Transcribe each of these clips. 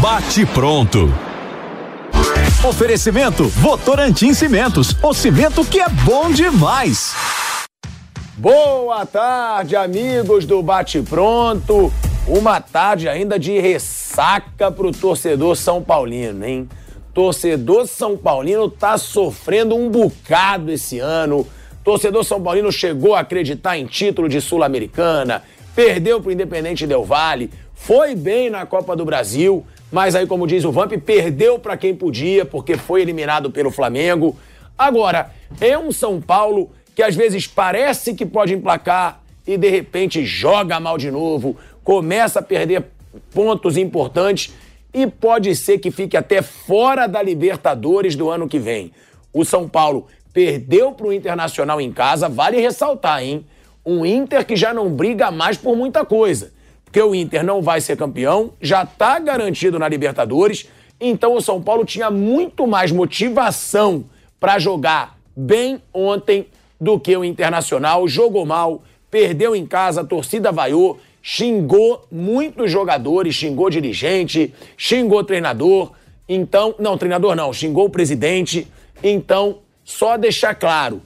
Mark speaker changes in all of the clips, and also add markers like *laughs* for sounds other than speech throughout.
Speaker 1: Bate pronto. Oferecimento Votorantim Cimentos, o cimento que é bom demais.
Speaker 2: Boa tarde, amigos do Bate Pronto. Uma tarde ainda de ressaca pro torcedor São Paulino, hein? Torcedor São Paulino tá sofrendo um bocado esse ano. Torcedor São Paulino chegou a acreditar em título de Sul-Americana, perdeu pro Independente Del Vale, foi bem na Copa do Brasil, mas aí, como diz o Vamp, perdeu para quem podia, porque foi eliminado pelo Flamengo. Agora, é um São Paulo que às vezes parece que pode emplacar e de repente joga mal de novo, começa a perder pontos importantes e pode ser que fique até fora da Libertadores do ano que vem. O São Paulo perdeu para o Internacional em casa, vale ressaltar, hein? Um Inter que já não briga mais por muita coisa porque o Inter não vai ser campeão, já está garantido na Libertadores, então o São Paulo tinha muito mais motivação para jogar bem ontem do que o Internacional. Jogou mal, perdeu em casa, a torcida vaiou, xingou muitos jogadores, xingou dirigente, xingou treinador. Então, não, treinador não, xingou o presidente. Então, só deixar claro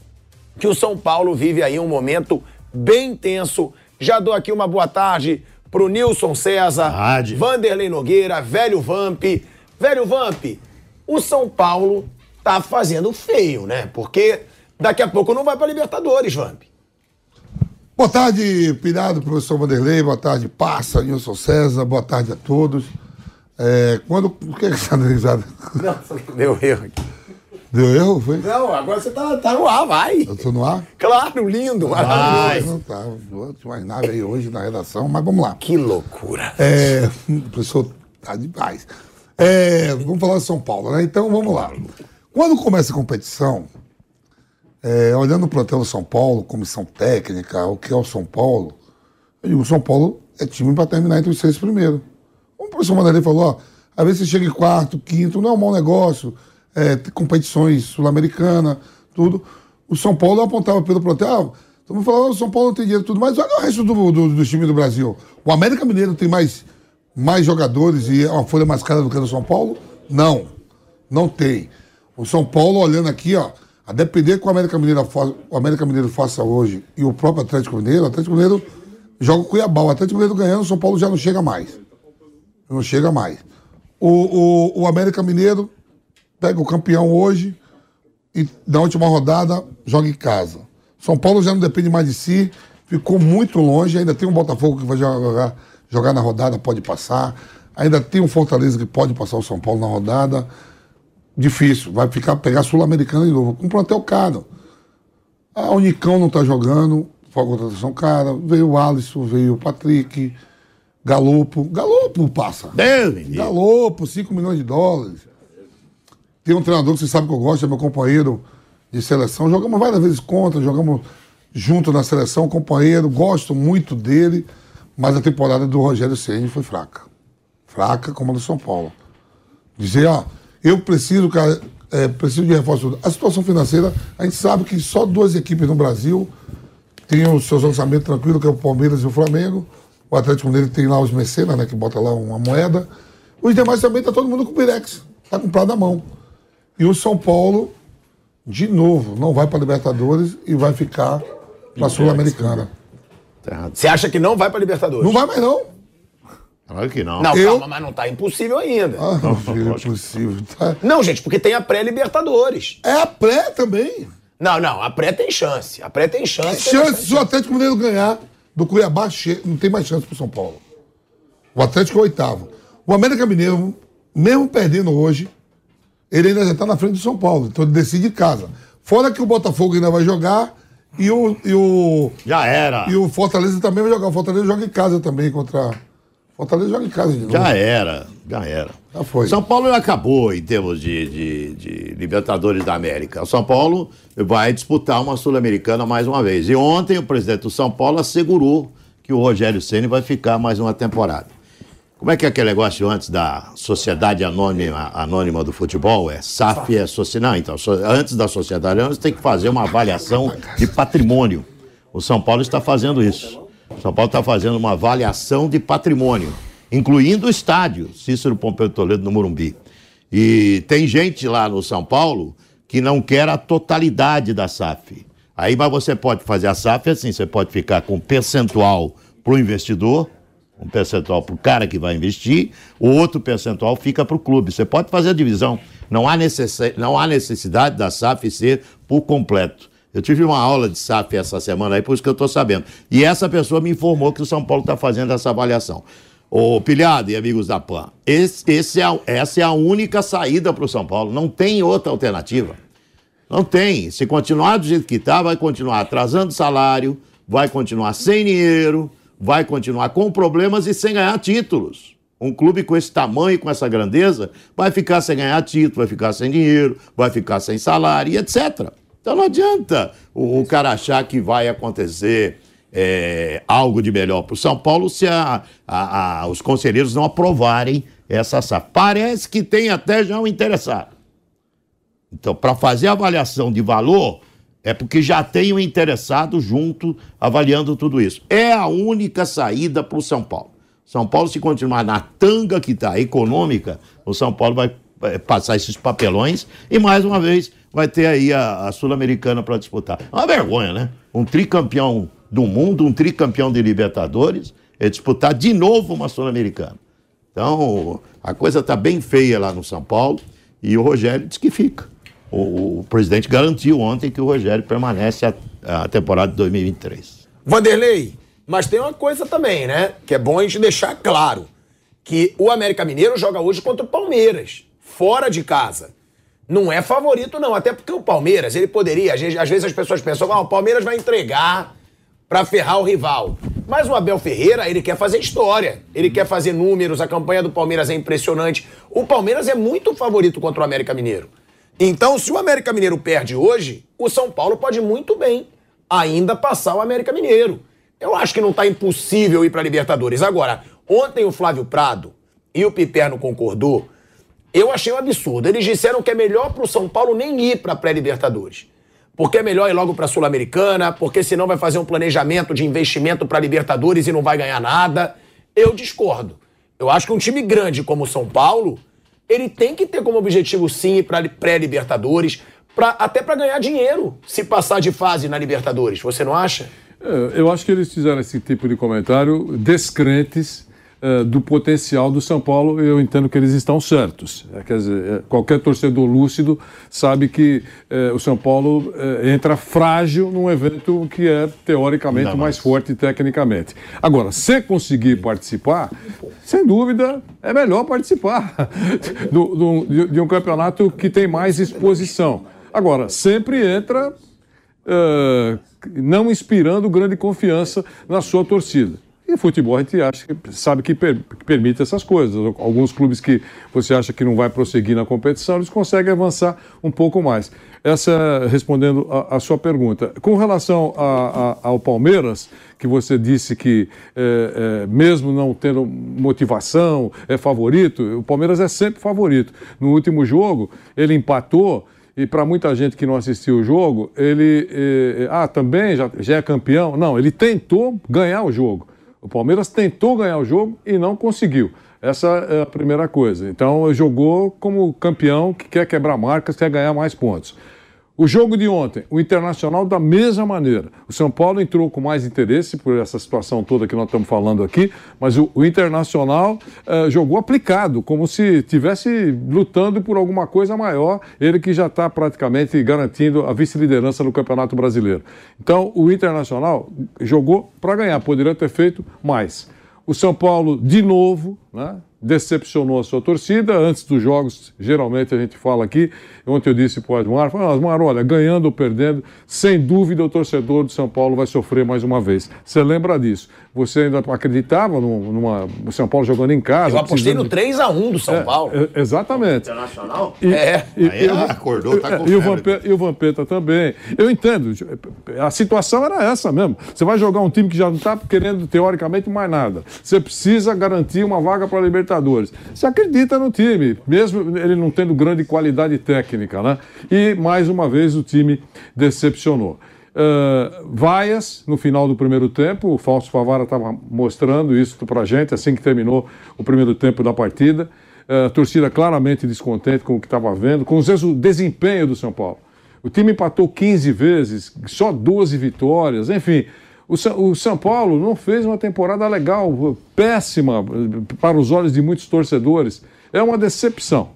Speaker 2: que o São Paulo vive aí um momento bem tenso. Já dou aqui uma boa tarde pro Nilson César,
Speaker 3: Tarde.
Speaker 2: Vanderlei Nogueira, Velho Vamp. Velho Vamp, o São Paulo tá fazendo feio, né? Porque daqui a pouco não vai pra Libertadores, Vamp.
Speaker 3: Boa tarde, Pirado, professor Vanderlei. Boa tarde, Passa, Nilson César. Boa tarde a todos. É, quando. Por que você tá dando risada?
Speaker 2: Não, *laughs* deu erro aqui.
Speaker 3: Deu erro? Foi?
Speaker 2: Não, agora você tá, tá no ar, vai.
Speaker 3: Eu tô no ar?
Speaker 2: Claro, lindo,
Speaker 3: Vai.
Speaker 2: maravilhoso.
Speaker 3: Não tá. Mais nave aí hoje na redação, mas vamos lá.
Speaker 2: Que loucura.
Speaker 3: É, o professor tá demais. É, vamos falar de São Paulo, né? Então vamos lá. Quando começa a competição, é, olhando o plantel do São Paulo, comissão técnica, o que é o São Paulo, eu digo, o São Paulo é time para terminar entre os seis primeiros. Como o professor Mandarei falou, ó, às vezes você chega em quarto, quinto, não é um mau negócio, é, competições sul-americanas, tudo. O São Paulo apontava pelo plantel, ah, mundo falava, o São Paulo não tem dinheiro tudo, mas olha o resto do, do, do time do Brasil. O América Mineiro tem mais, mais jogadores e é uma folha mais cara do que do São Paulo? Não, não tem. O São Paulo, olhando aqui, ó, a depender que o América Mineiro, fa- o América Mineiro faça hoje e o próprio Atlético Mineiro, o Atlético Mineiro joga o Cuiabá. O Atlético Mineiro ganhando, o São Paulo já não chega mais. Não chega mais. O, o, o América Mineiro pega o campeão hoje e na última rodada joga em casa. São Paulo já não depende mais de si, ficou muito longe, ainda tem um Botafogo que vai jogar, jogar na rodada, pode passar. Ainda tem um Fortaleza que pode passar o São Paulo na rodada. Difícil, vai ficar pegar Sul-Americana de novo, com um plantel caro. A Unicão não tá jogando, foi uma contratação cara. Veio o Alisson, veio o Patrick, Galopo. Galopo passa.
Speaker 4: Deus.
Speaker 3: Galopo, 5 milhões de dólares. Tem um treinador que você sabe que eu gosto, é meu companheiro de seleção. Jogamos várias vezes contra, jogamos junto na seleção, companheiro, gosto muito dele, mas a temporada do Rogério Ceni foi fraca. Fraca como a do São Paulo. Dizer, ó, eu preciso, cara, é, preciso de reforço. A situação financeira, a gente sabe que só duas equipes no Brasil têm os seus orçamentos tranquilos, que é o Palmeiras e o Flamengo. O Atlético Mineiro tem lá os mecenas, né, que bota lá uma moeda. Os demais também tá todo mundo com o Pirex, tá comprado à mão. E o São Paulo, de novo, não vai para Libertadores e vai ficar na Sul-Americana.
Speaker 2: Você acha que não vai pra Libertadores?
Speaker 3: Não vai mais não.
Speaker 4: Claro que não.
Speaker 2: Não,
Speaker 3: Eu-
Speaker 2: calma, mas não tá impossível ainda.
Speaker 3: Ah, filho, é impossível. Tá?
Speaker 2: Não, gente, porque tem a pré-Libertadores.
Speaker 3: É a pré também.
Speaker 2: Não, não, a pré tem chance. A pré tem chance. tem
Speaker 3: Chance, se o Atlético Mineiro ganhar do Cuiabá, che- não tem mais chance pro São Paulo. O Atlético é o oitavo. O América Mineiro, mesmo perdendo hoje, ele ainda já está na frente do São Paulo. Então ele decide em casa. Fora que o Botafogo ainda vai jogar E o, e o,
Speaker 4: Já era.
Speaker 3: e o Fortaleza também vai jogar. O Fortaleza joga em casa também contra. Fortaleza joga em casa de novo.
Speaker 4: Já era, já era.
Speaker 3: Já foi.
Speaker 4: São Paulo acabou em termos de, de- de Libertadores da América. O São Paulo vai disputar uma Sul-Americana mais uma vez. E ontem o presidente do São Paulo assegurou que o Rogério Ceni vai ficar mais uma temporada. Como é que é aquele negócio antes da Sociedade Anônima, Anônima do Futebol? É SAF, é sociedade. Não, então, so- antes da Sociedade Anônima, você tem que fazer uma avaliação de patrimônio. O São Paulo está fazendo isso. O São Paulo está fazendo uma avaliação de patrimônio, incluindo o estádio Cícero Pompeu Toledo no Morumbi. E tem gente lá no São Paulo que não quer a totalidade da SAF. Aí, mas você pode fazer a SAF assim, você pode ficar com percentual para o investidor, um percentual para o cara que vai investir, o outro percentual fica para o clube. Você pode fazer a divisão. Não há, necessi- não há necessidade da SAF ser por completo. Eu tive uma aula de SAF essa semana aí, por isso que eu estou sabendo. E essa pessoa me informou que o São Paulo está fazendo essa avaliação. Ô, Pilhado e amigos da PAN, esse, esse é, essa é a única saída para o São Paulo. Não tem outra alternativa. Não tem. Se continuar do jeito que está, vai continuar atrasando salário, vai continuar sem dinheiro, vai continuar com problemas e sem ganhar títulos. Um clube com esse tamanho, com essa grandeza, vai ficar sem ganhar título, vai ficar sem dinheiro, vai ficar sem salário etc. Então não adianta o, o cara achar que vai acontecer é, algo de melhor para o São Paulo se a- a- a- os conselheiros não aprovarem essa SAF. Parece que tem até já um interessado. Então, para fazer avaliação de valor, é porque já tem um interessado junto avaliando tudo isso. É a única saída para o São Paulo. São Paulo, se continuar na tanga que está econômica, o São Paulo vai passar esses papelões e, mais uma vez, vai ter aí a, a Sul-Americana para disputar. É uma vergonha, né? Um tricampeão do mundo, um tricampeão de Libertadores, é disputar de novo uma Sul-Americana. Então, a coisa está bem feia lá no São Paulo e o Rogério diz que fica. O, o presidente garantiu ontem que o Rogério permanece a, a temporada de 2023.
Speaker 2: Vanderlei, mas tem uma coisa também, né? Que é bom a gente deixar claro. Que o América Mineiro joga hoje contra o Palmeiras, fora de casa. Não é favorito, não. Até porque o Palmeiras, ele poderia. Às vezes, às vezes as pessoas pensam, ah, o Palmeiras vai entregar pra ferrar o rival. Mas o Abel Ferreira, ele quer fazer história. Ele quer fazer números. A campanha do Palmeiras é impressionante. O Palmeiras é muito favorito contra o América Mineiro. Então, se o América Mineiro perde hoje, o São Paulo pode muito bem ainda passar o América Mineiro. Eu acho que não tá impossível ir pra Libertadores. Agora, ontem o Flávio Prado e o Piperno concordou. Eu achei um absurdo. Eles disseram que é melhor pro São Paulo nem ir pra pré-Libertadores. Porque é melhor ir logo pra Sul-Americana, porque senão vai fazer um planejamento de investimento pra Libertadores e não vai ganhar nada. Eu discordo. Eu acho que um time grande como o São Paulo, ele tem que ter como objetivo sim pra pré-Libertadores, pra, até pra ganhar dinheiro, se passar de fase na Libertadores. Você não acha?
Speaker 5: É, Eu acho que eles fizeram esse tipo de comentário descrentes do potencial do São Paulo. Eu entendo que eles estão certos. É, quer dizer, é, qualquer torcedor lúcido sabe que eh, o São Paulo eh, entra frágil num evento que é teoricamente mais
Speaker 4: mais.
Speaker 5: forte tecnicamente. Agora, se conseguir participar, sem dúvida é melhor participar *laughs* do- do- de- de um campeonato que tem mais exposição. Agora, sempre entra eh, não inspirando grande confiança na sua torcida. E futebol a gente acha que sabe que, per- que permite essas coisas. Alguns clubes que você acha que não vai prosseguir na competição, eles conseguem avançar um pouco mais. Essa respondendo a, a sua pergunta. Com relação a- a- ao Palmeiras, que você disse que eh, eh, mesmo não tendo motivação, é favorito, o Palmeiras é sempre favorito. No último jogo, ele empatou. E para muita gente que não assistiu o jogo, ele. eh, ah, também já, já é campeão? Não, ele tentou ganhar o jogo. O Palmeiras tentou ganhar o jogo e não conseguiu. Essa é a primeira coisa. Então, jogou como campeão que quer quebrar marcas, quer ganhar mais pontos. O jogo de ontem, o Internacional da mesma maneira. O São Paulo entrou com mais interesse por essa situação toda que nós estamos falando aqui, mas o, o Internacional eh, jogou aplicado, como se estivesse lutando por alguma coisa maior, ele que já está praticamente garantindo a vice-liderança no Campeonato Brasileiro. Então, o Internacional jogou para ganhar, poderia ter feito mais. O São Paulo, de novo, né, decepcionou a sua torcida. Antes dos jogos, geralmente a gente fala aqui. Ontem eu disse para o Asmar: Asmar, olha, ganhando ou perdendo, sem dúvida o torcedor do São Paulo vai sofrer mais uma vez. Você lembra disso? Você ainda acreditava numa, numa São Paulo jogando em casa?
Speaker 2: Eu apostei no 3x1 do São
Speaker 5: É,
Speaker 2: Paulo.
Speaker 5: é, exatamente.
Speaker 4: Internacional?
Speaker 5: E,
Speaker 2: É.
Speaker 5: e-
Speaker 4: Aí
Speaker 5: e-
Speaker 4: acordou, tá com
Speaker 5: e o
Speaker 4: febre.
Speaker 5: Vampeta, e o Vampeta também. Eu entendo. A situação era essa mesmo. Você vai jogar um time que já não está querendo, teoricamente, mais nada. Você precisa garantir uma vaga para a Libertadores. Você acredita no time, mesmo ele não tendo grande qualidade técnica, né? E, mais uma vez, o time decepcionou. Uh, vaias no final do primeiro tempo, o Fausto Favara estava mostrando isso pra gente assim que terminou o primeiro tempo da partida. Uh, a torcida claramente descontente com o que estava vendo, com o desempenho do São Paulo. O time empatou 15 vezes, só 12 vitórias, enfim. O o São Paulo não fez uma temporada legal, péssima eh, para os olhos de muitos torcedores. É uma decepção.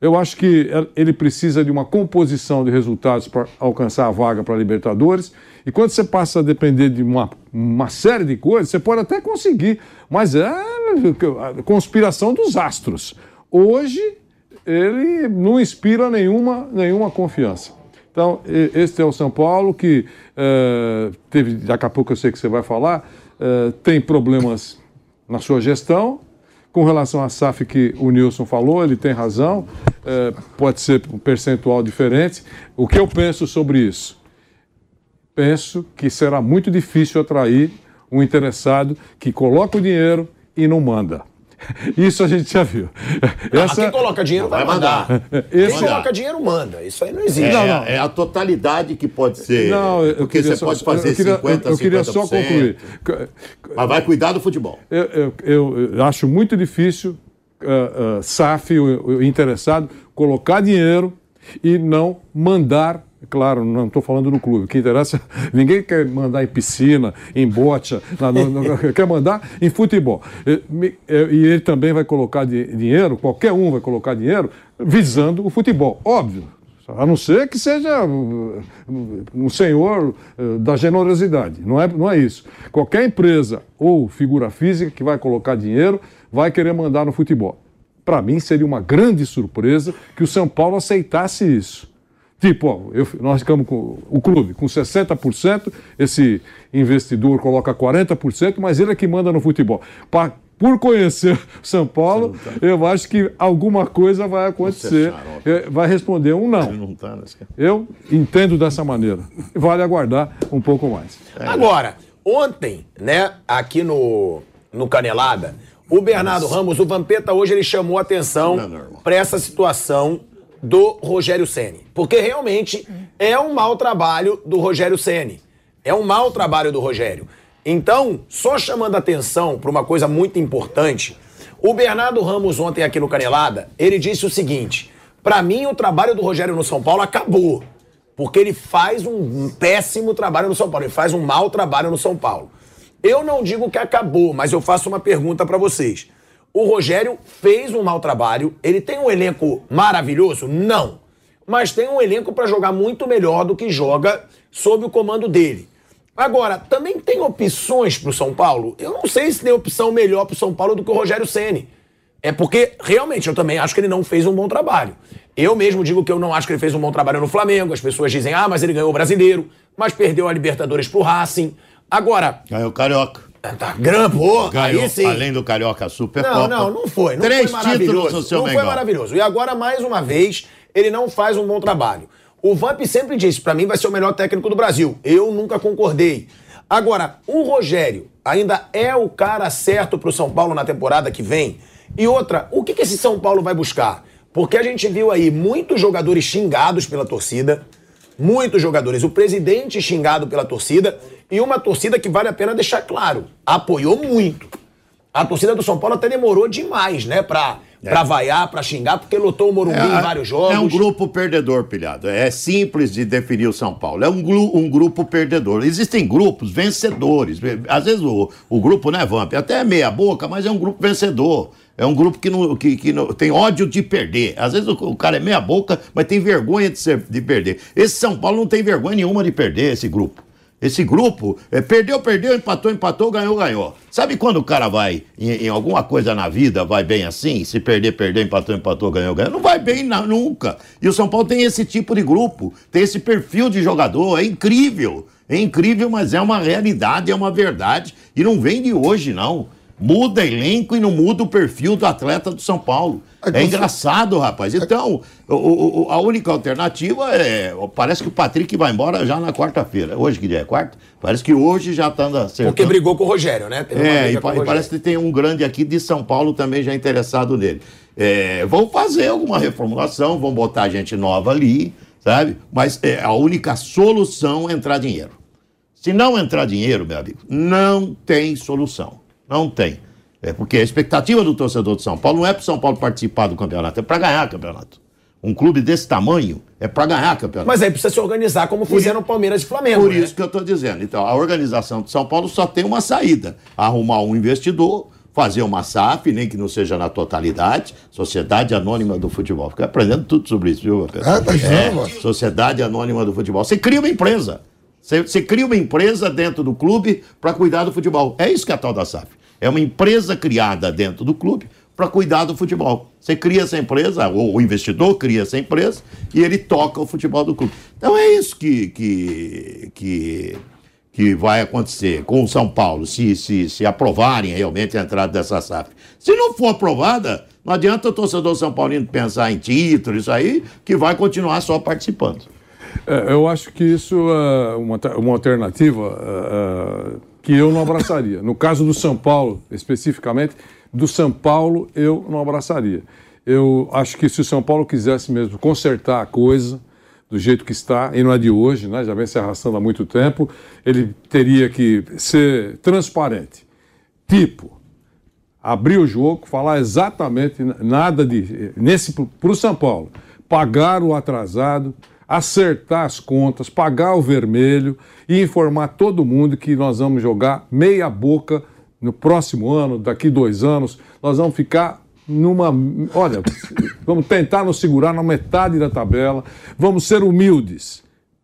Speaker 5: Eu acho que ele precisa de uma composição de resultados para alcançar a vaga para a Libertadores. E quando você passa a depender de uma, uma série de coisas, você pode até conseguir, mas é conspiração dos astros. Hoje, ele não inspira nenhuma, nenhuma confiança. Então, este é o São Paulo que eh, teve, daqui a pouco eu sei que você vai falar, eh, tem problemas na sua gestão. Com relação à SAF que o Nilson falou, ele tem razão, eh, pode ser um percentual diferente. O que eu penso sobre isso? Penso que será muito difícil atrair um interessado que coloca o dinheiro e não manda. *laughs* Isso a gente já viu.
Speaker 2: Ah, quem coloca dinheiro vai,
Speaker 4: Vai
Speaker 2: mandar.
Speaker 4: mandar.
Speaker 2: Quem
Speaker 5: Esse-
Speaker 2: coloca dinheiro manda. Isso aí não existe.
Speaker 4: É,
Speaker 5: Não, não.
Speaker 4: é a totalidade que pode ser.
Speaker 5: Não, eu
Speaker 4: porque você
Speaker 5: só-
Speaker 4: pode fazer
Speaker 5: eu queria,
Speaker 4: 50%,
Speaker 5: eu, eu queria só
Speaker 4: 50%.
Speaker 5: concluir.
Speaker 4: Mas vai cuidar do futebol.
Speaker 5: Eu, eu- eu- eu acho muito difícil ah, ah, SAF, o, o interessado, colocar dinheiro e não mandar. Claro, não estou falando do clube. O que interessa, *laughs* ninguém quer mandar em piscina, em na- no- no- *laughs* quer mandar em futebol. E, eh, e ele também vai colocar di- dinheiro, qualquer um vai colocar dinheiro, visando o futebol. Óbvio. A não ser que seja uh, um senhor uh, da generosidade. Não é, não é isso. Qualquer empresa ou figura física que vai colocar dinheiro vai querer mandar no futebol. Para mim, seria uma grande surpresa que o São Paulo aceitasse isso. Tipo, ó, eu- nós ficamos com o clube com 60%, esse investidor coloca 40%, mas ele é que manda no futebol. Pa- por conhecer *laughs* São Paulo, eu acho que alguma coisa vai acontecer. É, Vai responder um não.
Speaker 4: Não tá?
Speaker 5: Eu entendo dessa maneira. Vale aguardar um pouco mais.
Speaker 2: Agora, ontem, né, aqui no, no Canelada, o Bernardo Ramos, o Vampeta hoje ele chamou atenção para essa situação do Rogério Ceni, porque realmente é um mau trabalho do Rogério Ceni. É um mau trabalho do Rogério. Então, só chamando atenção para uma coisa muito importante, o Bernardo Ramos ontem aqui no Canelada, ele disse o seguinte: para mim o trabalho do Rogério no São Paulo acabou. Porque ele faz um péssimo trabalho no São Paulo, ele faz um mau trabalho no São Paulo. Eu não digo que acabou, mas eu faço uma pergunta pra vocês. O Rogério fez um mau trabalho, ele tem um elenco maravilhoso? Não. Mas tem um elenco pra jogar muito melhor do que joga sob o comando dele. Agora, também tem opções pro São Paulo? Eu não sei se tem opção melhor pro São Paulo do que o Rogério Ceni. É porque, realmente, eu também acho que ele não fez um bom trabalho. Eu mesmo digo que eu não acho que ele fez um bom trabalho no Flamengo. As pessoas dizem, ah, mas ele ganhou o brasileiro, mas perdeu a Libertadores pro Racing. Agora,
Speaker 4: Ganhou o Carioca.
Speaker 2: Tá grampo, ô,
Speaker 4: Ganhou,
Speaker 2: aí sim.
Speaker 4: além do Carioca,
Speaker 2: Não,
Speaker 4: Supercopa.
Speaker 2: não, não foi. Não
Speaker 4: Três
Speaker 2: foi
Speaker 4: títulos no seu
Speaker 2: Não foi
Speaker 4: Mengão.
Speaker 2: maravilhoso. E agora, mais uma vez, ele não faz um bom trabalho. O Vamp sempre disse, pra mim vai ser o melhor técnico do Brasil. Eu nunca concordei. Agora, o Rogério ainda é o cara certo pro São Paulo na temporada que vem? E outra, o que, que esse São Paulo vai buscar? Porque a gente viu aí muitos jogadores xingados pela torcida, muitos jogadores, o presidente xingado pela torcida e uma torcida que vale a pena deixar claro, apoiou muito. A torcida do São Paulo até demorou demais, né, pra, pra vaiar, pra xingar, porque lotou o Morumbi em vários jogos.
Speaker 4: É um grupo perdedor, pilhado. É simples de definir o São Paulo. É um, um grupo perdedor. Existem grupos vencedores. Às vezes o, o grupo, né, Vamp? Até é meia boca, mas é um grupo vencedor. É um grupo que, não, que, que não- tem ódio de perder. Às vezes o, o cara é meia boca, mas tem vergonha de, ser, de perder. Esse São Paulo não tem vergonha nenhuma de perder, esse grupo. Esse grupo, é, perdeu, perdeu, empatou, empatou, ganhou, ganhou. Sabe quando o cara vai em, em alguma coisa na vida, vai bem assim? Se perder, perdeu, empatou, empatou, ganhou, ganhou. Não vai bem nunca. E o São Paulo tem esse tipo de grupo, tem esse perfil de jogador, é incrível. É incrível, mas é uma realidade, é uma verdade. E não vem de hoje, não. Muda elenco e não muda o perfil do atleta do São Paulo. É engraçado, rapaz. Então, o, o, a única alternativa é. Parece que o Patrick vai embora já na quarta-feira. Hoje que dia é quarta? Parece que hoje já está andando acertando.
Speaker 2: Porque brigou com o Rogério, né?
Speaker 4: É, e, pa- e
Speaker 2: Rogério.
Speaker 4: parece que tem um grande aqui de São Paulo também já interessado nele. É, vão fazer alguma reformulação, vão botar gente nova ali, sabe? Mas é, a única solução é entrar dinheiro. Se não entrar dinheiro, meu amigo, não tem solução. Não tem. É porque a expectativa do torcedor de São Paulo não é para o São Paulo participar do campeonato, é para ganhar campeonato. Um clube desse tamanho é para ganhar campeonato.
Speaker 2: Mas aí precisa se organizar como fizeram Palmeiras e Flamengo.
Speaker 4: Por
Speaker 2: né?
Speaker 4: isso que eu estou dizendo. Então, a organização de São Paulo só tem uma saída: arrumar um investidor, fazer uma SAF, nem que não seja na totalidade, Sociedade Anônima do Futebol. Fica aprendendo tudo sobre isso, viu, Pedro?
Speaker 3: Ah, tá
Speaker 4: é, Sociedade Anônima do Futebol. Você cria uma empresa. Você, você cria uma empresa dentro do clube para cuidar do futebol. É isso que é a tal da SAF. É uma empresa criada dentro do clube para cuidar do futebol. Você cria essa empresa, ou o investidor cria essa empresa e ele toca o futebol do clube. Então é isso que, que, que, que vai acontecer com o São Paulo, se, se, se aprovarem realmente a entrada dessa SAF. Se não for aprovada, não adianta o torcedor São Paulino pensar em título, isso aí, que vai continuar só participando.
Speaker 5: É, eu acho que isso é uma, uma alternativa é, é, que eu não abraçaria. No caso do São Paulo, especificamente, do São Paulo eu não abraçaria. Eu acho que se o São Paulo quisesse mesmo consertar a coisa do jeito que está, e não é de hoje, né, já vem se arrastando há muito tempo, ele teria que ser transparente. Tipo, abrir o jogo, falar exatamente nada de. Nesse para o São Paulo. Pagar o atrasado, acertar as contas, pagar o vermelho e informar todo mundo que nós vamos jogar meia boca no próximo ano, daqui dois anos, nós vamos ficar numa. Olha, vamos tentar nos segurar na metade da tabela, vamos ser humildes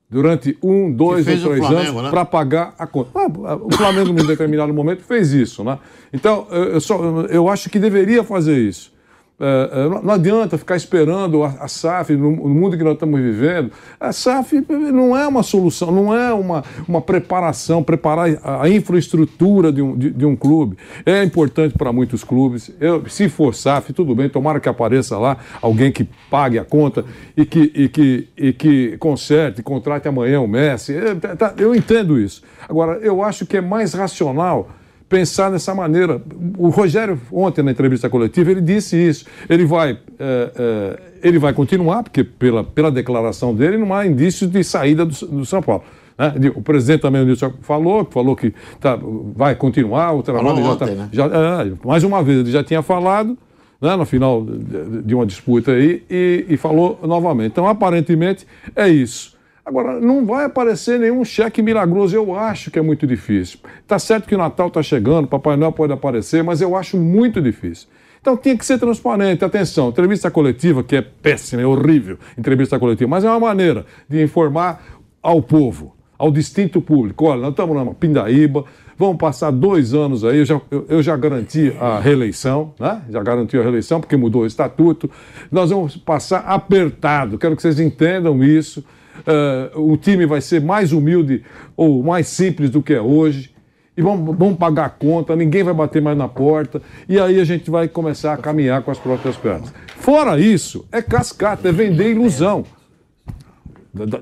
Speaker 5: durante um, dois ou três
Speaker 4: Flamengo,
Speaker 5: anos
Speaker 4: né?
Speaker 5: para pagar a conta. Ah, O Flamengo, num determinado momento, fez isso. Né? Então, eu só, eu acho que deveria fazer isso. É, é, não- adianta ficar esperando a, SAF, no, mundo que nós estamos vivendo. A SAF não é uma solução, não é uma, uma preparação, preparar a, infraestrutura de um, de, de um clube. É importante para muitos clubes. Eu, se for SAF, tudo bem, tomara que apareça lá alguém que pague a conta e que, e que, e que conserte, contrate amanhã o Messi. É, tá- tá- eu entendo isso. Agora, eu acho que é mais racional pensar dessa maneira. O Rogério, ontem na entrevista coletiva, ele disse isso. Ele vai, é, é, ele vai continuar, porque pela, pela declaração dele não há indícios de saída do, do São Paulo. né? O presidente também o Nilson falou, falou que tá, vai continuar, o trabalho
Speaker 4: Falou
Speaker 5: já
Speaker 4: ontem,
Speaker 5: tá,
Speaker 4: né?
Speaker 5: já- é, mais uma vez, ele já tinha falado né, no final de, de uma disputa aí e, e falou novamente. Então, aparentemente, é isso. Agora, não vai aparecer nenhum cheque milagroso, eu acho que é muito difícil. Tá certo que o Natal está chegando, Papai Noel pode aparecer, mas eu acho muito difícil. Então tinha que ser transparente. Atenção, entrevista coletiva, que é péssima, é horrível, entrevista coletiva, mas é uma maneira de informar ao povo, ao distinto público. Olha, nós estamos numa pindaíba, vamos passar dois anos aí, eu já, eu, eu já garanti a reeleição, né? Já garanti a reeleição, porque mudou o estatuto. Nós vamos passar apertado, quero que vocês entendam isso. Eh, o time vai ser mais humilde ou mais simples do que é hoje. E vamos pagar a conta, ninguém vai bater mais na porta. E aí a gente vai começar a caminhar com as próprias pernas. Fora isso, é cascata, é vender ilusão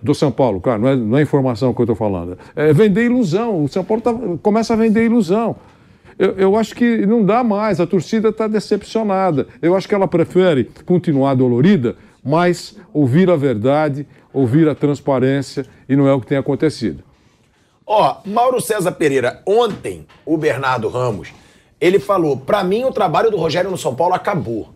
Speaker 5: do São Paulo, claro, não é, não é informação que eu estou falando. É vender ilusão. O São Paulo tá- começa a vender ilusão. Eu, eu acho que não dá mais, a torcida está decepcionada. Eu acho que ela prefere continuar dolorida, mas ouvir a verdade, ouvir a transparência, e não é o que tem acontecido.
Speaker 2: Ó, Mauro César Pereira, ontem, o Bernardo Ramos, ele falou, pra mim o trabalho do Rogério no São Paulo acabou.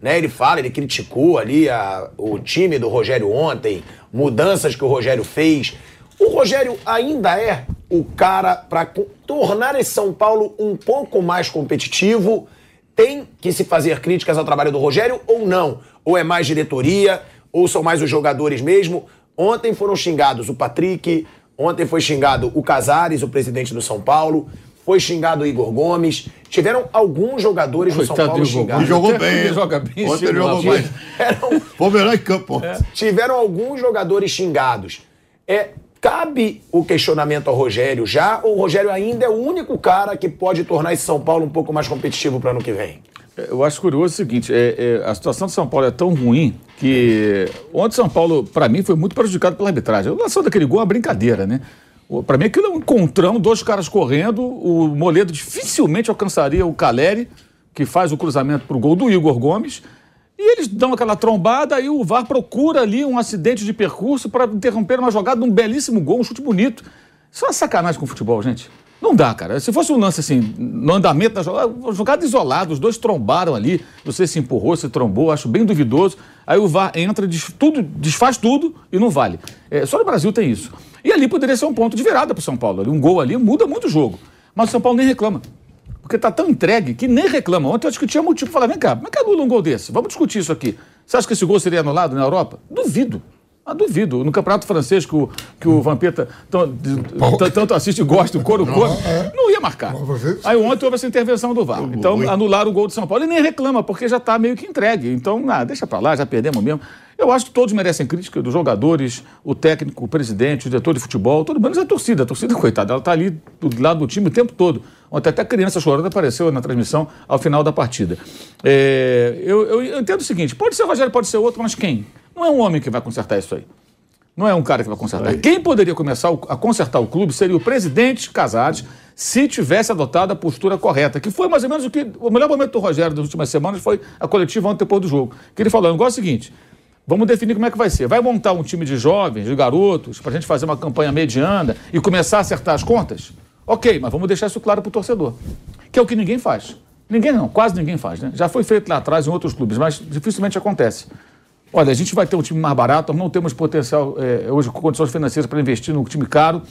Speaker 2: Né? Ele fala, ele criticou ali a- o time do Rogério ontem, mudanças que o Rogério fez. O Rogério ainda é o cara co- tornar esse São Paulo um pouco mais competitivo. Tem que se fazer críticas ao trabalho do Rogério ou não? Ou é mais diretoria, ou são mais os jogadores mesmo? Ontem foram xingados o Patrick, Ontem foi xingado o Casares, o presidente do São Paulo. Foi xingado o Igor Gomes. Tiveram alguns jogadores do São Paulo xingados.
Speaker 4: Jogou bem.
Speaker 5: ele joga bem,
Speaker 4: Ontem ele jogou bem.
Speaker 2: Tiveram,
Speaker 4: Foi o melhor em campo. ontem.
Speaker 2: tiveram alguns jogadores xingados. É, cabe o questionamento ao Rogério já, ou o Rogério ainda é o único cara que pode tornar esse São Paulo um pouco mais competitivo para ano que vem?
Speaker 6: Eu acho curioso o seguinte: é, é, a situação de São Paulo é tão ruim que ontem São Paulo, para mim, foi muito prejudicado pela arbitragem. A lançou daquele gol é uma brincadeira, né? Para mim, aquilo é um encontrão, dois caras correndo. O Moledo dificilmente alcançaria o Caleri, que faz o cruzamento para o gol do Igor Gomes. E eles dão aquela trombada, aí o VAR procura ali um acidente de percurso para interromper uma jogada, um belíssimo gol, um chute bonito. Isso é uma sacanagem com o futebol, gente. Não dá, cara. Se fosse um lance assim, no andamento da jogada, jogada isolada, os dois trombaram ali, você se empurrou, se trombou, acho bem duvidoso. Aí o VAR entra, diz tudo, desfaz tudo e não vale. É, só no Brasil tem isso. E ali poderia ser um ponto de virada para o São Paulo. Um gol ali muda muito o jogo. Mas o São Paulo nem reclama. Porque tá tão entregue que nem reclama. Ontem eu tinha motivo para falar: vem cá, como é que anula um gol desse? Vamos discutir isso aqui. Você acha que esse gol seria anulado na Europa? Duvido. Ah, duvido. No campeonato francês que o, que o Vampeta tanto assiste e gosta, o couro come, não ia marcar. Aí ontem houve essa intervenção do VAR. Então anularam o gol do São Paulo e nem reclama, porque já está meio que entregue. Então, ah, deixa para lá, já perdemos mesmo. Eu acho que todos merecem crítica, dos jogadores, o técnico, o presidente, o diretor de futebol, todo menos a torcida. A torcida, coitada, ela está ali do lado do time o tempo todo. Ontem até a criança chorando apareceu na transmissão ao final da partida. É, eu- eu entendo o seguinte: pode ser o Rogério, pode ser outro, mas quem? Não é um homem que vai consertar isso aí. Não é um cara que vai consertar. Quem poderia começar a consertar o clube seria o presidente Casares, se tivesse adotado a postura correta, que foi mais ou menos o que. O melhor momento do Rogério das últimas semanas foi a coletiva ontem depois do jogo. Que ele falou: o negócio é o seguinte. Vamos definir como é que vai ser. Vai montar um time de jovens, de garotos, para a gente fazer uma campanha mediana e começar a acertar as contas? Ok, mas vamos deixar isso claro para o torcedor. Que é o que ninguém faz. Ninguém não, quase ninguém faz, né? Já foi feito lá atrás em outros clubes, mas dificilmente acontece. Olha, a gente vai ter um time mais barato, não temos potencial eh, hoje com condições financeiras para investir num time caro.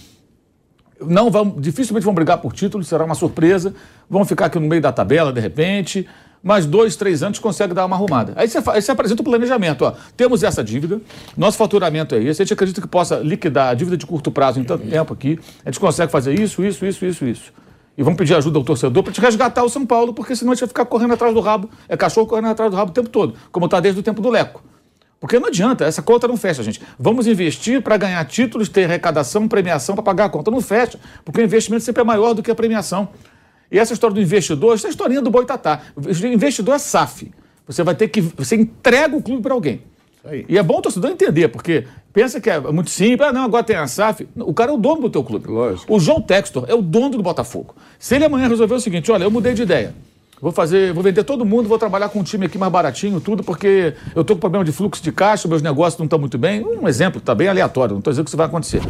Speaker 6: Não vão, dificilmente vão brigar por título, será uma surpresa. Vão ficar aqui no meio da tabela, de repente. Mas dois, três anos consegue dar uma arrumada. Aí você, fa- aí você apresenta o planejamento. Ó. Temos essa dívida, nosso faturamento é esse. A gente acredita que possa liquidar a dívida de curto prazo em tanto tempo aqui. A gente consegue fazer isso, isso, isso, isso, isso. E vamos pedir ajuda ao torcedor para te resgatar o São Paulo, porque senão a gente vai ficar correndo atrás do rabo. É cachorro correndo atrás do rabo o tempo todo, como está desde o tempo do Leco. Porque não adianta, essa conta não fecha, gente. Vamos investir para ganhar títulos, ter arrecadação, premiação para pagar a conta. Não fecha, porque o investimento sempre é maior do que a premiação. E essa história do investidor, essa é a historinha do Boitatá. O investidor é SAF. Você vai ter que. Você entrega o clube para alguém. E é bom o torcedor entender, porque pensa que é muito simples, ah, não, agora tem a SAF. O cara é o dono do teu clube.
Speaker 5: Lógico.
Speaker 6: O João Textor é o dono do Botafogo. Se ele amanhã resolver o seguinte, olha, eu mudei de ideia. Vou fazer, vou vender todo mundo, vou trabalhar com um time aqui mais baratinho, tudo, porque eu tô com problema de fluxo de caixa, meus negócios não estão muito bem. Um exemplo, tá bem aleatório, não estou dizendo que isso vai acontecer.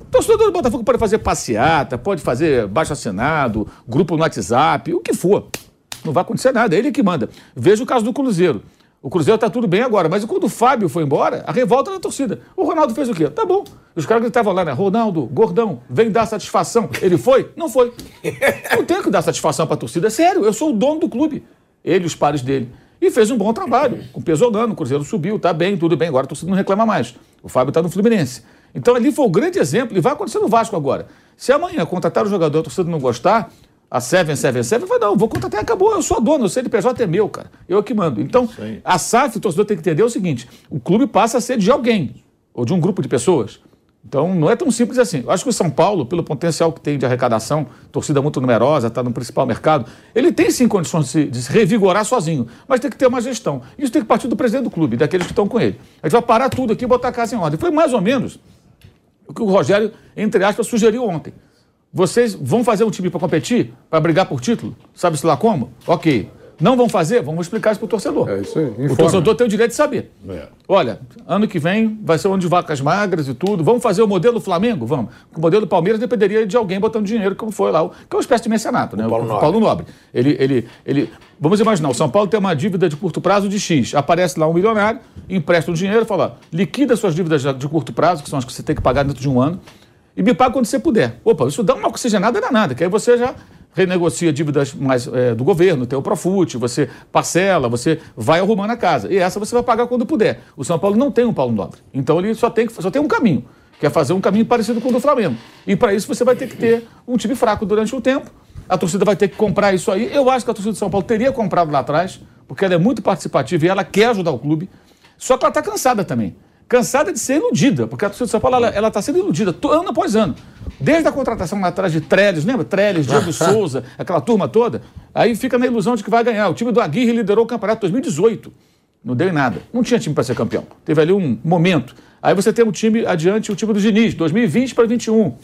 Speaker 6: O torcedor do Botafogo pode fazer passeata, pode fazer baixo assinado, grupo no WhatsApp, o que for. Não vai acontecer nada, é ele que manda. Veja o caso do Cruzeiro. O Cruzeiro tá tudo bem agora, mas quando o Fábio foi embora, a revolta da torcida. O Ronaldo fez o quê? Tá bom. Os caras gritavam lá, né? Ronaldo, gordão, vem dar satisfação. Ele foi? Não foi. Não tenho que dar satisfação pra torcida. É sério, eu sou o dono do clube. Ele e os pares dele. E fez um bom trabalho. Com pesolano, o Cruzeiro subiu, tá bem, tudo bem. Agora a torcida não reclama mais. O Fábio tá no Fluminense. Então ali foi o grande exemplo, e vai acontecer no Vasco agora. Se amanhã contratar o jogador, a torcida não gostar, a Seven, Seven, Seven, vai não, vou contratar e acabou, eu sou dono, o CNPJ é meu, cara. Eu que mando. Então, a SAF, o torcedor tem que entender o seguinte: o clube passa a ser de alguém, ou de um grupo de pessoas. Então, não é tão simples assim. Eu acho que o São Paulo, pelo potencial que tem de arrecadação, torcida muito numerosa, está no principal mercado, ele tem sim condições de se, de se revigorar sozinho, mas tem que ter uma gestão. Isso tem que partir do presidente do clube, daqueles que estão com ele. A gente vai parar tudo aqui e botar a casa em ordem. Foi mais ou menos o que o Rogério, entre aspas, sugeriu ontem. Vocês vão fazer um time para competir, para brigar por título? Sabe-se lá como? Ok. Não vão fazer? Vamos explicar isso para o torcedor.
Speaker 5: É isso aí,
Speaker 6: O
Speaker 5: informa.
Speaker 6: torcedor tem o direito de saber.
Speaker 4: É.
Speaker 6: Olha, ano que vem vai ser um de vacas magras e tudo. Vamos fazer o modelo Flamengo? Vamos. O modelo Palmeiras dependeria de alguém botando dinheiro, como foi lá, o- que é uma espécie de mecenato, né?
Speaker 2: Paulo
Speaker 6: o
Speaker 2: Nobre.
Speaker 6: Paulo Nobre. Ele, ele, ele, vamos imaginar, o São Paulo tem uma dívida de curto prazo de X. Aparece lá um milionário, empresta um dinheiro fala: ó, liquida suas dívidas de de curto prazo, que são as que você tem que pagar dentro de um ano, e me paga quando você puder. Opa, isso dá uma oxigenada danada, que aí você já renegocia dívidas mais eh, do governo, tem o Profut, você parcela, você vai arrumando a casa. E essa você vai pagar quando puder. O São Paulo não tem um Paulo Nobre. Então ele só tem, só tem um caminho. que é fazer um caminho parecido com o do Flamengo. E para isso você vai ter que ter um time fraco durante o tempo. A torcida vai ter que comprar isso aí. Eu acho que a torcida de São Paulo teria comprado lá atrás, porque ela é muito participativa e ela quer ajudar o clube. Só que ela está cansada também. Cansada de ser iludida, porque a torcida de São Paulo ela está sendo iludida ano após ano. Desde a contratação lá atrás de Trellis, lembra? Trellis, Diego *laughs* Souza, aquela turma toda. Aí fica na ilusão de que vai ganhar. O time do Aguirre liderou o campeonato 2018. Não deu em nada. Não tinha time para ser campeão. Teve ali um momento. Aí você tem o time adiante, o time do Diniz, 2020 para 21.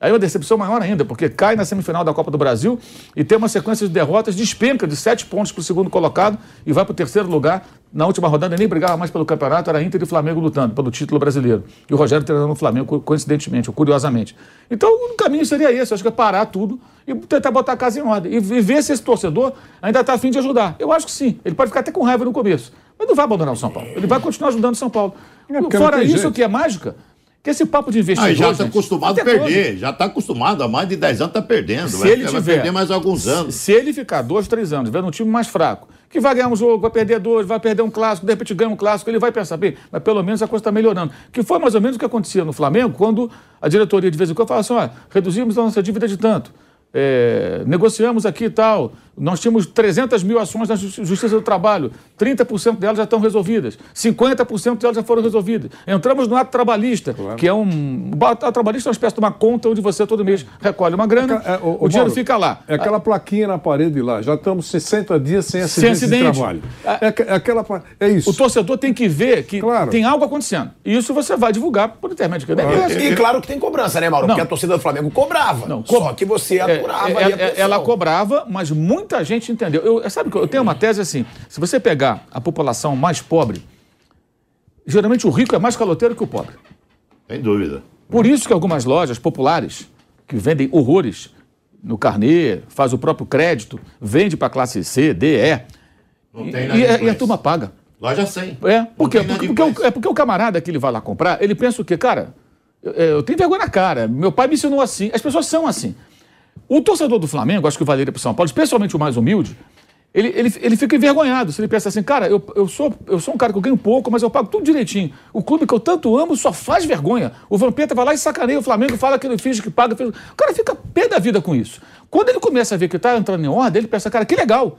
Speaker 6: Aí uma decepção maior ainda, porque cai na semifinal da Copa do Brasil e tem uma sequência de derrotas, despenca de sete pontos para o segundo colocado e vai para o terceiro lugar. Na última rodada nem brigava mais pelo campeonato, era Inter e Flamengo lutando pelo título brasileiro. E o Rogério treinando o Flamengo, co- coincidentemente, ou curiosamente. Então o caminho seria esse, eu acho que é parar tudo e tentar botar a casa em ordem. E, e ver se esse torcedor ainda está afim de ajudar. Eu acho que sim. Ele pode ficar até com raiva no começo, mas não vai abandonar o São Paulo. Ele vai continuar ajudando o São Paulo.
Speaker 5: não
Speaker 6: Fora isso,
Speaker 5: jeito.
Speaker 6: que é mágica, que esse papo de
Speaker 4: Ah,
Speaker 6: investidor...
Speaker 4: já está acostumado a perder, já está acostumado, há mais de 10 anos está perdendo.
Speaker 6: Se
Speaker 4: vai,
Speaker 6: ele
Speaker 4: vai
Speaker 6: tiver,
Speaker 4: perder mais alguns anos.
Speaker 6: Se ele ficar dois, três anos vendo um time mais fraco, que vai ganhar um jogo, vai perder dois, vai perder um clássico, de repente ganha um clássico, ele vai pensar, bem, mas pelo menos a coisa está melhorando. Que foi mais ou menos o que acontecia no Flamengo, quando a diretoria de vez em quando falava assim, olha, reduzimos a nossa dívida de tanto. é, negociamos aqui e tal. Nós tínhamos 300 mil ações na Justi- Justiça do Trabalho, 30% delas já estão resolvidas, 50% delas já foram resolvidas. Entramos no ato trabalhista, que é um. O ato trabalhista é uma espécie de uma conta onde você todo mês recolhe uma grana,
Speaker 5: É, ô, ô,
Speaker 6: o dinheiro
Speaker 5: Mauro,
Speaker 6: fica lá.
Speaker 5: É aquela plaquinha na parede lá. Já estamos 60 dias sem
Speaker 6: Sem
Speaker 5: acidente,
Speaker 6: acidente.
Speaker 5: de trabalho. É, aqu- é aquela, é isso.
Speaker 6: O torcedor tem que ver que
Speaker 5: Claro.
Speaker 6: tem algo acontecendo. E isso você vai divulgar por intermédio.
Speaker 2: E, e claro que tem cobrança, né, Mauro?
Speaker 6: Não.
Speaker 2: Porque a torcida do Flamengo cobrava.
Speaker 6: Não,
Speaker 2: Só que você
Speaker 6: É,
Speaker 2: aturava
Speaker 6: é,
Speaker 2: ali a
Speaker 6: é, ela cobrava, mas muita gente entendeu. Eu, sabe que eu tenho uma tese assim: se você pegar a população mais pobre, geralmente o rico é mais caloteiro que o pobre.
Speaker 4: Sem dúvida.
Speaker 6: Por isso que algumas lojas populares, que vendem horrores no carnê, faz o próprio crédito, vende para classe C, D, E.
Speaker 4: Não
Speaker 6: E,
Speaker 4: tem
Speaker 6: e a- e a turma paga.
Speaker 4: Loja 100.
Speaker 6: É, por Porque, porque, o, é porque o camarada que ele vai lá comprar, ele pensa o quê? Cara, eu, eu tenho vergonha na cara. Meu pai me ensinou assim. As pessoas são assim. O torcedor do Flamengo, acho que valeria para o São Paulo, especialmente o mais humilde, ele, ele, ele fica envergonhado. Se ele pensa assim, cara, eu, eu, sou, eu sou um cara que eu ganho pouco, mas eu pago tudo direitinho. O clube que eu tanto amo só faz vergonha. O Vampeta vai lá e sacaneia o Flamengo, fala que ele finge que paga. finge- O cara fica pé da vida com isso. Quando ele começa a ver que está entrando em ordem, ele pensa, cara, que legal.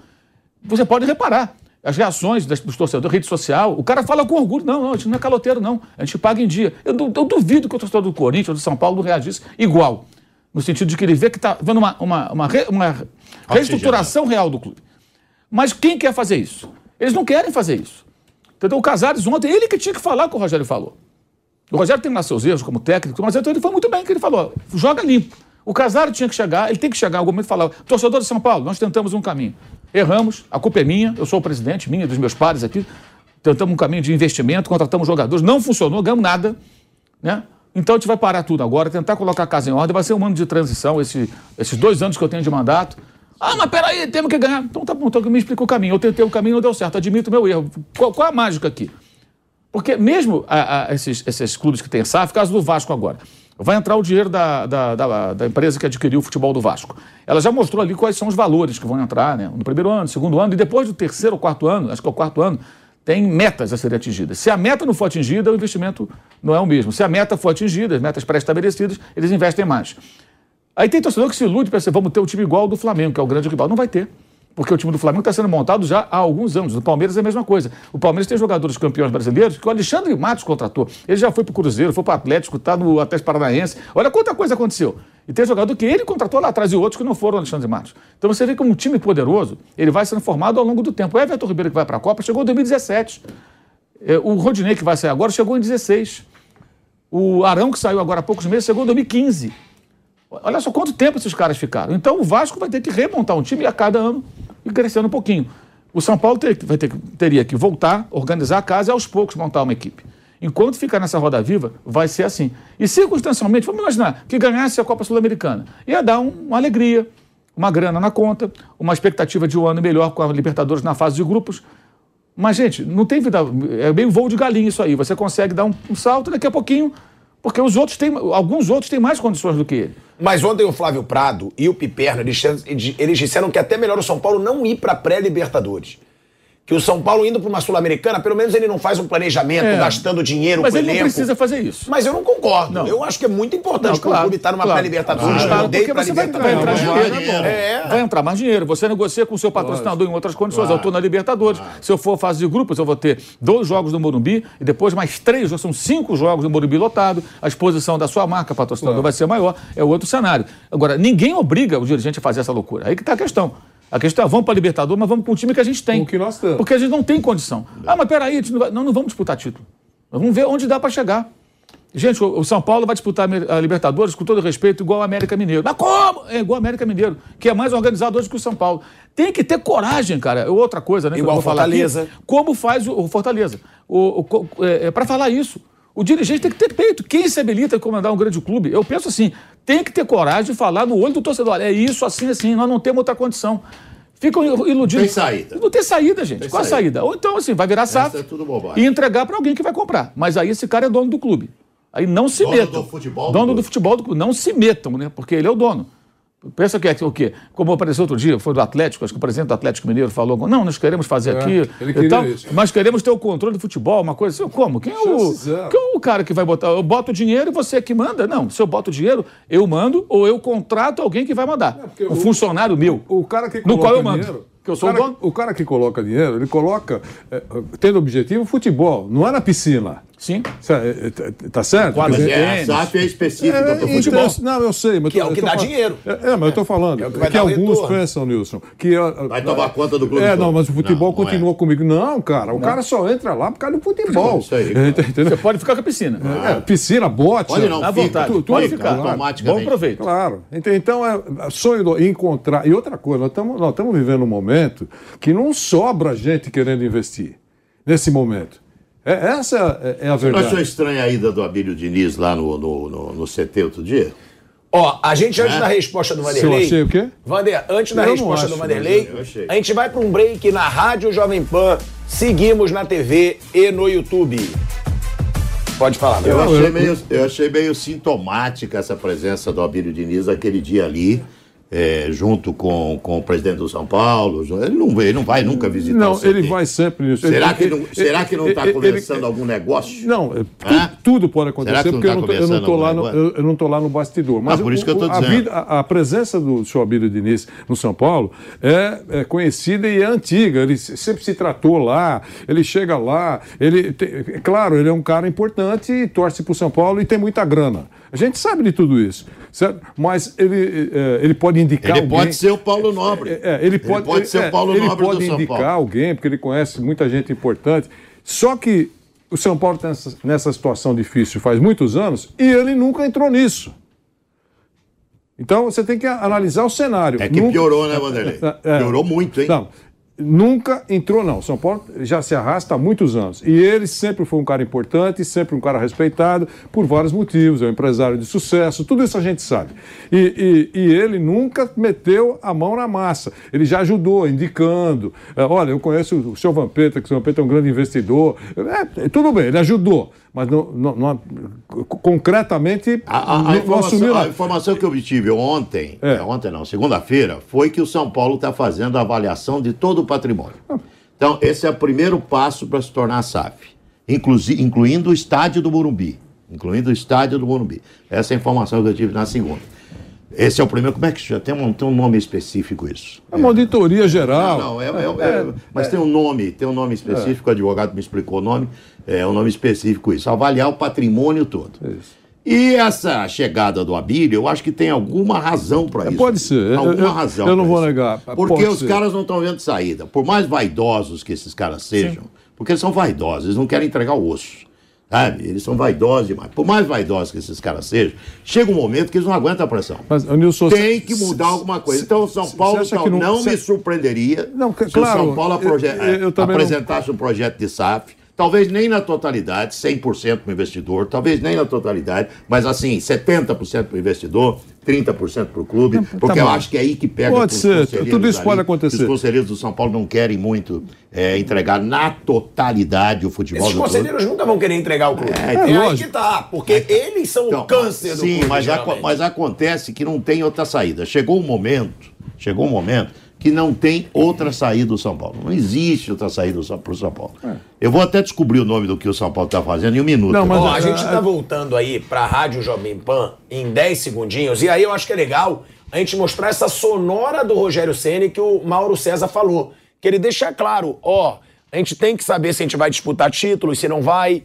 Speaker 6: Você pode reparar. As reações dos torcedores, rede social, o cara fala com orgulho. Não, não, a gente não é caloteiro, não. A gente paga em dia. Eu, eu duvido que o torcedor do Corinthians ou do São Paulo não reagisse igual. No sentido de que ele vê que está vendo uma, uma, uma, re- uma reestruturação real do clube. Mas quem quer fazer isso? Eles não querem fazer isso. Entendeu? O Casares ontem, ele que tinha que falar o que o Rogério falou. O Rogério tem lá seus erros como técnico, mas então ele foi muito bem que ele falou. Joga limpo. O Casares tinha que chegar, ele tem que chegar em algum momento e falar: torcedor de São Paulo, nós tentamos um caminho. Erramos, a culpa é minha, eu sou o presidente, minha, dos meus pares aqui. Tentamos um caminho de investimento, contratamos jogadores, não funcionou, ganhamos nada. Né? Então a gente vai parar tudo agora, tentar colocar a casa em ordem. Vai ser um ano de transição, esse- esses dois anos que eu tenho de mandato. Ah, mas peraí, temos que ganhar. Então tá bom, então me explica o caminho. Eu tentei o caminho, não deu certo, admito o meu erro. Qual, qual a mágica aqui? Porque mesmo a- a- esses, esses clubes que têm SAF, caso do Vasco agora, vai entrar o dinheiro da, da, da- da empresa que adquiriu o futebol do Vasco. Ela já mostrou ali quais são os valores que vão entrar né? no primeiro ano, no segundo ano, e depois do terceiro ou quarto ano, acho que é o quarto ano, tem metas a serem atingidas. Se a meta não for atingida, o investimento não é o mesmo. Se a meta for atingida, as metas pré-estabelecidas, eles investem mais. Aí tem torcedor que se ilude, pensa, vamos ter um time igual ao do Flamengo, que é o grande rival. Não vai ter. Porque o time do Flamengo está sendo montado já há alguns anos. O Palmeiras é a mesma coisa. O Palmeiras tem jogadores campeões brasileiros que o Alexandre Matos contratou. Ele já foi para o Cruzeiro, foi para o Atlético, está no Atlético Paranaense. Olha quanta coisa aconteceu. E tem jogador que ele contratou lá atrás e outros que não foram Alexandre Matos. Então você vê que um time poderoso, ele vai sendo formado ao longo do tempo. O Everton Ribeiro que vai para a Copa chegou em 2017. É, O Rodinei que vai sair agora chegou em 16. O Arão que saiu agora há poucos meses chegou em 2015. Olha só quanto tempo esses caras ficaram. Então o Vasco vai ter que remontar um time a cada ano e crescendo um pouquinho. O São Paulo ter- vai ter, teria que voltar, organizar a casa e aos poucos montar uma equipe. Enquanto ficar nessa roda viva, vai ser assim. E circunstancialmente, vamos imaginar que ganhasse a Copa Sul-Americana. Ia dar um- uma alegria, uma grana na conta, uma expectativa de um ano melhor com a Libertadores na fase de grupos. Mas, gente, não tem vida. É bem voo de galinha isso aí. Você consegue dar um, um salto daqui a pouquinho, porque os outros têm. Alguns outros têm mais condições do que ele.
Speaker 2: Mas ontem o Flávio Prado e o Piperno, eles, eles disseram que até melhor o São Paulo não ir para pré-Libertadores. Que o São Paulo indo para uma Sul-Americana, pelo menos ele não faz um planejamento,
Speaker 6: É.
Speaker 2: gastando dinheiro
Speaker 6: Mas
Speaker 2: com
Speaker 6: ele não
Speaker 2: elenco.
Speaker 6: precisa fazer isso.
Speaker 2: Mas eu não concordo.
Speaker 6: Não.
Speaker 2: Eu acho que é muito importante
Speaker 6: Não,
Speaker 2: que o clube estar numa
Speaker 6: claro.
Speaker 2: pré-libertadores,
Speaker 6: Claro, porque você vai, vai entrar
Speaker 2: pré-libertadores.
Speaker 6: dinheiro.
Speaker 2: É.
Speaker 6: Vai entrar mais dinheiro. Você negocia com o seu patrocinador em outras condições. Eu estou na Libertadores. Se eu for fase de grupos, eu vou ter dois jogos no Morumbi e depois mais três, são cinco jogos no Morumbi lotado. A exposição da sua marca patrocinador vai ser maior. É outro cenário. Agora, ninguém obriga o dirigente a fazer essa loucura. Aí que está a questão. A questão é, vamos para a Libertadores, mas vamos com o time que a gente tem.
Speaker 5: O que nós temos.
Speaker 6: Porque a gente não tem condição. Ah, mas peraí, não, vai... não, não vamos disputar título. Nós vamos ver onde dá para chegar. Gente, o o São Paulo vai disputar a Libertadores com todo respeito, igual o América Mineiro. Mas como? É igual o América Mineiro, que é mais organizado hoje que o São Paulo. Tem que ter coragem, cara. É Outra coisa, né?
Speaker 2: Igual
Speaker 6: vou falar aqui.
Speaker 2: Fortaleza.
Speaker 6: como faz o, o Fortaleza? O, o co- é, para falar isso. O dirigente tem que ter peito. Quem se habilita a comandar um grande clube? Eu penso assim: tem que ter coragem de falar no olho do torcedor. Olha, é isso, assim, assim. Nós não temos outra condição. Ficam iludidos.
Speaker 4: Tem saída.
Speaker 6: Não tem saída, gente.
Speaker 4: Tem
Speaker 6: Qual a
Speaker 4: saída.
Speaker 6: saída? Ou então, assim, vai virar SAF
Speaker 4: é
Speaker 6: e entregar para alguém que vai comprar. Mas aí esse cara é dono do clube. Aí não se
Speaker 4: Dono
Speaker 6: metam.
Speaker 4: do futebol do
Speaker 6: dono do,
Speaker 4: clube.
Speaker 6: futebol do clube. Não se metam, né? Porque ele é o dono. Pensa que é o quê? Como apareceu outro dia, foi do Atlético, acho que o presidente do Atlético Mineiro falou: não, nós queremos fazer
Speaker 5: É,
Speaker 6: aqui e
Speaker 5: isso.
Speaker 6: mas queremos ter o controle do futebol, uma coisa assim. Como? Quem é, o, quem é o cara que vai botar? Eu boto o dinheiro e você é que manda? Não, se eu boto o dinheiro, eu mando ou eu contrato alguém que vai mandar.
Speaker 5: porque
Speaker 6: um
Speaker 5: o-
Speaker 6: funcionário meu.
Speaker 5: O cara que
Speaker 6: No qual eu mando.
Speaker 5: dinheiro.
Speaker 6: Que eu sou
Speaker 5: o
Speaker 6: o
Speaker 5: cara,
Speaker 6: dono.
Speaker 5: o cara que coloca dinheiro, ele coloca é, tendo objetivo futebol, não é na piscina.
Speaker 6: Sim.
Speaker 5: É, é, Tá, tá certo?
Speaker 6: Quadra de
Speaker 5: dizer,
Speaker 4: É, a SAF é específica
Speaker 5: é,
Speaker 4: para o
Speaker 5: então,
Speaker 4: futebol.
Speaker 5: não, eu sei, mas
Speaker 2: Que é
Speaker 5: eu
Speaker 2: o que
Speaker 5: tô
Speaker 2: dá
Speaker 5: falando-
Speaker 2: dinheiro.
Speaker 5: É, é, mas eu estou falando
Speaker 2: É o que vai
Speaker 5: que alguns
Speaker 2: retorno.
Speaker 5: pensam, Nilson, que ah,
Speaker 4: Vai tomar conta do clube
Speaker 5: É, não, mas o futebol
Speaker 4: Não, não
Speaker 5: continua
Speaker 4: é.
Speaker 5: comigo. Não, cara, o cara só entra lá por causa do futebol. *laughs*
Speaker 4: Isso aí,
Speaker 5: É?
Speaker 6: Você pode ficar com a piscina.
Speaker 5: É, piscina, bote.
Speaker 4: Pode não,
Speaker 6: À
Speaker 4: fica,
Speaker 6: vontade.
Speaker 4: tu-
Speaker 6: Pode
Speaker 4: fica,
Speaker 6: ficar. Bom
Speaker 4: automaticamente.
Speaker 6: proveito.
Speaker 5: Claro. Ent- Então, é é sonho do, encontrar. E outra coisa, nós estamos nós estamos vivendo um momento que não sobra gente querendo investir. Nesse momento. É, essa é, é a
Speaker 4: Não achou
Speaker 5: verdade.
Speaker 4: estranha a ida do Abílio Diniz lá no, no, no, no CT outro dia?
Speaker 2: Ó, a gente, antes
Speaker 4: É?
Speaker 2: da resposta do
Speaker 5: Se eu
Speaker 2: Vanderlei.
Speaker 5: achei o quê?
Speaker 2: Vander, antes da
Speaker 5: Eu não
Speaker 2: resposta
Speaker 5: acho,
Speaker 2: do Vanderlei,
Speaker 4: eu
Speaker 2: a gente vai para um break na Rádio Jovem Pan. Seguimos na TV e no YouTube. Pode falar,
Speaker 4: Eu
Speaker 2: meu.
Speaker 4: achei, meio, eu achei meio sintomática essa presença do Abílio Diniz aquele dia ali, é, junto com, com o presidente do São Paulo. Ele não, ele não vai nunca visitar
Speaker 5: Não,
Speaker 4: o CT.
Speaker 5: ele vai sempre nisso.
Speaker 4: Será
Speaker 5: Ele-
Speaker 4: que não,
Speaker 5: ele-
Speaker 4: será que não está começando
Speaker 5: ele-
Speaker 4: algum negócio?
Speaker 5: Não, tu-
Speaker 4: Hã?
Speaker 5: tudo pode acontecer,
Speaker 4: que não
Speaker 5: porque
Speaker 4: tá
Speaker 5: eu não não estou lá, no- eu, não lá no bastidor. Mas
Speaker 4: Ah, por
Speaker 5: o-
Speaker 4: isso que eu
Speaker 5: a,
Speaker 4: dizendo.
Speaker 5: vida- a- a presença do senhor Abílio Diniz no São Paulo é, é conhecida e é antiga. Ele se- sempre se tratou lá, ele chega lá. Ele tem- é claro, ele é um cara importante e torce para o São Paulo e tem muita grana. A gente sabe de tudo isso, certo? Mas ele, é, ele pode indicar
Speaker 4: Ele
Speaker 5: alguém.
Speaker 4: pode ser o Paulo Nobre.
Speaker 5: É, ele pode,
Speaker 4: ser
Speaker 5: é,
Speaker 4: o Paulo
Speaker 5: ele
Speaker 4: Nobre
Speaker 5: pode
Speaker 4: do São
Speaker 5: indicar alguém, porque ele conhece muita gente importante. Só que o São Paulo está nessa, nessa situação difícil faz muitos anos e ele nunca entrou nisso. Então você tem que analisar o cenário.
Speaker 4: É que
Speaker 5: Nunca-
Speaker 4: piorou, né, Vanderlei?
Speaker 5: É.
Speaker 4: Piorou muito, hein?
Speaker 5: Não, nunca entrou, não. São Paulo já se arrasta há muitos anos. E ele sempre foi um cara importante, sempre um cara respeitado, por vários motivos. É um empresário de sucesso, tudo isso a gente sabe. E, e- e ele nunca meteu a mão na massa. Ele já ajudou, indicando. É, olha, eu conheço o seu Vampeta, que o seu Vampeta é um grande investidor. É, tudo bem, ele ajudou. Mas não, não- não- concretamente
Speaker 4: A, a- a informação, a informação que eu obtive ontem,
Speaker 5: É.
Speaker 4: é, ontem não, segunda-feira, foi que o São Paulo está fazendo a avaliação de todo o patrimônio. Então, esse é o primeiro passo para se tornar SAF, incluindo o estádio do Morumbi. Incluindo o estádio do Morumbi. Essa é a informação que eu tive na segunda. Esse é o primeiro. Como é que chama? Tem um, tem um nome específico isso?
Speaker 5: É uma auditoria geral.
Speaker 4: Não, é, é- é- mas tem um nome, tem um nome específico, o advogado me explicou o nome, é um nome específico isso, avaliar o patrimônio todo. E essa chegada do Abílio, eu acho que tem alguma razão para isso.
Speaker 5: É, pode ser.
Speaker 4: Alguma
Speaker 5: eu-
Speaker 4: razão.
Speaker 5: eu não vou
Speaker 4: isso.
Speaker 5: negar.
Speaker 4: Porque
Speaker 5: Pode
Speaker 4: os
Speaker 5: ser.
Speaker 4: caras não estão vendo saída. Por mais vaidosos que esses caras sejam, porque eles são vaidosos, eles não querem entregar o osso. Sabe? Eles são vaidosos demais. Por mais vaidosos que esses caras sejam, chega um momento que eles não aguentam a pressão.
Speaker 5: Mas, Nilson,
Speaker 4: Tem que mudar alguma coisa. Então, o São Paulo não,
Speaker 5: não-
Speaker 4: me surpreenderia
Speaker 5: Não, que-
Speaker 4: se
Speaker 5: claro,
Speaker 4: o São Paulo
Speaker 5: eu- eu também não-
Speaker 4: apresentasse um projeto de SAF. Talvez nem na totalidade, 100% para o investidor, talvez nem na totalidade, mas assim, 70% para o investidor, 30% para o clube, porque eu
Speaker 5: bom.
Speaker 4: acho que é aí que pega
Speaker 5: Pode ser,
Speaker 4: conselheiros
Speaker 5: tudo isso
Speaker 4: ali,
Speaker 5: pode acontecer.
Speaker 4: Os conselheiros do São Paulo não querem muito é, entregar na totalidade o futebol
Speaker 2: Esses
Speaker 4: do clube.
Speaker 2: conselheiros nunca vão querer entregar o clube.
Speaker 4: É,
Speaker 2: É, aí
Speaker 5: lógico.
Speaker 2: que tá, porque eles são o câncer do
Speaker 4: Sim,
Speaker 2: clube.
Speaker 4: mas, aco-
Speaker 2: geralmente.
Speaker 4: mas acontece que não tem outra saída. Chegou um momento, chegou um momento que não tem outra saída do São Paulo. Não existe outra saída para o São Paulo. Eu vou até descobrir o nome do que o São Paulo está fazendo em um minuto.
Speaker 2: Não, mas Ó, a gente está voltando aí para a Rádio Jovem Pan em 10 segundinhos, e aí eu acho que é legal a gente mostrar essa sonora do Rogério Ceni que o Mauro César falou. Que ele deixa claro, ó, a gente tem que saber se a gente vai disputar títulos, se não vai.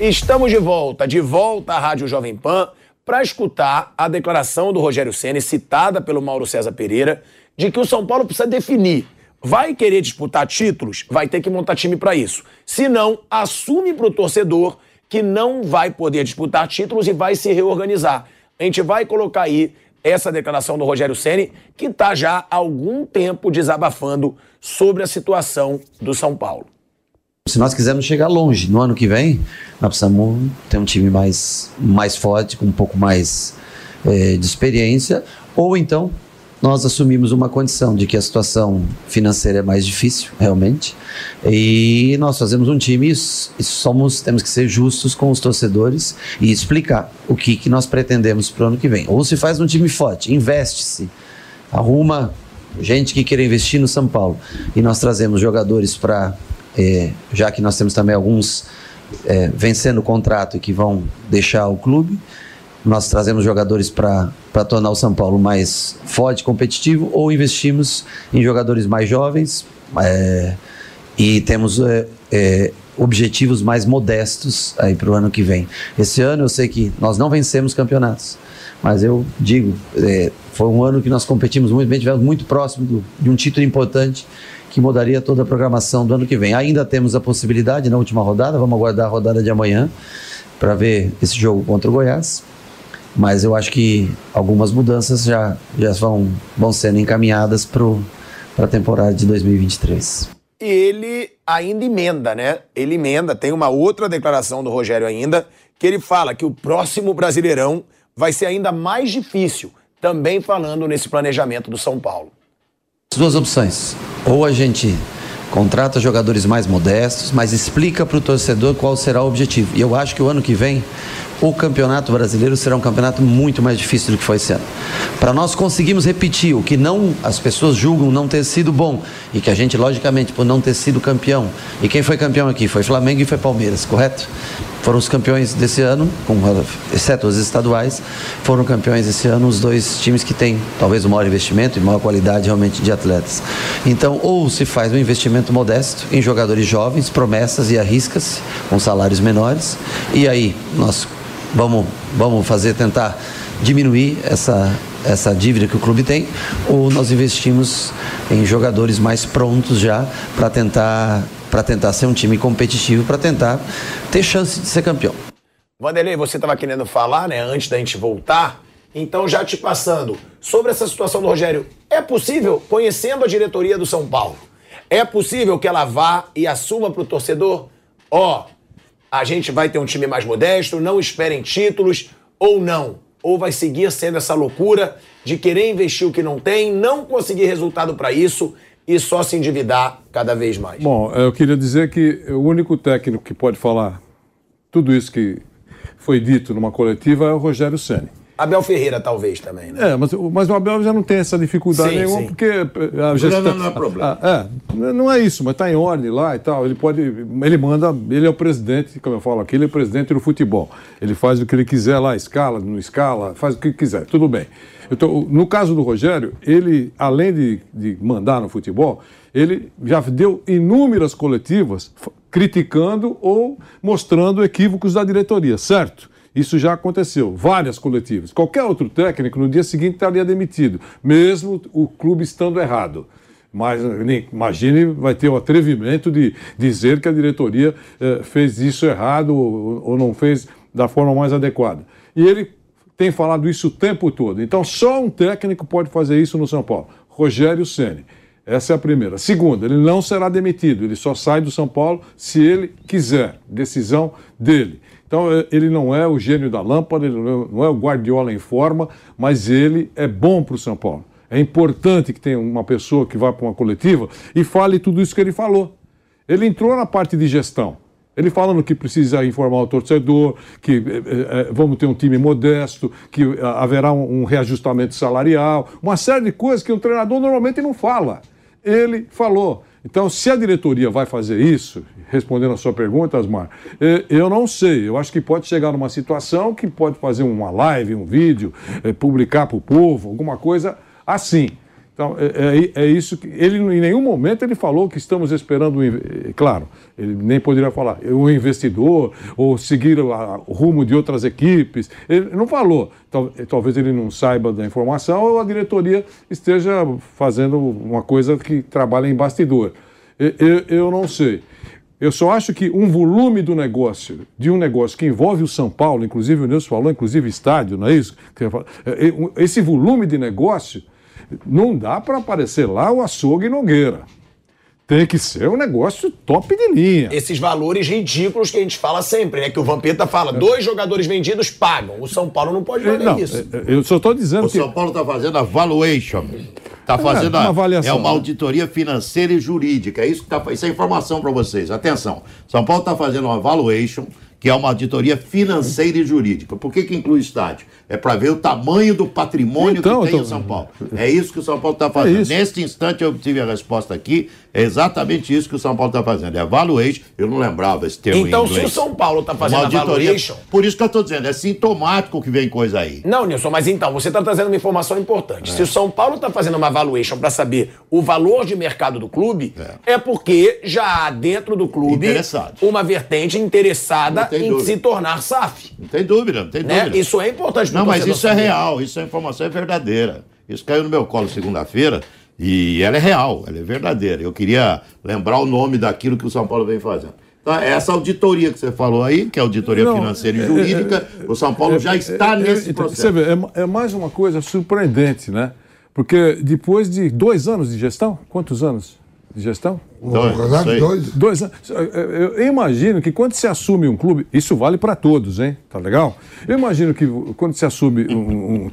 Speaker 2: Estamos de volta, de volta à Rádio Jovem Pan, para escutar a declaração do Rogério Ceni citada pelo Mauro César Pereira, de que o São Paulo precisa definir. Vai querer disputar títulos? Vai ter que montar time para isso. Se não, assume para o torcedor que não vai poder disputar títulos e vai se reorganizar. A gente vai colocar aí essa declaração do Rogério Ceni, que está já há algum tempo desabafando sobre a situação do São Paulo.
Speaker 7: Se nós quisermos chegar longe no ano que vem, nós precisamos ter um time mais, mais forte, com um pouco mais é, de experiência, ou então nós assumimos uma condição de que a situação financeira é mais difícil, realmente, e nós fazemos um time e somos, temos que ser justos com os torcedores e explicar o que, que nós pretendemos para o ano que vem. Ou se faz um time forte, investe-se, arruma gente que queira investir no São Paulo e nós trazemos jogadores para, é, já que nós temos também alguns é, vencendo o contrato e que vão deixar o clube, nós trazemos jogadores para tornar o São Paulo mais forte, competitivo, ou investimos em jogadores mais jovens é, e temos é, é, objetivos mais modestos aí para o ano que vem. Esse ano eu sei que nós não vencemos campeonatos, mas eu digo, é, foi um ano que nós competimos muito bem, tivemos muito próximo do, de um título importante que mudaria toda a programação do ano que vem. Ainda temos a possibilidade na última rodada, vamos aguardar a rodada de amanhã para ver esse jogo contra o Goiás mas eu acho que algumas mudanças já, já vão, vão sendo encaminhadas para a temporada de 2023.
Speaker 2: E ele ainda emenda, né? Ele emenda, tem uma outra declaração do Rogério ainda, que ele fala que o próximo Brasileirão vai ser ainda mais difícil, também falando nesse planejamento do São Paulo.
Speaker 7: Duas opções. Ou a gente contrata jogadores mais modestos, mas explica para o torcedor qual será o objetivo. E eu acho que o ano que vem o campeonato brasileiro será um campeonato muito mais difícil do que foi esse ano. Para nós conseguirmos repetir o que não as pessoas julgam não ter sido bom e que a gente logicamente por não ter sido campeão. E quem foi campeão aqui foi Flamengo e foi Palmeiras, correto? Foram os campeões desse ano, com, exceto os estaduais, foram campeões esse ano os dois times que têm talvez o maior investimento e maior qualidade realmente de atletas. Então, ou se faz um investimento modesto em jogadores jovens, promessas e arrisca-se com salários menores, e aí nós vamos, vamos fazer, tentar diminuir essa, essa dívida que o clube tem, ou nós investimos em jogadores mais prontos já para tentar, para tentar ser um time competitivo, para tentar ter chance de ser campeão.
Speaker 2: Vanderlei, você estava querendo falar, né, antes da gente voltar, então já te passando sobre essa situação do Rogério, é possível, conhecendo a diretoria do São Paulo, é possível que ela vá e assuma para o torcedor, ó, oh, a gente vai ter um time mais modesto, não esperem títulos ou não. Ou vai seguir sendo essa loucura de querer investir o que não tem, não conseguir resultado para isso e só se endividar cada vez mais.
Speaker 5: Bom, eu queria dizer que o único técnico que pode falar tudo isso que foi dito numa coletiva é o Rogério Ceni.
Speaker 2: Abel Ferreira, talvez, também, né?
Speaker 5: É, mas, mas o Abel já não tem essa dificuldade sim, nenhuma, sim. porque a gestão.
Speaker 4: Não, não é problema.
Speaker 5: é, não é isso, mas está em ordem lá e tal. Ele pode. Ele manda. Ele é o presidente, como eu falo aqui, ele é o presidente do futebol. Ele faz o que ele quiser lá, escala, não escala, faz o que quiser, tudo bem. Então, no caso do Rogério, ele, além de, de mandar no futebol, ele já deu inúmeras coletivas criticando ou mostrando equívocos da diretoria, certo? Isso já aconteceu, várias coletivas. Qualquer outro técnico no dia seguinte estaria demitido, mesmo o clube estando errado. Mas imagine, vai ter o atrevimento de dizer que a diretoria eh, fez isso errado ou, ou não fez da forma mais adequada. E ele tem falado isso o tempo todo. Então, só um técnico pode fazer isso no São Paulo: Rogério Ceni. Essa é a primeira. Segunda, ele não será demitido, ele só sai do São Paulo se ele quiser. Decisão dele. Então, é, ele não é o gênio da lâmpada, ele não é o Guardiola em forma, mas ele é bom para o São Paulo. É importante que tenha uma pessoa que vá para uma coletiva e fale tudo isso que ele falou. Ele entrou na parte de gestão. Ele falando que precisa informar o torcedor, que eh, eh, vamos ter um time modesto, que eh, haverá um, um reajustamento salarial, uma série de coisas que o treinador normalmente não fala. Ele falou. Então, se a diretoria vai fazer isso, respondendo a sua pergunta, Asmar, eh, eu não sei. Eu acho que pode chegar numa situação que pode fazer uma live, um vídeo, eh, publicar para o povo, alguma coisa assim. Então, é, é, é, isso que. Ele, em nenhum momento, ele falou que estamos esperando. Um, claro, ele nem poderia falar um investidor ou seguir a, o rumo de outras equipes. Ele não falou. Tal, talvez ele não saiba da informação ou a diretoria esteja fazendo uma coisa que trabalha em bastidor. Eu, eu não sei. Eu só acho que um volume do negócio, de um negócio que envolve o São Paulo, inclusive o Nilson falou, inclusive estádio, não é isso? É, esse volume de negócio não dá para aparecer lá o açougue Nogueira. Tem que ser um negócio top de linha.
Speaker 2: Esses valores ridículos que a gente fala sempre, né? Que o Vampeta fala, dois jogadores vendidos pagam. O São Paulo não pode fazer
Speaker 5: não,
Speaker 2: isso.
Speaker 5: É, é, eu só estou dizendo
Speaker 4: o
Speaker 5: que...
Speaker 4: O São Paulo está fazendo a valuation. Está fazendo é, uma, avaliação. É uma auditoria financeira e jurídica. É isso que tá, isso é informação para vocês. Atenção. São Paulo está fazendo uma valuation, que é uma auditoria financeira e jurídica. Por que, que inclui estádio? É para ver o tamanho do patrimônio então, que tem tô... em São Paulo. É isso que o São Paulo está fazendo. É Neste instante eu obtive a resposta aqui. É exatamente isso que o São Paulo está fazendo. É valuation. Eu não lembrava esse termo
Speaker 2: Então,
Speaker 4: se o
Speaker 2: São Paulo está fazendo valuation...
Speaker 4: Por isso que eu estou dizendo, é sintomático que vem coisa aí.
Speaker 2: Não, Nilson, mas então, você está trazendo uma informação importante. É. Se o São Paulo está fazendo uma valuation para saber o valor de mercado do clube, é. é, porque já há dentro do clube uma vertente interessada em dúvida. se tornar SAF.
Speaker 4: Não tem dúvida, não tem
Speaker 2: né?
Speaker 4: dúvida.
Speaker 2: Isso é importante
Speaker 4: Não, mas isso é real, isso é informação é verdadeira. Isso caiu no meu colo segunda-feira e ela é real, ela é verdadeira. Eu queria lembrar o nome daquilo que o São Paulo vem fazendo. Então, essa auditoria que você falou aí, que é auditoria Não, financeira e é, jurídica, é, é, o São Paulo já está é, nesse então, processo. Você
Speaker 5: vê, é, mais uma coisa surpreendente, né? Porque depois de dois anos de gestão, quantos anos? De gestão?
Speaker 3: Dois, dois.
Speaker 5: dois anos. Eu imagino que quando se assume um clube, isso vale para todos, hein? Tá legal? Eu imagino que quando se assume um, um,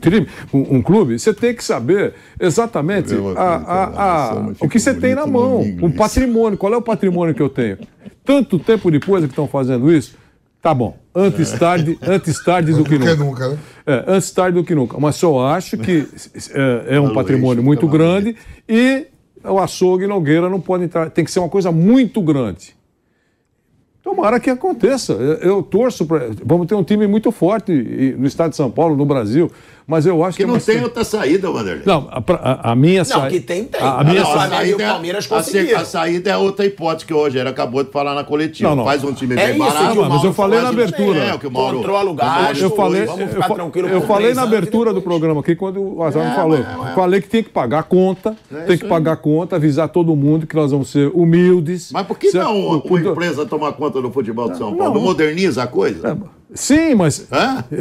Speaker 5: um, um clube, você tem que saber exatamente a, a, a, o que você tem na mão, o patrimônio. Qual é o patrimônio que eu tenho? Tanto tempo depois que estão fazendo isso, tá bom. Antes tarde, antes tarde do *laughs* que nunca.
Speaker 3: nunca né?
Speaker 5: é, antes tarde do que nunca. Mas só acho que é, é um patrimônio muito grande e o açougue Nogueira não pode entrar, tem que ser uma coisa muito grande. Tomara que aconteça. Eu, torço para. Vamos ter um time muito forte no estado de São Paulo, no Brasil. Mas eu acho
Speaker 4: que.
Speaker 5: que
Speaker 4: não tem outra saída, Wanderlei.
Speaker 5: Não, a, a, a minha saída.
Speaker 2: Não, que tem, tem.
Speaker 5: A, a minha
Speaker 2: não,
Speaker 5: saída.
Speaker 2: e o Palmeiras conseguiram.
Speaker 4: A, saída é outra hipótese que o Rogério acabou de falar na coletiva. Não, não. Faz um time
Speaker 2: é
Speaker 4: bem barato.
Speaker 5: Não, mas eu falei na abertura.
Speaker 2: É, o que o Mauro. Controla o gasto.
Speaker 5: Eu falei, vamos ficar eu, tranquilo eu falei na abertura do programa aqui, quando o Azar me é, falou. É, falei que tem que pagar a conta, é tem que pagar a conta, avisar todo mundo que nós vamos ser humildes.
Speaker 4: Mas por que não uma empresa tomar conta do futebol de São Paulo? Não moderniza a coisa?
Speaker 5: Sim, mas.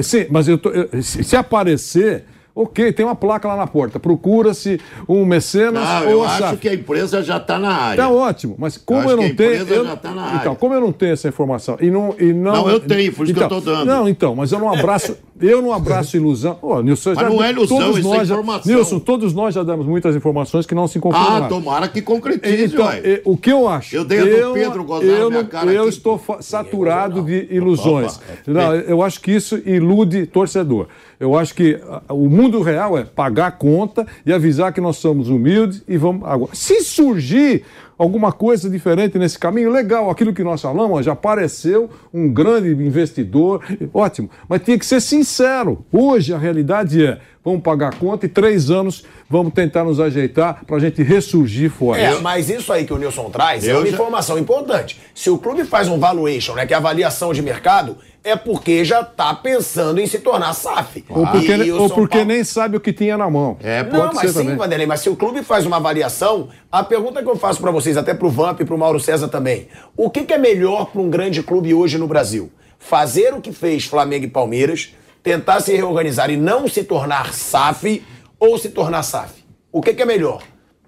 Speaker 5: Sim, mas eu se aparecer Ok, tem uma placa lá na porta. Procura-se um mecenas
Speaker 4: não,
Speaker 5: ou
Speaker 4: eu acho que a empresa já está na área.
Speaker 5: Tá ótimo, mas como eu, eu não tenho. Eu, já tá na área. Então, como eu não tenho essa informação e não. E não,
Speaker 4: não, eu tenho, por isso
Speaker 5: então,
Speaker 4: que eu estou dando.
Speaker 5: Não, então, mas eu não abraço. *laughs* Eu não abraço ilusão. Oh, Nilson,
Speaker 4: mas já, não é ilusão, todos isso é nós é informação.
Speaker 5: Já, Nilson, todos nós já damos muitas informações que não se confirmam.
Speaker 4: Ah, tomara que concretize,
Speaker 5: então, O que eu acho?
Speaker 4: Eu dei a do Pedro gozar
Speaker 5: eu,
Speaker 4: minha cara
Speaker 5: Eu aqui. estou saturado de ilusões. É não, eu acho que isso ilude torcedor. Eu acho que o mundo real é pagar a conta e avisar que nós somos humildes e vamos agora. Se surgir alguma coisa diferente nesse caminho, legal, aquilo que nós falamos, já apareceu um grande investidor, ótimo, mas tinha que ser sincero. Hoje a realidade é, vamos pagar a conta e três anos vamos tentar nos ajeitar para a gente ressurgir fora.
Speaker 2: É, mas isso aí que o Nilson traz Eu é uma já... informação importante. Se o clube faz um valuation, né, que é avaliação de mercado, é porque já está pensando em se tornar SAF.
Speaker 5: Ou porque, ou porque Paulo... nem sabe o que tinha na mão.
Speaker 2: É, pode Não, mas sim, também. Vanderlei, mas se o clube faz uma avaliação, a pergunta que eu faço para vocês, até para o Vamp e para o Mauro César também, o que, que é melhor para um grande clube hoje no Brasil? Fazer o que fez Flamengo e Palmeiras, tentar se reorganizar e não se tornar SAF ou se tornar SAF? O que, que é melhor?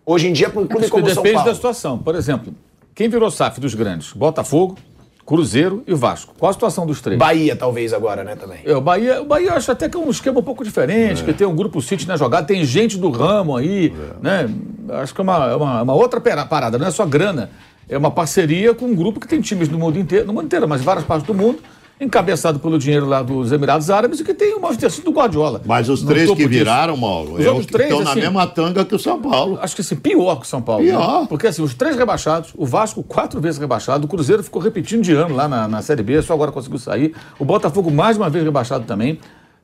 Speaker 2: Hoje em dia, para um clube
Speaker 6: Acho
Speaker 2: como
Speaker 6: São
Speaker 2: Paulo.
Speaker 6: Depende da situação. Por exemplo, quem virou SAF dos grandes? Botafogo, Cruzeiro e Vasco. Qual a situação dos três?
Speaker 2: Bahia, talvez, agora, né, também.
Speaker 6: É, o Bahia, o Bahia eu acho até que é um esquema um pouco diferente, é. que tem um grupo City na jogada, tem gente do ramo aí, é. né? Acho que é uma, uma, uma, outra parada, não é só grana é uma parceria com um grupo que tem times no mundo inteiro, no mundo inteiro, mas várias partes do mundo, encabeçado pelo dinheiro lá dos Emirados Árabes e que tem o Manchester City do Guardiola.
Speaker 4: Mas os três que
Speaker 6: disso.
Speaker 4: viraram, Mauro,
Speaker 6: Os
Speaker 4: é
Speaker 6: três,
Speaker 4: estão na
Speaker 6: assim,
Speaker 4: mesma tanga que o São Paulo.
Speaker 6: Acho que assim, pior que o São Paulo.
Speaker 4: Pior.
Speaker 6: né? Porque assim, os três rebaixados, o Vasco quatro vezes rebaixado, o Cruzeiro ficou repetindo de ano lá na, na Série B, só agora conseguiu sair. O Botafogo mais uma vez rebaixado também,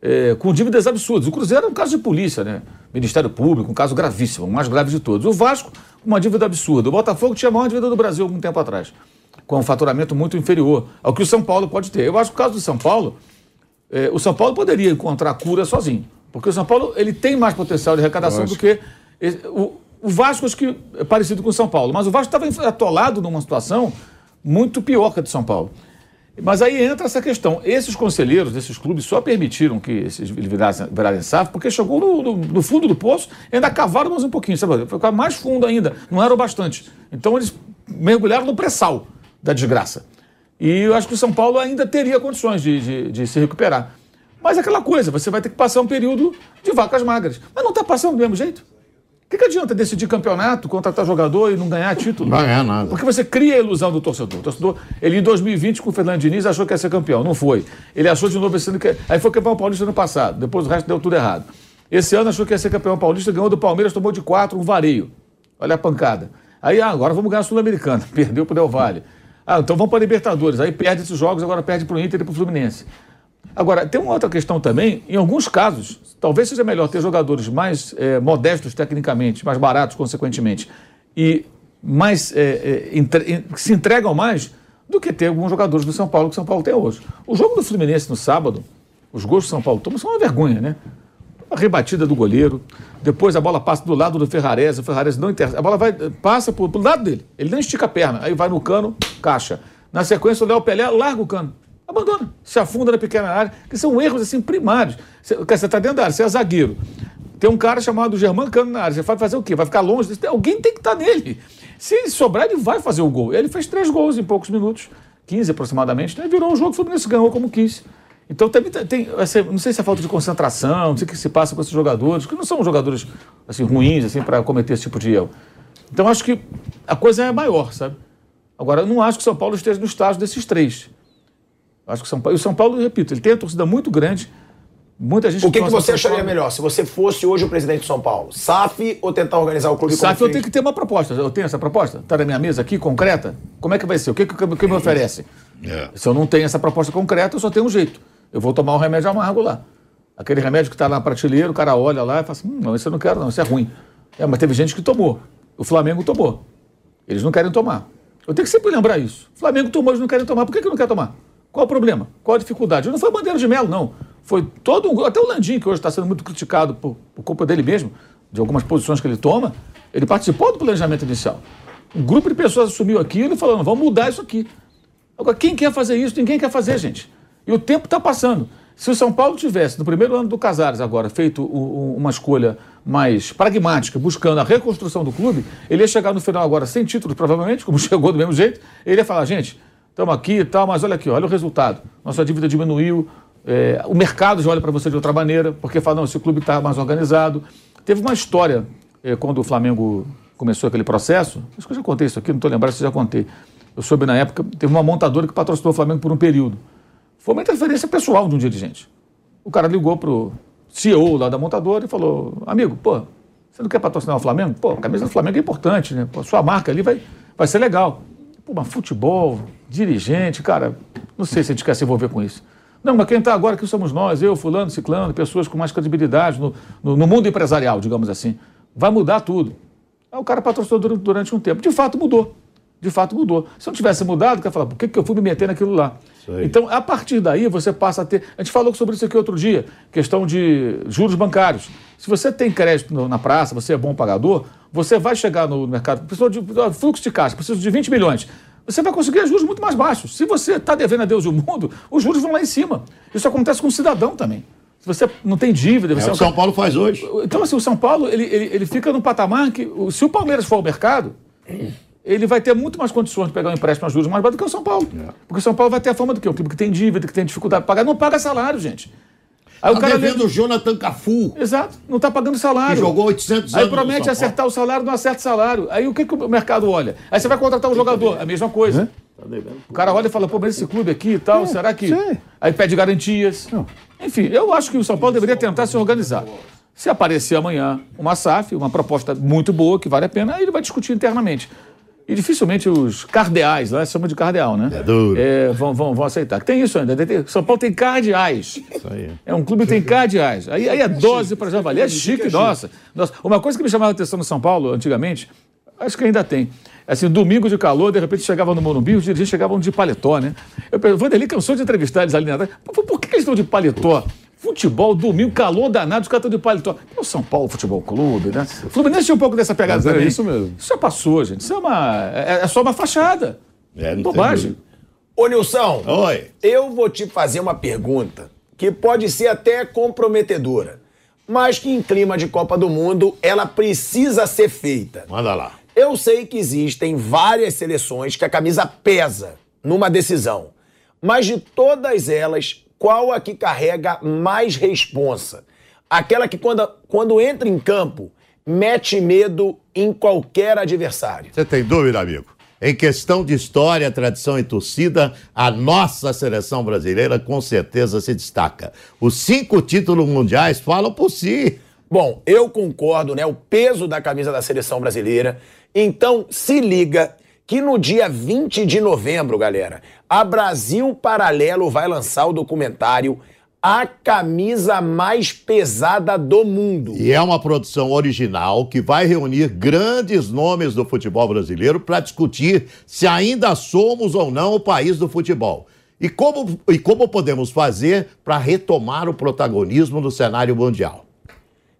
Speaker 6: é, com dívidas absurdas. O Cruzeiro é um caso de polícia, né? Ministério Público, um caso gravíssimo, o mais grave de todos. O Vasco, uma dívida absurda. O Botafogo tinha a maior dívida do Brasil algum tempo atrás, com um faturamento muito inferior ao que o São Paulo pode ter. Eu acho que o caso do São Paulo, é, o São Paulo poderia encontrar cura sozinho. Porque o São Paulo ele tem mais potencial de arrecadação do que. O, o Vasco, acho que é parecido com o São Paulo. Mas o Vasco estava atolado numa situação muito pior que a do São Paulo. Mas aí entra essa questão. Esses conselheiros desses clubes só permitiram que esses virassem, virassem SAF porque chegou no, no- no fundo do poço e ainda cavaram mais um pouquinho. Sabe? Foi mais fundo ainda. Não era o bastante. Então eles mergulharam no pré-sal da desgraça. E eu acho que o São Paulo ainda teria condições de, de- de se recuperar. Mas é aquela coisa, você vai ter que passar um período de vacas magras. Mas não está passando do mesmo jeito. O que, que adianta decidir campeonato, contratar jogador e não ganhar título?
Speaker 4: Não vai ganhar nada.
Speaker 6: Porque você cria a ilusão do torcedor. O torcedor, ele em 2020, com o Fernando Diniz, achou que ia ser campeão. Não foi. Ele achou de novo esse ano que. Aí foi campeão paulista no passado. Depois o resto deu tudo errado. Esse ano achou que ia ser campeão paulista, ganhou do Palmeiras, tomou de quatro, um vareio. Olha a pancada. Aí, ah, agora vamos ganhar a Sul-Americana. *laughs* Perdeu pro Del Valle. Ah, então vamos para Libertadores. Aí perde esses jogos, agora perde pro Inter e pro Fluminense. Agora, tem uma outra questão também. Em alguns casos, talvez seja melhor ter jogadores mais eh, modestos tecnicamente, mais baratos, consequentemente, e mais eh, eh, entre- se entregam mais do que ter alguns jogadores do São Paulo que o São Paulo tem hoje. O jogo do Fluminense no sábado, os gols do São Paulo tomam são uma vergonha, né? A rebatida do goleiro, depois a bola passa do lado do Ferrarese, o Ferrarese não interessa, a bola vai, passa pro, pro lado dele, ele não estica a perna, aí vai no cano, caixa. Na sequência, o Léo Pelé larga o cano, abandona, se afunda na pequena área, que são erros assim primários. Você está dentro da área, você é zagueiro. Tem um cara chamado Germán Cano na área, você vai fazer o quê? Vai ficar longe? desse- Alguém tem que estar nele. Se sobrar, ele vai fazer o gol. Ele fez três gols em poucos minutos, 15 aproximadamente, né? virou o jogo, o Fluminense ganhou como quis. Então também tem, essa- não sei se é falta de concentração, não sei o que se passa com esses jogadores, que não são jogadores assim ruins assim para cometer esse tipo de erro. Então acho que a coisa é maior, sabe? Agora eu não acho que o São Paulo esteja no estágio desses três. Acho que o São Paulo, e o São Paulo, repito, ele tem a torcida muito grande, muita gente
Speaker 2: O que, que você acharia
Speaker 6: Paulo.
Speaker 2: melhor se você fosse hoje o presidente de São Paulo? SAF ou tentar organizar o clube
Speaker 6: SAF eu tenho que ter uma proposta. Eu tenho essa proposta? Está na minha mesa aqui, concreta? Como é que vai ser? O que, que, que me oferece?
Speaker 4: É.
Speaker 6: Se eu não tenho essa proposta concreta, eu só tenho um jeito. Eu vou tomar um remédio amargo lá. Aquele remédio que está na prateleira, o cara olha lá e fala assim: hum, não, isso eu não quero, não, isso é ruim. É, mas teve gente que tomou. O Flamengo tomou. Eles não querem tomar. Eu tenho que sempre lembrar isso. O Flamengo tomou, eles não querem tomar. Por que, que não quer tomar? Qual o problema? Qual a dificuldade? Não foi bandeira de melo, não. Foi todo um. Até o Landim, que hoje está sendo muito criticado por, por culpa dele mesmo, de algumas posições que ele toma, ele participou do planejamento inicial. Um grupo de pessoas assumiu aquilo e falou: "Não, vamos mudar isso aqui. Agora, quem quer fazer isso? Ninguém quer fazer, gente. E o tempo está passando. Se o São Paulo tivesse, no primeiro ano do Casares agora, feito o- o- uma escolha mais pragmática, buscando a reconstrução do clube, ele ia chegar no final agora sem títulos, provavelmente, como *laughs* chegou do mesmo jeito, ele ia falar, gente, estamos aqui e tal, mas olha aqui, olha o resultado. Nossa dívida diminuiu, é, o mercado já olha para você de outra maneira, porque fala, não, esse clube está mais organizado. Teve uma história, é, quando o Flamengo começou aquele processo, acho que eu já contei isso aqui, não estou lembrado se eu já contei. Eu soube na época, teve uma montadora que patrocinou o Flamengo por um período. Foi uma interferência pessoal de um dirigente. O cara ligou pro CEO lá da montadora e falou: Amigo, pô, você não quer patrocinar o Flamengo? Pô, a camisa do Flamengo é importante, né? Pô, sua marca ali vai, vai ser legal. Pô, mas futebol, dirigente, cara, não sei se a gente quer se envolver com isso. Não, mas quem está agora aqui somos nós, eu, fulano, ciclano, pessoas com mais credibilidade no, no, no mundo empresarial, digamos assim. Vai mudar tudo. Aí o cara patrocinou dur- durante um tempo. De fato, mudou. De fato, mudou. Se não tivesse mudado, o cara falar, por que, que eu fui me meter naquilo lá? Então, a partir daí, você passa a ter. A gente falou sobre isso aqui outro dia, questão de juros bancários. Se você tem crédito na praça, você é bom pagador, você vai chegar no mercado, precisou de fluxo de caixa, precisa de 20 milhões. Você vai conseguir juros muito mais baixos. Se você está devendo a Deus e o mundo, os juros vão lá em cima. Isso acontece com o cidadão também. Se você não tem dívida, você
Speaker 4: É o São Paulo faz hoje.
Speaker 6: então, assim, o São Paulo, ele, ele, ele fica num patamar que, se o Palmeiras for ao mercado, ele vai ter muito mais condições de pegar um empréstimo a juros mais baixo do que o São Paulo. Porque o São Paulo vai ter a fama do quê? O clube que tem dívida, que tem dificuldade de pagar, não paga salário, gente. Aí o
Speaker 4: Tá
Speaker 6: cara
Speaker 4: devendo o Jonathan Cafu.
Speaker 6: Exato, não está pagando salário.
Speaker 4: Que jogou 800
Speaker 6: Aí
Speaker 4: anos no
Speaker 6: promete acertar o salário, não acerta o salário. Aí o que, que o mercado olha? Aí você vai contratar um jogador, a mesma coisa. O cara olha e fala, pô, mas esse clube aqui e tal, será que. Aí pede garantias. Enfim, eu acho que o São Paulo deveria tentar se organizar. Se aparecer amanhã uma SAF, uma proposta muito boa, que vale a pena, aí ele vai discutir internamente. E dificilmente os cardeais, lá chama de cardeal, né?
Speaker 4: É duro.
Speaker 6: É, vão, vão, vão aceitar. Tem isso ainda. tem- São Paulo tem cardeais.
Speaker 4: Isso aí.
Speaker 6: É um clube que tem cardeais. Aí, aí é dose para javali. É chique, nossa. nossa. Uma coisa que me chamava a atenção no São Paulo, antigamente, acho que ainda tem. Assim, domingo de calor, de repente chegava no Morumbi, os dirigentes chegavam de paletó, né? Eu pergunto, Vanderlei cansou de entrevistar eles ali na por, por que eles estão de paletó? Futebol, domingo, calor danado, os caras estão de paletó. É o São Paulo Futebol Clube, né? O Fluminense tinha um pouco dessa pegada
Speaker 5: Mas é
Speaker 6: também.
Speaker 5: isso mesmo.
Speaker 6: Isso já passou, gente. Isso é uma. É, é só uma fachada.
Speaker 4: É, não tem
Speaker 6: Bobagem.
Speaker 2: Ô, Nilson,
Speaker 4: Oi.
Speaker 2: eu vou te fazer uma pergunta que pode ser até comprometedora, mas que em clima de Copa do Mundo ela precisa ser feita.
Speaker 4: Manda lá.
Speaker 2: Eu sei que existem várias seleções que a camisa pesa numa decisão, mas de todas elas, qual a que carrega mais responsa? Aquela que, quando, quando entra em campo, mete medo em qualquer adversário.
Speaker 4: Você tem dúvida, amigo? Em questão de história, tradição e torcida, a nossa seleção brasileira com certeza se destaca. Os cinco títulos mundiais falam por si.
Speaker 2: Bom, eu concordo, né? O peso da camisa da seleção brasileira. Então, se liga que no dia 20 de novembro, galera, a Brasil Paralelo vai lançar o documentário A Camisa Mais Pesada do Mundo.
Speaker 4: E é uma produção original que vai reunir grandes nomes do futebol brasileiro para discutir se ainda somos ou não o país do futebol. E como, e como podemos fazer para retomar o protagonismo no cenário mundial.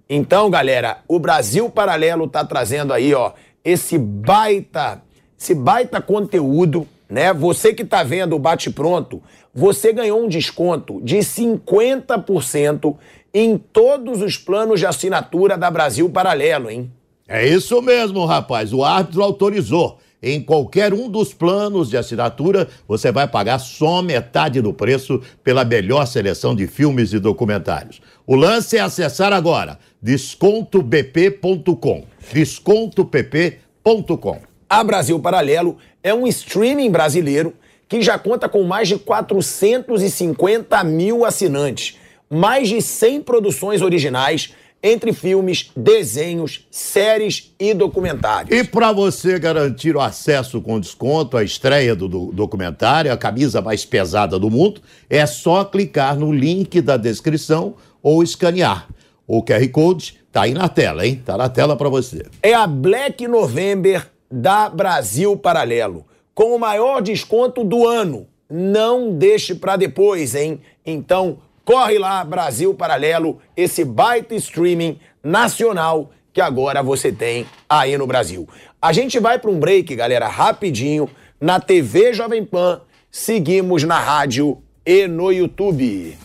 Speaker 2: Então, galera, o Brasil Paralelo tá trazendo aí, ó, esse baita, esse baita conteúdo, né? Você que tá vendo o Bate Pronto, você ganhou um desconto de 50% em todos os planos de assinatura da Brasil Paralelo, hein?
Speaker 4: É isso mesmo, rapaz. O árbitro autorizou. Em qualquer um dos planos de assinatura, você vai pagar só metade do preço pela melhor seleção de filmes e documentários. O lance é acessar agora descontobp.com. Descontopp.com.
Speaker 2: A Brasil Paralelo é um streaming brasileiro que já conta com mais de 450 mil assinantes, mais de 100 produções originais, entre filmes, desenhos, séries e documentários.
Speaker 4: E para você garantir o acesso com desconto à estreia do, do documentário, a camisa mais pesada do mundo, é só clicar no link da descrição ou escanear. O QR Code tá aí na tela, hein? Tá na tela para você.
Speaker 2: É a Black November da Brasil Paralelo, com o maior desconto do ano. Não deixe para depois, hein? Então, corre lá, Brasil Paralelo, esse baita streaming nacional que agora você tem aí no Brasil. A gente vai para um break, galera, rapidinho, na TV Jovem Pan, seguimos na rádio e no YouTube.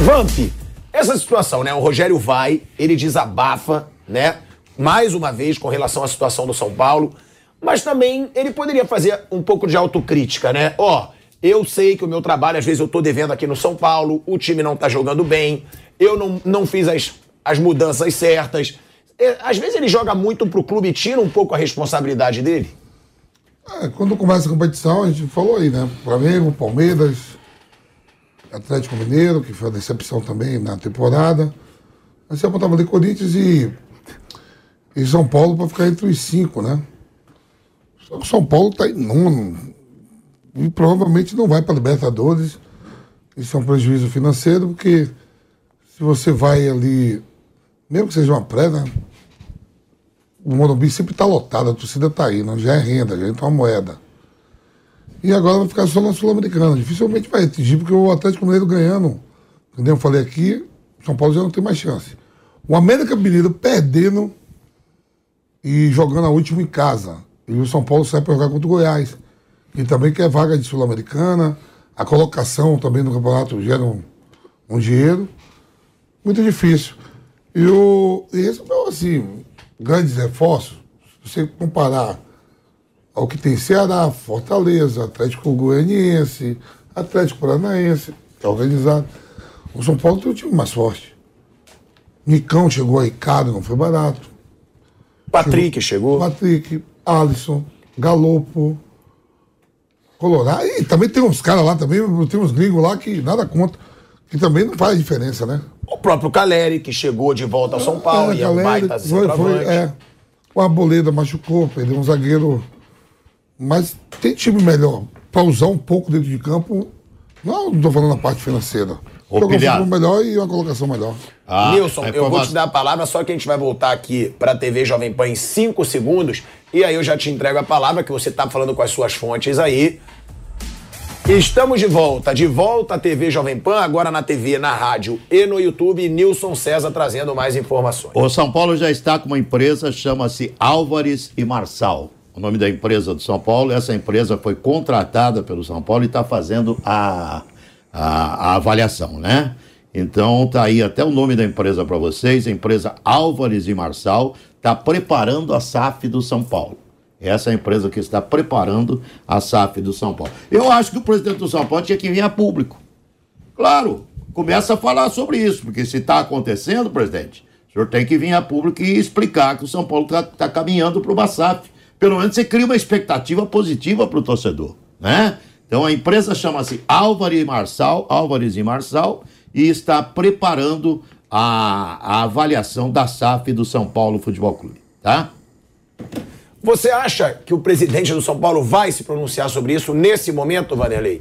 Speaker 2: Vamp, essa situação, né? O Rogério vai, ele desabafa, né? Mais uma vez com relação à situação do São Paulo, mas também ele poderia fazer um pouco de autocrítica, né? Ó, eu sei que o meu trabalho, às vezes eu tô devendo aqui no São Paulo, o time não tá jogando bem, eu não, não fiz as, as mudanças certas. É, Às vezes ele joga muito pro clube e tira um pouco a responsabilidade dele.
Speaker 3: É, quando começa a competição, a gente falou aí, né? Flamengo, Palmeiras, Atlético Mineiro, que foi uma decepção também na temporada. Aí você apontava ali Corinthians e, e São Paulo para ficar entre os cinco, né? Só que São Paulo está em nono e provavelmente não vai para Libertadores. Isso é um prejuízo financeiro, porque se você vai ali, mesmo que seja uma pré, né? O Morumbi sempre está lotado, a torcida está aí, não já é renda, já entra uma moeda. E agora vai ficar só na Sul-Americana. Dificilmente vai atingir, porque o Atlético Mineiro ganhando, como eu falei aqui, São Paulo já não tem mais chance. O América Mineiro perdendo e jogando a última em casa. E o São Paulo sai para jogar contra o Goiás. E também quer vaga de Sul-Americana. A colocação também no campeonato gera um, um dinheiro. Muito difícil. E, o, e esse, assim, grandes reforços, se você comparar ao que tem Ceará, Fortaleza, Atlético Goianiense, Atlético Paranaense. é organizado. O São Paulo tem um time mais forte. Nicão chegou a Ricardo, não foi barato.
Speaker 2: Patrick chegou.
Speaker 3: Patrick, Alisson, Galopo, Colorado. E também tem uns caras lá também, tem uns gringos lá que nada conta. Que também não faz diferença, né?
Speaker 2: O próprio Caleri, que chegou de volta ao São Paulo
Speaker 3: É,
Speaker 2: e é um
Speaker 3: Caleri,
Speaker 2: baita
Speaker 3: foi, foi, é. O Arboleda machucou, perdeu um zagueiro. Mas tem time melhor. Pra usar um pouco dentro de campo. Não estou falando na parte financeira.
Speaker 4: Ô,
Speaker 3: um melhor e uma colocação melhor.
Speaker 4: Ah,
Speaker 2: Nilson, eu vou te dar a palavra, só que a gente vai voltar aqui para a TV Jovem Pan em cinco segundos. E aí eu já te entrego a palavra, que você está falando com as suas fontes aí. Estamos de volta, de volta à TV Jovem Pan, agora na TV, na rádio e no YouTube. Nilson César trazendo mais informações.
Speaker 4: O São Paulo já está com uma empresa, chama-se Álvares e Marçal. O nome da empresa do São Paulo, essa empresa foi contratada pelo São Paulo e está fazendo a, a, a avaliação, né? Então tá aí até o nome da empresa para vocês, a empresa Álvares e Marçal está preparando a SAF do São Paulo. Essa é a empresa que está preparando a SAF do São Paulo. Eu acho que o presidente do São Paulo tinha que vir a público. Claro, começa a falar sobre isso, porque se está acontecendo, presidente, o senhor tem que vir a público e explicar que o São Paulo está caminhando para o SAF. Pelo menos você cria uma expectativa positiva para o torcedor, né? Então a empresa chama-se Álvares e Marçal, Álvares e Marçal, e está preparando a, a avaliação da SAF do São Paulo Futebol Clube, tá?
Speaker 2: Você acha que o presidente do São Paulo vai se pronunciar sobre isso nesse momento, Vanderlei?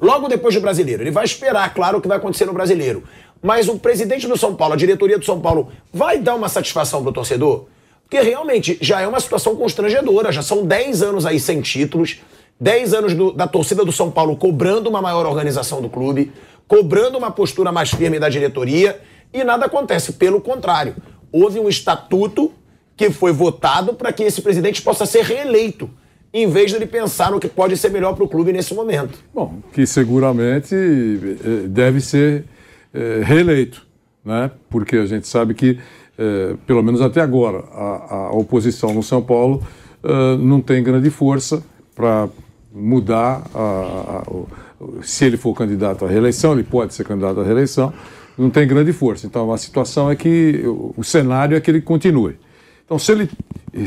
Speaker 2: Logo depois do brasileiro. Ele vai esperar, claro, o que vai acontecer no brasileiro. Mas o presidente do São Paulo, a diretoria do São Paulo, vai dar uma satisfação pro torcedor? Porque realmente já é uma situação constrangedora. Já são 10 anos aí sem títulos, 10 anos do- da torcida do São Paulo cobrando uma maior organização do clube, cobrando uma postura mais firme da diretoria e nada acontece. Pelo contrário, houve um estatuto que foi votado para que esse presidente possa ser reeleito, em vez de ele pensar no que pode ser melhor para o clube nesse momento.
Speaker 5: Bom, que seguramente eh, deve ser eh, reeleito, né? porque a gente sabe que, eh, pelo menos até agora, a, a oposição no São Paulo não tem grande força para mudar a- a- o- se ele for candidato à reeleição, ele pode ser candidato à reeleição, não tem grande força. Então a situação é que o, cenário é que ele continue. Então, se ele,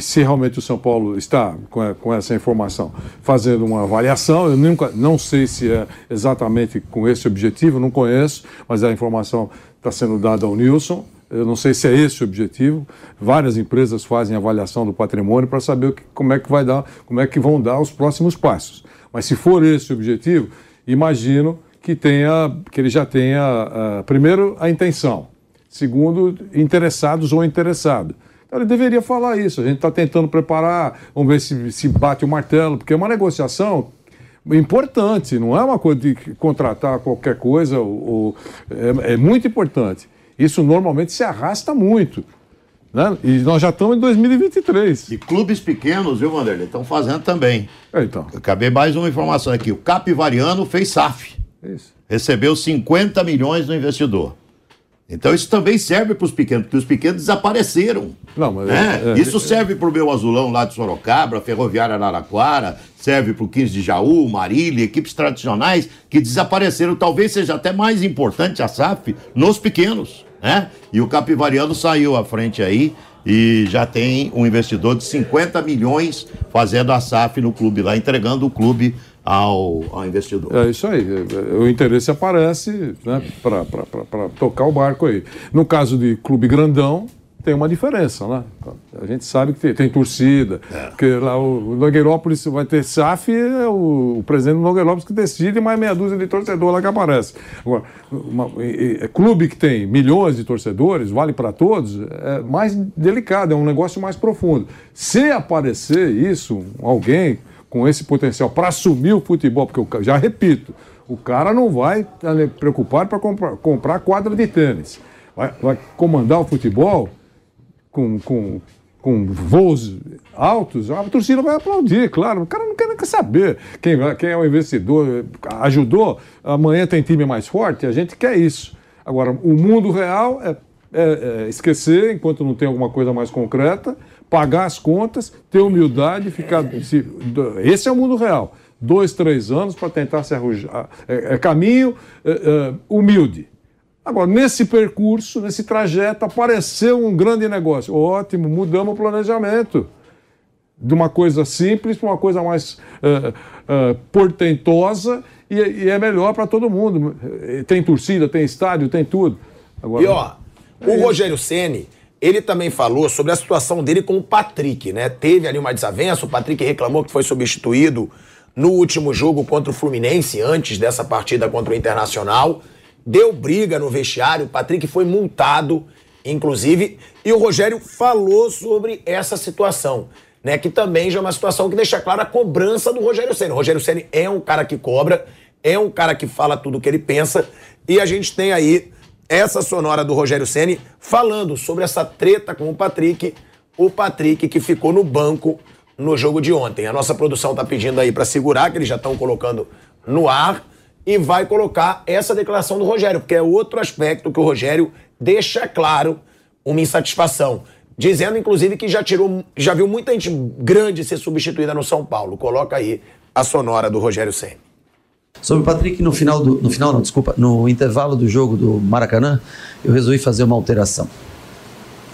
Speaker 5: se realmente o São Paulo está com, a- com essa informação fazendo uma avaliação, eu nunca, não sei se é exatamente com esse objetivo, não conheço, mas a informação está sendo dada ao Nilson. Eu não sei se é esse o objetivo. Várias empresas fazem avaliação do patrimônio para saber que- como é que vai dar, como é que vão dar os próximos passos. Mas se for esse o objetivo, imagino que tenha, que ele já tenha, ah, primeiro, a intenção. Segundo, interessados ou interessado. Então ele deveria falar isso. A gente está tentando preparar, vamos ver se, se bate o martelo, porque é uma negociação importante, não é uma coisa de contratar qualquer coisa, ou, ou- é, é muito importante. Isso normalmente se arrasta muito. Né? E nós já estamos em 2023.
Speaker 4: E clubes pequenos, viu, Vanderlei, estão fazendo também.
Speaker 5: É, então.
Speaker 4: Acabei mais uma informação aqui. O Capivariano fez SAF.
Speaker 5: Isso.
Speaker 4: Recebeu 50 milhões do investidor. Então isso também serve para os pequenos, porque os pequenos desapareceram.
Speaker 5: Não, mas
Speaker 4: né?
Speaker 5: é- é-
Speaker 4: isso serve para o meu azulão lá de Sorocaba, Ferroviária Araraquara, serve para o 15 de Jaú, Marília, equipes tradicionais que desapareceram. Talvez seja até mais importante a SAF nos pequenos. Né? E o Capivariano saiu à frente aí e já tem um investidor de 50 milhões fazendo a SAF no clube lá, entregando o clube ao, ao investidor.
Speaker 5: É isso aí. O interesse aparece né, para tocar o barco aí. No caso de clube grandão, tem uma diferença, né? A gente sabe que tem, tem torcida, porque lá o, o Nogueirópolis vai ter SAF, é o, o presidente do Nogueirópolis que decide, mais meia dúzia de torcedor lá que aparece. Agora, uma- e- e- é clube que tem milhões de torcedores, vale para todos, é mais delicado, é um negócio mais profundo. Se aparecer isso, alguém com esse potencial para assumir o futebol, porque eu já repito, o cara não vai estar preocupado para comprar, comprar quadra de tênis. Vai, vai comandar o futebol com, com, com voos altos, a torcida vai aplaudir, claro. O cara não quer nem saber quem, quem é o investidor, ajudou, amanhã tem time mais forte, a gente quer isso. Agora, o mundo real é, é- é esquecer, enquanto não tem alguma coisa mais concreta, pagar as contas, ter humildade, ficar. se- esse é o mundo real. dois, três anos para tentar se arrojar. É, é caminho é, é, humilde. Agora, nesse percurso, nesse trajeto, apareceu um grande negócio. Ótimo, mudamos o planejamento. De uma coisa simples para uma coisa mais uh, uh, portentosa e, e, é melhor para todo mundo. Tem torcida, tem estádio, tem tudo.
Speaker 2: Agora, e ó, é o isso. Rogério Ceni ele também falou sobre a situação dele com o Patrick, né? Teve ali uma desavença, o Patrick reclamou que foi substituído no último jogo contra o Fluminense, antes dessa partida contra o Internacional deu briga no vestiário, o Patrick foi multado, inclusive, e o Rogério falou sobre essa situação, né? Que também já é uma situação que deixa clara a cobrança do Rogério Senna. O Rogério Senna é um cara que cobra, é um cara que fala tudo o que ele pensa, e a gente tem aí essa sonora do Rogério Ceni falando sobre essa treta com o Patrick, o Patrick que ficou no banco no jogo de ontem. A nossa produção tá pedindo aí para segurar, que eles já estão colocando no ar e vai colocar essa declaração do Rogério, porque é outro aspecto que o Rogério deixa claro uma insatisfação. Dizendo, inclusive, que já tirou, já viu muita gente grande ser substituída no São Paulo. Coloca aí a sonora do Rogério Senna.
Speaker 7: Sobre o Patrick, no final, do, no final, não, desculpa, no intervalo do jogo do Maracanã, eu resolvi fazer uma alteração.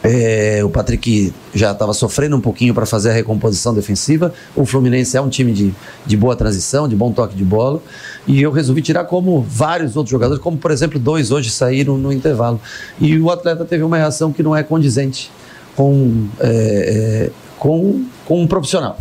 Speaker 7: É, o Patrick já estava sofrendo um pouquinho para fazer a recomposição defensiva. O Fluminense é um time de, de boa transição, de bom toque de bola. E eu resolvi tirar como vários outros jogadores, como por exemplo, dois hoje saíram no intervalo. E o atleta teve uma reação que não é condizente com, é, é, com, com um profissional.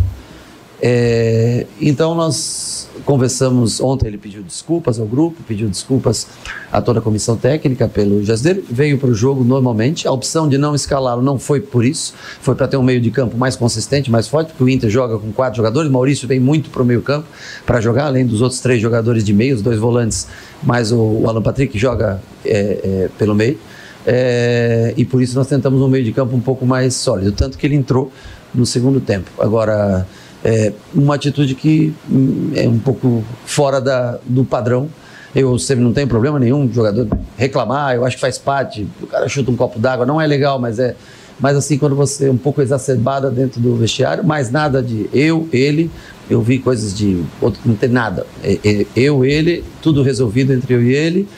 Speaker 7: É, então nós conversamos ontem, ele pediu desculpas ao grupo, pediu desculpas a toda a comissão técnica pelo gesto dele, veio para o jogo normalmente. A opção de não escalá-lo não foi por isso, foi para ter um meio de campo mais consistente, mais forte, porque o Inter joga com quatro jogadores. Maurício vem muito para o meio campo para jogar, além dos outros três jogadores de meio, os dois volantes, mais o, o Alan Patrick joga é, é, pelo meio. É, e por isso nós tentamos um meio de campo um pouco mais sólido, tanto que ele entrou no segundo tempo. Agora é, uma atitude que hum, é um pouco fora da, do padrão. Eu sempre não tenho problema nenhum jogador reclamar, eu acho que faz parte. O cara chuta um copo d'água, não é legal, mas é. Mas assim, quando você é um pouco exacerbada dentro do vestiário, mais nada de eu, ele, eu vi coisas de. Outro, não tem nada. É, é, eu, ele, tudo resolvido entre eu e ele.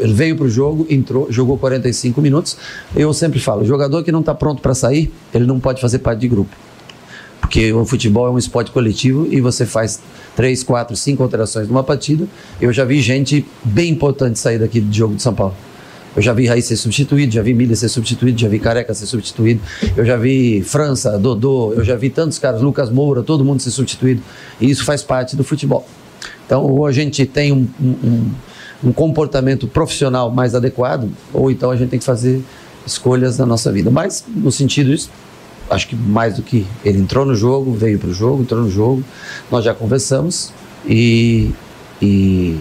Speaker 7: Ele veio para o jogo, entrou, jogou 45 minutos. Eu sempre falo: jogador que não está pronto para sair, ele não pode fazer parte de grupo porque o futebol é um esporte coletivo e você faz três, quatro, cinco alterações numa partida. Eu já vi gente bem importante sair daqui do jogo de São Paulo. Eu já vi Raiz ser substituído, já vi Milha ser substituído, já vi Careca ser substituído, eu já vi França, Dodô, eu já vi tantos caras, Lucas Moura, todo mundo ser substituído. E isso faz parte do futebol. Então, ou a gente tem um, um, um comportamento profissional mais adequado, ou então a gente tem que fazer escolhas na nossa vida. Mas, no sentido disso, acho que mais do que ele entrou no jogo, veio para o jogo, entrou no jogo, nós já conversamos e, e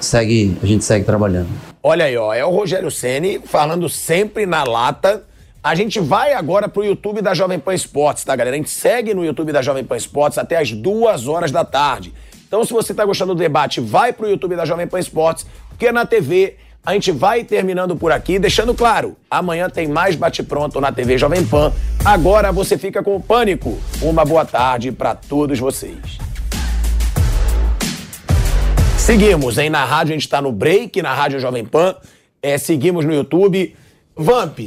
Speaker 7: segue, a gente segue trabalhando.
Speaker 2: Olha aí, ó, é o Rogério Ceni falando sempre na lata. A gente vai agora pro YouTube da Jovem Pan Esportes, tá, galera? A gente segue no YouTube da Jovem Pan Esportes até as duas horas da tarde. Então, se você tá gostando do debate, vai pro YouTube da Jovem Pan Esportes, porque na TV a gente vai terminando por aqui, deixando claro, amanhã tem mais bate-pronto na TV Jovem Pan. Agora você fica com o Pânico. Uma boa tarde para todos vocês. Seguimos, hein? Na rádio a gente está no break, na rádio Jovem Pan. É, seguimos no YouTube. Vamp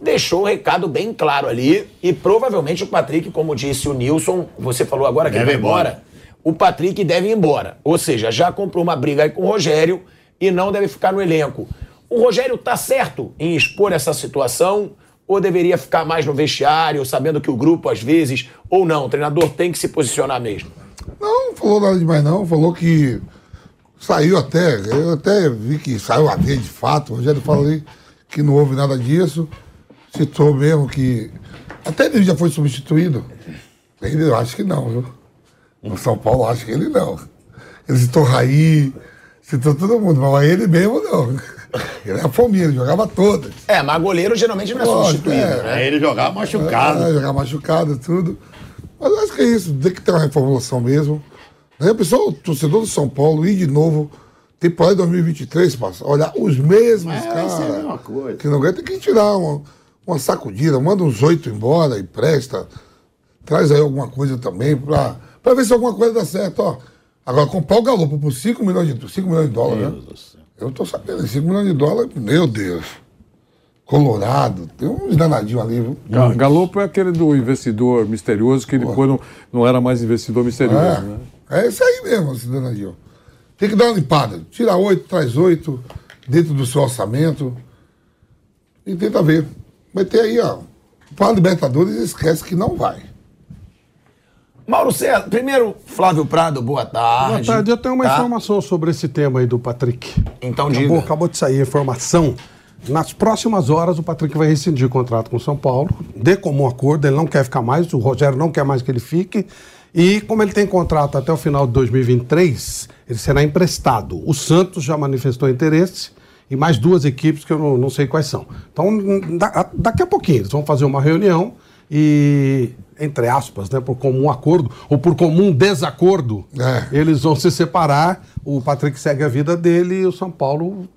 Speaker 2: deixou o recado bem claro ali e provavelmente o Patrick, como disse o Nilson, você falou agora que deve ele vai embora. embora. O Patrick deve ir embora. Ou seja, já comprou uma briga aí com o Rogério e não deve ficar no elenco. O Rogério está certo em expor essa situação ou deveria ficar mais no vestiário, sabendo que o grupo, às vezes, ou não, o treinador tem que se posicionar mesmo?
Speaker 3: Não, falou nada demais, não. Falou que saiu até, eu até vi que saiu a ver de fato. O Rogério falou ali que não houve nada disso. Citou mesmo que. Até ele já foi substituído. Ele, eu acho que não, viu? No São Paulo, acho que ele não. Ele citou Raí, Citou todo mundo, mas ele mesmo não. Ele era fominha, ele jogava todas.
Speaker 2: É, mas goleiro geralmente não é substituído, é, né?
Speaker 4: Ele jogava machucado. É,
Speaker 3: jogava machucado, tudo. Mas eu acho que é isso, tem que ter uma reformulação mesmo. Aí a pessoa, o torcedor do São Paulo, ir de novo, temporada de 2023, passa, olhar os mesmos é, caras. É que não aguenta, tem que tirar uma, uma sacudida, manda uns oito embora, empresta, traz aí alguma coisa também pra Pra ver se alguma coisa dá certo, ó. Agora, comprar o Galopo por 5 milhões de, 5 milhões de dólares, né? Eu tô sabendo, 5 milhões de dólares, meu Deus. Colorado, tem uns danadinhos ali, viu?
Speaker 5: Ga- Galopo é aquele do investidor misterioso que depois não, não era mais investidor misterioso,
Speaker 3: É,
Speaker 5: né?
Speaker 3: é isso aí mesmo, esse danadinho. Tem que dar uma limpada. Tira oito, traz oito, dentro do seu orçamento. E tenta ver. Vai ter aí, ó. Para a Libertadores, esquece que não vai.
Speaker 2: Mauro César, primeiro, Flávio Prado, boa tarde.
Speaker 8: Boa tarde, eu tenho uma
Speaker 2: Tá?
Speaker 8: informação sobre esse tema aí do Patrick.
Speaker 2: Então
Speaker 8: acabou,
Speaker 2: diga.
Speaker 8: acabou de sair a informação. Nas próximas horas, o Patrick vai rescindir o contrato com o São Paulo, de comum acordo, ele não quer ficar mais, o Rogério não quer mais que ele fique. E como ele tem contrato até o final de 2023, ele será emprestado. O Santos já manifestou interesse e mais duas equipes que eu não, não sei quais são. Então, da- daqui a pouquinho, eles vão fazer uma reunião e, entre aspas, né, por comum acordo ou por comum desacordo, eles vão se separar. O Patrick segue a vida dele e o São Paulo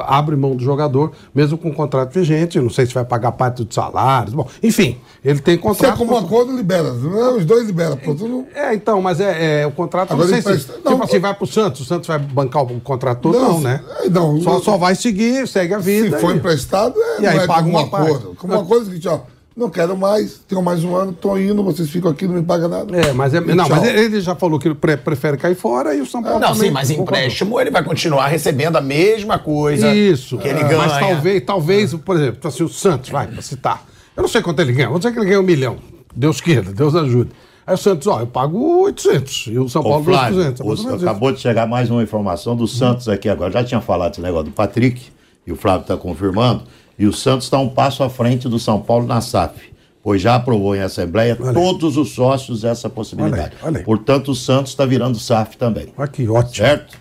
Speaker 8: abre mão do jogador, mesmo com contrato vigente. Não sei se vai pagar parte dos salários. Bom, enfim, ele tem
Speaker 3: Se é
Speaker 8: contrato.
Speaker 3: como um acordo, libera. Não, Os dois liberam. Pronto, não...
Speaker 8: É, então, mas é, é, o contrato.
Speaker 3: Agora
Speaker 8: não sei
Speaker 3: ele
Speaker 8: se.
Speaker 3: presta-
Speaker 8: Tipo
Speaker 3: não,
Speaker 8: assim, vai pro Santos, o Santos vai bancar o contrato todo,
Speaker 3: Não,
Speaker 8: não, né?
Speaker 3: é, não,
Speaker 8: só,
Speaker 3: não-
Speaker 8: só vai seguir, segue a vida.
Speaker 3: Se for emprestado, é,
Speaker 8: E aí
Speaker 3: não é
Speaker 8: paga
Speaker 3: como um
Speaker 8: uma parte.
Speaker 3: acordo. Como uma coisa é o seguinte, ó. Não quero mais, tenho mais um ano, tô indo, vocês ficam aqui, não me pagam nada.
Speaker 8: É, mas, é, não, mas ele já falou que pre- prefere cair fora e o São Paulo.
Speaker 2: Não,
Speaker 8: também
Speaker 2: sim, mas empréstimo ele vai continuar recebendo a mesma coisa
Speaker 8: Isso.
Speaker 2: que ele
Speaker 8: É,
Speaker 2: ganha.
Speaker 8: Mas talvez, talvez, por exemplo, assim, o Santos, vai, pra citar. Eu não sei quanto ele ganha, vamos dizer que ele ganha um milhão. Deus queira, Deus ajude. Aí o Santos, ó, eu pago 800 e o São
Speaker 4: Ô,
Speaker 8: Paulo
Speaker 4: Flávio,
Speaker 8: 200.
Speaker 4: o- acabou de chegar mais uma informação do Santos aqui agora. Já tinha falado esse negócio do Patrick, e o Flávio está confirmando. E o Santos está um passo à frente do São Paulo na SAF, pois já aprovou em Assembleia todos os sócios essa possibilidade.
Speaker 8: Olha aí, olha aí.
Speaker 4: Portanto, o Santos está virando SAF também.
Speaker 8: Olha que ótimo.
Speaker 4: Certo?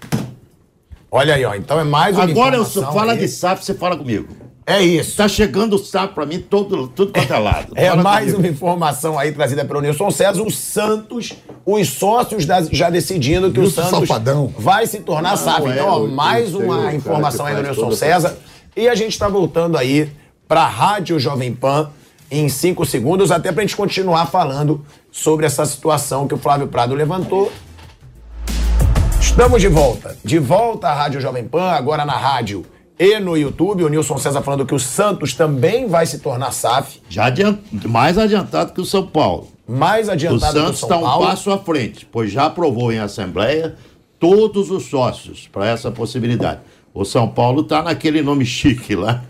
Speaker 2: Olha aí, ó. Então é mais uma
Speaker 4: Agora eu fala
Speaker 2: aí.
Speaker 4: de SAF, você fala comigo.
Speaker 2: É isso.
Speaker 4: Tá chegando o SAF para mim todo, tudo quanto é lado.
Speaker 2: É mais
Speaker 4: comigo.
Speaker 2: uma informação aí trazida pelo Nilson César. O Santos, os sócios da- já decidindo que o
Speaker 3: Nilson
Speaker 2: Santos
Speaker 3: Safadão.
Speaker 2: vai se tornar
Speaker 4: Não,
Speaker 2: SAF.
Speaker 4: é,
Speaker 2: Então, ó, mais
Speaker 4: o
Speaker 2: uma informação aí do Nilson César. E a gente está voltando aí para a Rádio Jovem Pan em cinco segundos, até para a gente continuar falando sobre essa situação que o Flávio Prado levantou. Estamos de volta. De volta à Rádio Jovem Pan, agora na rádio e no YouTube. O Nilson César falando que o Santos também vai se tornar SAF.
Speaker 4: Já adiant- mais adiantado que o São Paulo.
Speaker 2: Mais adiantado que o
Speaker 4: Santos está um
Speaker 2: Paulo.
Speaker 4: passo à frente, pois já aprovou em Assembleia todos os sócios para essa possibilidade. O São Paulo está naquele nome chique lá.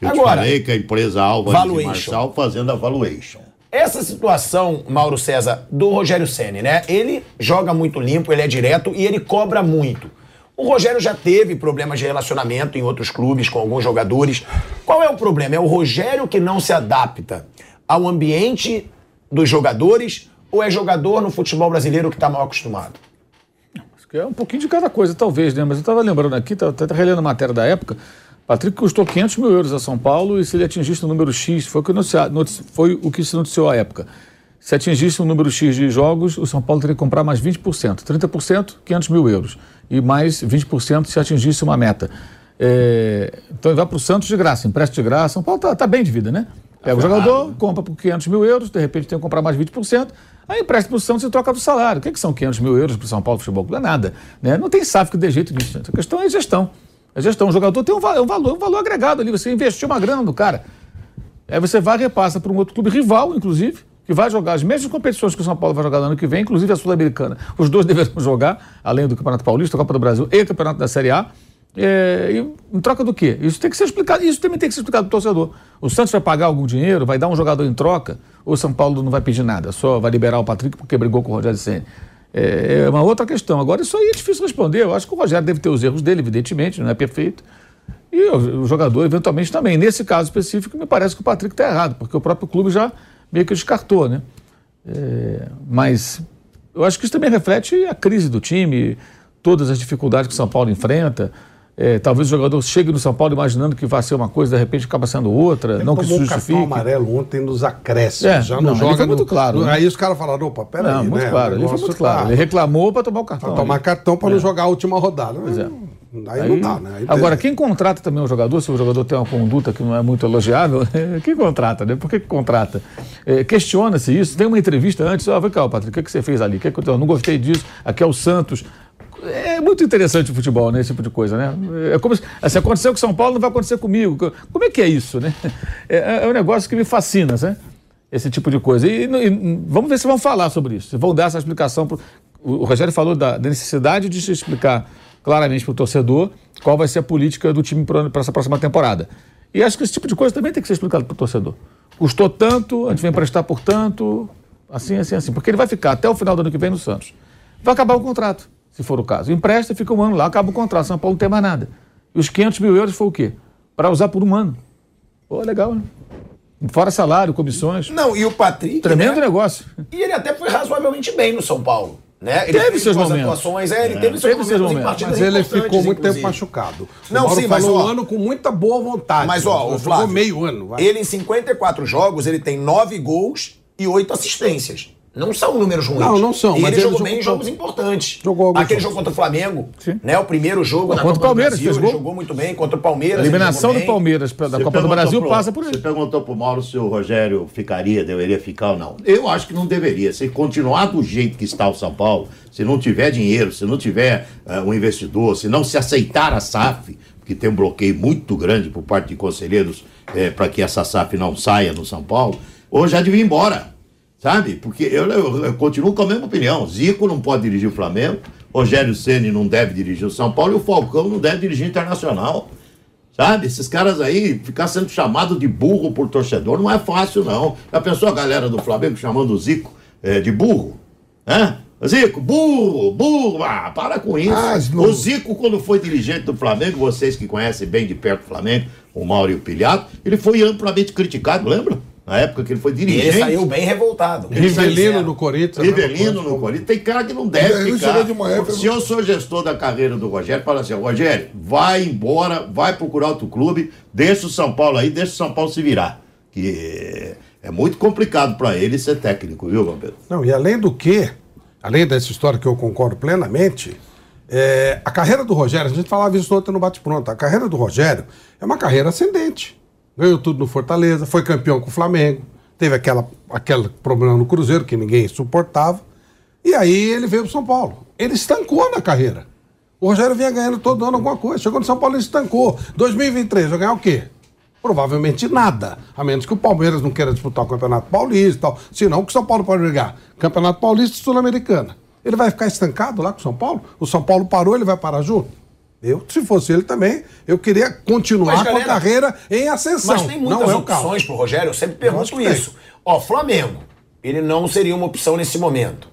Speaker 4: Que eu te
Speaker 2: Agora,
Speaker 4: falei que a empresa Álvares de. Marçal fazendo a valuation.
Speaker 2: Essa situação, Mauro César, do Rogério Ceni, né? Ele joga muito limpo, ele é direto e ele cobra muito. O Rogério já teve problemas de relacionamento em outros clubes com alguns jogadores. Qual é o problema? É o Rogério que não se adapta ao ambiente dos jogadores ou é jogador no futebol brasileiro que está mal acostumado?
Speaker 6: Que é um pouquinho de cada coisa, talvez, né? Mas eu estava lembrando aqui, estava até relendo a matéria da época. Patrick custou 500 mil euros a São Paulo e se ele atingisse o número X, foi o que, foi o que se noticiou à época. Se atingisse o número X de jogos, o São Paulo teria que comprar mais 20%. 30%, 500 mil euros. E mais 20% se atingisse uma meta. É, então ele vai para o Santos de graça, empresta de graça. São Paulo está bem de vida, né? Pega o jogador, compra por 500 mil euros, de repente tem que comprar mais 20%, aí empresta para o Santos e troca do salário. O que, que são 500 mil euros para o São Paulo Futebol? Não é nada. Né? Não tem SAF que dê jeito nisso. A questão é gestão. A gestão. O jogador tem um, va- valor, um valor agregado ali. Você investiu uma grana no cara. Aí você vai e repassa para um outro clube rival, inclusive, que vai jogar as mesmas competições que o São Paulo vai jogar no ano que vem, inclusive a Sul-Americana. Os dois *laughs* deveriam jogar, além do Campeonato Paulista, Copa do Brasil e Campeonato da Série A. É, em troca do quê? Isso tem que ser explicado. Isso também tem que ser explicado para o torcedor. O Santos vai pagar algum dinheiro, vai dar um jogador em troca, ou o São Paulo não vai pedir nada, só vai liberar o Patrick porque brigou com o Rogério Senna. É uma outra questão. Agora, isso aí é difícil responder. Eu acho que o Rogério deve ter os erros dele, evidentemente, não é perfeito. E o, o jogador, eventualmente, também. Nesse caso específico, me parece que o Patrick está errado, porque o próprio clube já meio que descartou, né? É, mas eu acho que isso também reflete a crise do time, todas as dificuldades que o São Paulo enfrenta. É, talvez o jogador chegue no São Paulo imaginando que vai ser uma coisa, de repente acaba sendo outra, não que
Speaker 8: um
Speaker 6: justifique.
Speaker 8: cartão amarelo ontem nos acréscimos.
Speaker 6: É,
Speaker 8: já
Speaker 6: não,
Speaker 8: não, joga
Speaker 6: foi muito
Speaker 8: no-
Speaker 6: claro,
Speaker 8: no-
Speaker 6: né?
Speaker 8: Aí os caras falaram, opa, peraí,
Speaker 6: Não, muito
Speaker 8: né?
Speaker 6: claro,
Speaker 8: o
Speaker 6: ele foi muito claro.
Speaker 8: tá-
Speaker 6: Ele reclamou para tomar o cartão.
Speaker 8: Pra tomar cartão para
Speaker 6: É.
Speaker 8: não jogar a última rodada.
Speaker 6: Pois é.
Speaker 8: Aí, não dá, né? Aí
Speaker 6: agora, quem contrata também um jogador, se o jogador tem uma conduta que não é muito elogiável, *laughs* quem contrata, né? Por que, que contrata? É, Questiona-se isso. Tem uma entrevista antes, ó, vem cá, Patrick, o que, que você fez ali? O Que que eu não gostei disso, aqui é o Santos. É muito interessante o futebol, né? Esse tipo de coisa, né? É como se, se aconteceu com São Paulo, não vai acontecer comigo. Como é que é isso, né? É, é um negócio que me fascina, né? Esse tipo de coisa. E, e vamos ver se vão falar sobre isso. Se vão dar essa explicação. Pro, o Rogério falou da, da necessidade de se explicar claramente para o torcedor qual vai ser a política do time para essa próxima temporada. E acho que esse tipo de coisa também tem que ser explicado para o torcedor. Custou tanto, a gente vem prestar por tanto, assim, assim, assim. Porque ele vai ficar até o final do ano que vem no Santos. Vai acabar o contrato, se for o caso. Empresta, fica um ano lá, acaba o contrato. São Paulo não tem mais nada. E os 500 mil euros foi o quê? Para usar por um ano. Pô, legal, né? Fora salário, comissões.
Speaker 2: Não, e o Patrick.
Speaker 6: Tremendo
Speaker 2: né?
Speaker 6: negócio.
Speaker 2: E ele até foi razoavelmente bem no São Paulo. Né? Ele
Speaker 6: Teve seus momentos.
Speaker 2: atuações, é, ele
Speaker 6: É.
Speaker 2: teve seus
Speaker 6: Teve
Speaker 2: momentos,
Speaker 6: momentos.
Speaker 8: Mas ele ficou muito
Speaker 2: inclusive.
Speaker 8: tempo machucado.
Speaker 2: Não, sim, mas ó,
Speaker 8: um ano com muita boa vontade.
Speaker 2: Mas ó, o
Speaker 8: Jogou
Speaker 2: Flávio,
Speaker 8: meio ano. vai.
Speaker 2: ele em 54 jogos, ele tem 9 gols e 8 assistências. Não são números ruins.
Speaker 8: Não, não são,
Speaker 2: E
Speaker 8: mas
Speaker 2: ele jogou bem em jogos importantes.
Speaker 8: Jogou
Speaker 2: Aquele
Speaker 8: jogos.
Speaker 2: jogo contra o Flamengo, né? O primeiro jogo da
Speaker 6: Contra o
Speaker 2: Copa
Speaker 6: Palmeiras,
Speaker 2: do Brasil, ele
Speaker 6: gol.
Speaker 2: jogou muito bem contra o Palmeiras.
Speaker 6: A eliminação do. Palmeiras da
Speaker 4: Você
Speaker 6: Copa do Brasil
Speaker 4: pro-
Speaker 6: passa por ele.
Speaker 4: Você perguntou pro Mauro se o Rogério ficaria, deveria ficar ou não. Eu acho que não deveria. Se continuar do jeito que está o São Paulo, se não tiver dinheiro, se não tiver eh, um investidor, se não se aceitar a SAF, que tem um bloqueio muito grande por parte de conselheiros para que essa SAF não saia no São Paulo, ou já devia ir embora. Sabe? Porque eu, eu- eu continuo com a mesma opinião. Zico não pode dirigir o Flamengo, Rogério Ceni não deve dirigir o São Paulo e o Falcão não deve dirigir o Internacional. Sabe? Esses caras aí, ficar sendo chamado de burro por torcedor não é fácil, não. Já pensou a galera do Flamengo chamando o Zico eh, de burro? Hã? Zico, burro, burro, ah, para com isso.
Speaker 3: Asno.
Speaker 4: O Zico, quando foi dirigente do Flamengo, vocês que conhecem bem de perto o Flamengo, o Mauro e o Pilhado, ele foi amplamente criticado, lembra? Na época que ele foi
Speaker 2: E
Speaker 4: dirigente.
Speaker 2: ele saiu bem revoltado.
Speaker 8: Rivelino no Corinthians.
Speaker 4: Rivelino no Corinthians. Tem cara que não deve ficar.
Speaker 3: de
Speaker 4: Se eu sou gestor da carreira do Rogério, fala assim, Rogério, vai embora, vai procurar outro clube, deixa o São Paulo aí, deixa o São Paulo se virar. Que é muito complicado para ele ser técnico, viu, Vampiro?
Speaker 8: Não, e além do que, além dessa história que eu concordo plenamente, é, a carreira do Rogério, a gente falava isso ontem no Bate-Pronto, a carreira do Rogério é uma carreira ascendente. Ganhou tudo no Fortaleza, foi campeão com o Flamengo, teve aquela, aquele problema no Cruzeiro que ninguém suportava, e aí ele veio para São Paulo. Ele estancou na carreira. O Rogério vinha ganhando todo ano alguma coisa. Chegou no São Paulo e estancou. 2023, vai ganhar o quê? Provavelmente nada. A menos que o Palmeiras não queira disputar o Campeonato Paulista e tal. Senão, o que o São Paulo pode brigar? Campeonato Paulista e Sul-Americana. Ele vai ficar estancado lá com o São Paulo? O São Paulo parou, ele vai parar junto? Eu, se fosse ele também, eu queria continuar
Speaker 2: Mas,
Speaker 8: com a
Speaker 2: galera,
Speaker 8: carreira em ascensão.
Speaker 2: Mas tem muitas
Speaker 8: não é o caso.
Speaker 2: opções pro Rogério, eu sempre pergunto isso. Ó, Flamengo, ele não seria uma opção nesse momento.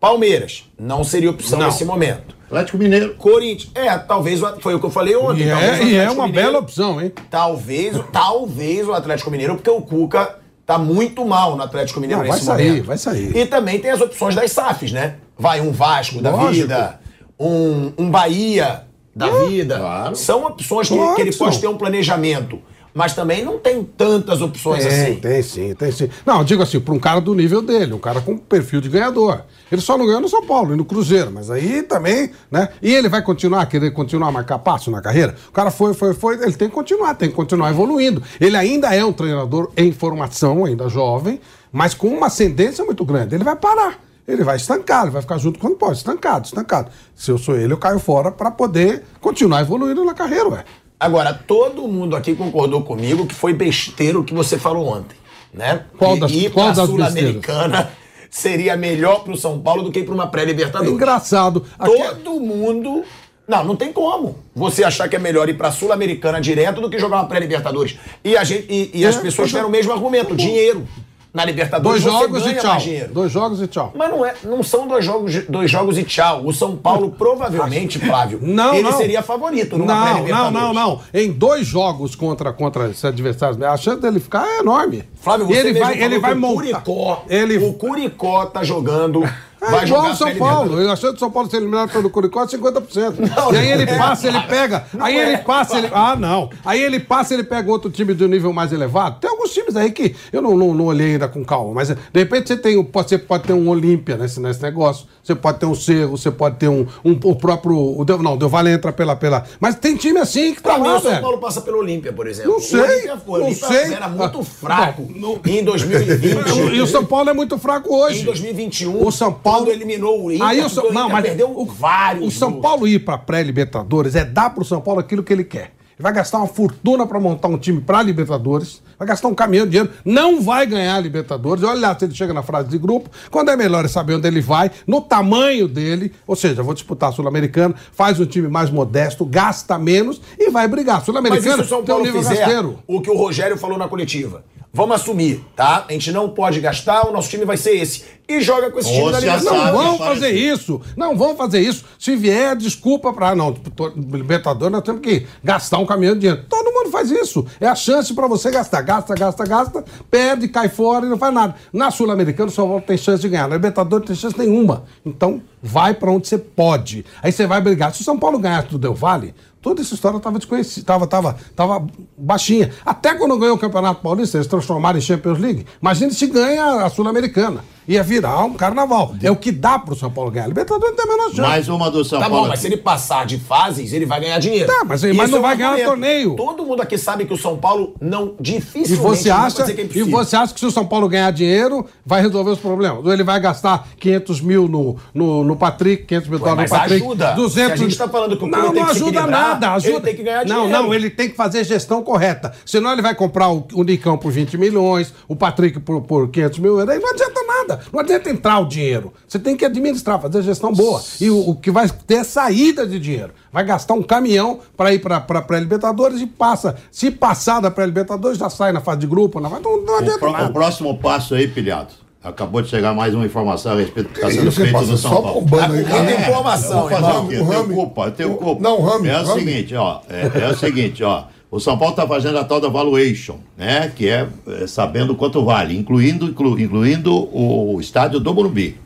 Speaker 2: Palmeiras, não seria opção
Speaker 8: Não.
Speaker 2: nesse momento.
Speaker 4: Atlético Mineiro.
Speaker 2: Corinthians, é, talvez, o- foi o que eu falei ontem.
Speaker 8: E é, e é uma
Speaker 2: Mineiro-
Speaker 8: bela opção, hein?
Speaker 2: Talvez, talvez o Atlético Mineiro, porque o Cuca tá muito mal no Atlético Mineiro
Speaker 8: Não, vai
Speaker 2: nesse
Speaker 8: sair,
Speaker 2: momento.
Speaker 8: vai sair.
Speaker 2: E também tem as opções das SAFs, né? Vai um Vasco da
Speaker 8: Lógico.
Speaker 2: vida, um, um Bahia da vida.
Speaker 4: claro.
Speaker 2: São opções que,
Speaker 8: Claro
Speaker 2: que ele pode ter um planejamento. Mas também não tem tantas opções
Speaker 8: Tem,
Speaker 2: assim.
Speaker 8: tem sim, tem sim. Não, eu digo assim, para um cara do nível dele, um cara com perfil de ganhador. Ele só não ganhou no São Paulo e no Cruzeiro, mas aí também, né? E ele vai continuar, querer continuar a marcar passo na carreira? O cara foi, foi, foi, ele tem que continuar, tem que continuar evoluindo. Ele ainda é um treinador em formação, ainda jovem, mas com uma ascendência muito grande. Ele vai parar. Ele vai estancar, ele vai ficar junto quando pode, estancado, estancado. Se eu sou ele, eu caio fora para poder continuar evoluindo na carreira, ué.
Speaker 2: Agora, todo mundo aqui concordou comigo que foi besteira o que você falou ontem, né?
Speaker 8: Qual das-
Speaker 2: ir
Speaker 8: qual das
Speaker 2: Sul-Americana seria melhor pro São Paulo do que pra uma
Speaker 8: É
Speaker 2: pré-libertadores.
Speaker 8: engraçado. Aqui-
Speaker 2: Todo mundo. Não, não tem como você achar que é melhor ir pra Sul-Americana direto do que jogar uma pré-Libertadores. E, a gente, e, e as
Speaker 8: É,
Speaker 2: pessoas
Speaker 8: pois é.
Speaker 2: tiveram o mesmo argumento: dinheiro. Na Libertadores
Speaker 8: Dois jogos e tchau. Dois jogos e tchau.
Speaker 2: Mas não, é, não são dois jogos, dois jogos e tchau. O São Paulo, provavelmente, Flávio,
Speaker 8: Não,
Speaker 2: ele
Speaker 8: não.
Speaker 2: seria favorito numa
Speaker 8: Não, não, não, não. Em dois jogos contra, contra esses adversários, a chance dele ficar é enorme.
Speaker 2: Flávio, você
Speaker 8: ele vai, ele vai
Speaker 2: o
Speaker 8: montar.
Speaker 2: Curicó,
Speaker 8: Ele
Speaker 2: o Curicó tá jogando *laughs*
Speaker 8: É
Speaker 2: vai
Speaker 8: igual o São Paulo. Eu achando que o São Paulo ser eliminado pelo Curicó 50%. *laughs*
Speaker 2: Não,
Speaker 8: e aí ele
Speaker 2: é.
Speaker 8: passa, ele pega.
Speaker 2: Não
Speaker 8: aí
Speaker 2: é.
Speaker 8: ele passa, ele. Ah, não. Aí ele passa, ele pega outro time de um nível mais elevado. Tem alguns times aí que eu não, não, não olhei ainda com calma, mas de repente você tem. o- Você pode ter um Olímpia nesse, nesse negócio. Você pode ter um Cerro, você pode ter um, um o próprio. O Del, não, o Del Valle entra pela, pela. Mas tem time assim que tá
Speaker 2: Pra mim,
Speaker 8: lá,
Speaker 2: o São
Speaker 8: velho.
Speaker 2: Paulo passa pelo Olímpia, por exemplo.
Speaker 8: Não sei,
Speaker 2: O Olímpia,
Speaker 8: não
Speaker 2: Olímpia
Speaker 8: sei.
Speaker 2: era muito
Speaker 8: Ah,
Speaker 2: fraco
Speaker 8: não,
Speaker 2: em 2020. *laughs*
Speaker 8: E o São Paulo é muito fraco hoje.
Speaker 2: Em 2021,
Speaker 8: o São Paulo
Speaker 2: eliminou o Inter,
Speaker 8: Aí o São, não, mas
Speaker 2: perdeu
Speaker 8: o,
Speaker 2: vários
Speaker 8: O São. Paulo ir para pré-Libertadores é dar pro São Paulo aquilo que ele quer. Ele vai gastar uma fortuna para montar um time para Libertadores, vai gastar um caminhão de dinheiro, não vai ganhar a Libertadores. Olha lá se ele chega na fase de grupo. Quando é melhor é saber onde ele vai, no tamanho dele, ou seja, vou disputar Sul-Americano, faz um time mais modesto, gasta menos e vai brigar. Sul-Americano tem um nível
Speaker 2: fizer
Speaker 8: rasteiro.
Speaker 2: o que o Rogério falou na coletiva? Vamos assumir, tá? A gente não pode gastar, o nosso time vai ser esse. E joga com esse time da Libertadores.
Speaker 8: Não vão fazer isso. Não vão fazer isso. Se vier, desculpa pra. Não, Libertadores, nós temos que gastar um caminhão de dinheiro. Todo mundo faz isso. É a chance pra você gastar. Gasta, gasta, gasta, perde, cai fora e não faz nada. Na Sul-Americana, o São Paulo tem chance de ganhar. Na Libertadores, tem chance nenhuma. Então, vai pra onde você pode. Aí você vai brigar. Se o São Paulo ganhasse do Del Valle. Toda essa história estava desconhecida, tava, tava, tava baixinha. Até quando ganhou o Campeonato Paulista, eles transformaram em Champions League. Imagina se ganha a Sul-Americana. Ia virar um carnaval. É o que dá pro São Paulo ganhar. Libertadores não tem a menor chance.
Speaker 4: Mais uma do São
Speaker 2: Tá
Speaker 4: Paulo.
Speaker 2: bom, mas se ele passar de fases, ele vai ganhar dinheiro.
Speaker 8: Tá, mas- mas
Speaker 2: Isso
Speaker 8: não
Speaker 2: é um
Speaker 8: vai ganhar
Speaker 2: argumento.
Speaker 8: torneio.
Speaker 2: Todo mundo aqui sabe que o São Paulo não
Speaker 8: E
Speaker 2: dificilmente
Speaker 8: você
Speaker 2: não vai
Speaker 8: acha,
Speaker 2: fazer que é
Speaker 8: e
Speaker 2: impossível.
Speaker 8: você acha que se o São Paulo ganhar dinheiro, vai resolver os problemas? Ou ele vai gastar 500 mil no, no, no Patrick, 500 mil dólares
Speaker 2: mas
Speaker 8: no Patrick,
Speaker 2: ajuda.
Speaker 8: 200...
Speaker 2: Se a gente tá falando que o
Speaker 8: Não,
Speaker 2: clube tem
Speaker 8: não
Speaker 2: que se
Speaker 8: ajuda
Speaker 2: equilibrar,
Speaker 8: nada. Ajuda...
Speaker 2: ele tem que ganhar
Speaker 8: Não,
Speaker 2: dinheiro.
Speaker 8: não, ele tem que fazer gestão correta. Senão ele vai comprar o, o Nicão por 20 milhões, o Patrick por, por 500 mil euros, aí não adianta nada. Não adianta entrar o dinheiro. Você tem que administrar, fazer gestão boa. E o, o que vai ter é saída de dinheiro. Vai gastar um caminhão para ir para a pré-Libertadores e passa. Se passar da pré-Libertadores, já sai na fase de grupo. Não, vai- não, não
Speaker 4: O,
Speaker 8: adianta
Speaker 4: pró-
Speaker 8: nada.
Speaker 4: o próximo passo aí, pilhado. Acabou de chegar mais uma informação a respeito do que está sendo feito no São
Speaker 3: só
Speaker 4: Paulo.
Speaker 3: bombando aí. Cara.
Speaker 2: informação,
Speaker 4: Eu vou fazer
Speaker 2: irmão.
Speaker 4: o quê?
Speaker 3: O
Speaker 4: Eu tenho
Speaker 3: Rami-
Speaker 4: culpa, eu tenho
Speaker 3: o-
Speaker 4: culpa.
Speaker 3: não, o Rami,
Speaker 4: É o
Speaker 3: Rami.
Speaker 4: seguinte, ó. É, é o seguinte, ó. O São Paulo está fazendo a tal da valuation, né? Que é, é, sabendo quanto vale, incluindo, inclu- incluindo o, estádio do Morumbi.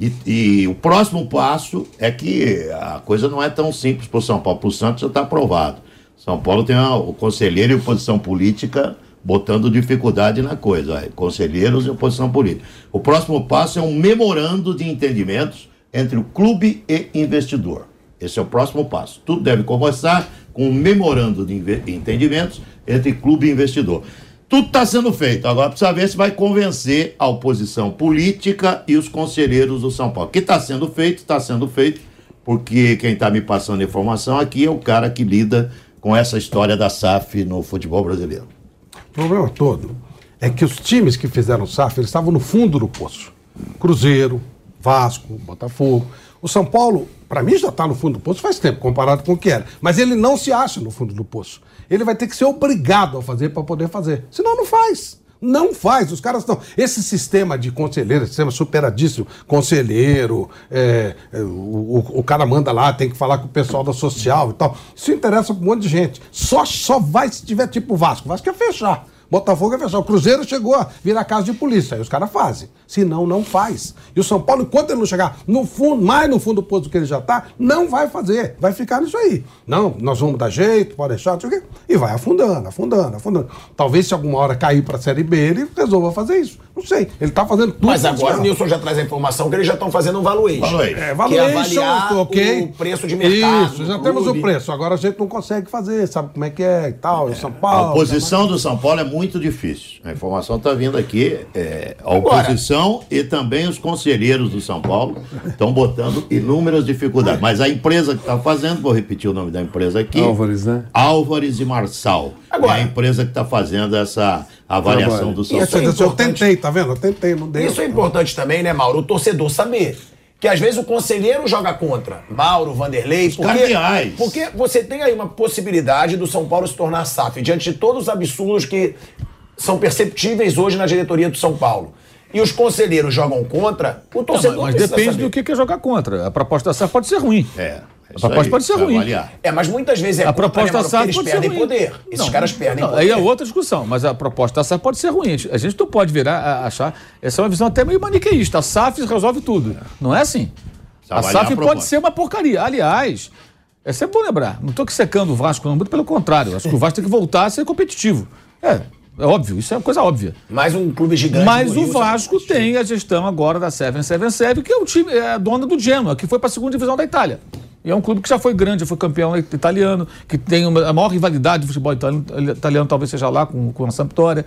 Speaker 4: E, e o próximo passo é que a coisa não é tão simples para o São Paulo. Para o Santos já está aprovado. São Paulo tem uma- o conselheiro e oposição política botando dificuldade na coisa. Conselheiros e oposição política. O próximo passo é um memorando de entendimentos entre o clube e investidor. Esse é o próximo passo. Tudo deve começar um memorando de entendimentos entre clube e investidor. Tudo está sendo feito. Agora precisa ver se vai convencer a oposição política e os conselheiros do São Paulo. O que está sendo feito, está sendo feito, porque quem está me passando informação aqui é o cara que lida com essa história da SAF no futebol brasileiro.
Speaker 8: O problema todo é que os times que fizeram SAF eles estavam no fundo do poço. Cruzeiro, Vasco, Botafogo. O São Paulo, para mim, já está no fundo do poço faz tempo, comparado com o que era. Mas ele não se acha no fundo do poço. Ele vai ter que ser obrigado a fazer para poder fazer. Senão não faz. Não faz. Os caras estão. Esse sistema de conselheiro, esse sistema superadíssimo, conselheiro, é, é, o, o- cara manda lá, tem que falar com o pessoal da social e tal. Isso interessa para um monte de gente. Só, só vai se tiver tipo Vasco. Vasco é fechar. Botafogo é fechar. O Cruzeiro chegou a virar casa de polícia. Aí os caras fazem. Se não, não faz. E o São Paulo, enquanto ele não chegar no fundo, mais no fundo do poço do que ele já está, não vai fazer. Vai ficar nisso aí. Não, nós vamos dar jeito, pode deixar, não sei o quê. Vai afundando, afundando, afundando. Talvez se alguma hora cair para a Série B, ele resolva fazer isso. Não sei. Ele está fazendo tudo.
Speaker 2: Mas agora o. Nilson já traz a informação que eles já estão fazendo um valuation.
Speaker 4: Valuation.
Speaker 8: É,
Speaker 2: Que é
Speaker 8: valuation,
Speaker 2: avaliar
Speaker 8: ok.
Speaker 2: o preço de mercado.
Speaker 8: Isso, já temos o preço. Agora a gente não consegue fazer, sabe como é que é e tal, em São
Speaker 4: A
Speaker 8: Paulo.
Speaker 4: oposição do São Paulo é muito difícil. A informação está vindo aqui. é, a
Speaker 2: Agora-
Speaker 4: oposição e também os conselheiros do São Paulo estão botando inúmeras dificuldades. Mas a empresa que está fazendo, vou repetir o nome da empresa aqui.
Speaker 5: Álvares, né?
Speaker 4: Álvares e Marçal.
Speaker 2: Agora-
Speaker 4: é a empresa que está fazendo essa avaliação do São
Speaker 8: Isso,
Speaker 4: Paulo.
Speaker 8: isso, eu tentei, tá vendo? Eu tentei, não deu.
Speaker 2: Isso é importante também, né, Mauro? O torcedor saber. Que às vezes o conselheiro joga contra. Mauro, Vanderlei. Porque,
Speaker 4: cardeais.
Speaker 2: porque você tem aí uma possibilidade do São Paulo se tornar SAF, diante de todos os absurdos que são perceptíveis hoje na diretoria do São Paulo. E os conselheiros jogam contra, o
Speaker 6: Não,
Speaker 2: torcedor
Speaker 6: mas
Speaker 2: precisa
Speaker 6: depende
Speaker 2: saber.
Speaker 6: do que quer jogar contra. A proposta da SAF pode ser ruim.
Speaker 4: É.
Speaker 6: A proposta pode ser ruim.
Speaker 2: É, mas muitas vezes é
Speaker 6: a proposta da SAF
Speaker 2: eles
Speaker 6: ser
Speaker 2: perdem
Speaker 6: ruim.
Speaker 2: poder. Esses
Speaker 6: Não,
Speaker 2: caras perdem
Speaker 6: não,
Speaker 2: poder.
Speaker 6: Aí é outra discussão, mas a proposta da SAF pode ser ruim. A gente não pode virar, a- achar. Essa é uma visão até meio maniqueísta. A SAF resolve tudo. Não é assim. A
Speaker 4: avaliar
Speaker 6: SAF
Speaker 4: a
Speaker 6: pode ser uma porcaria. Aliás, é sempre bom lembrar. Não estou que secando o Vasco, não, muito pelo contrário. Acho que o Vasco tem que voltar a ser competitivo. É, é óbvio, isso é uma coisa óbvia.
Speaker 2: Mais um clube gigante.
Speaker 6: Mas o Vasco tem a gestão agora da 777, que é o time, é a dona do Genoa, que foi para a segunda divisão da Itália. E é um clube que já foi grande, já foi campeão italiano, que tem uma- a maior rivalidade do futebol italiano, italiano talvez seja lá com, com a Sampdoria.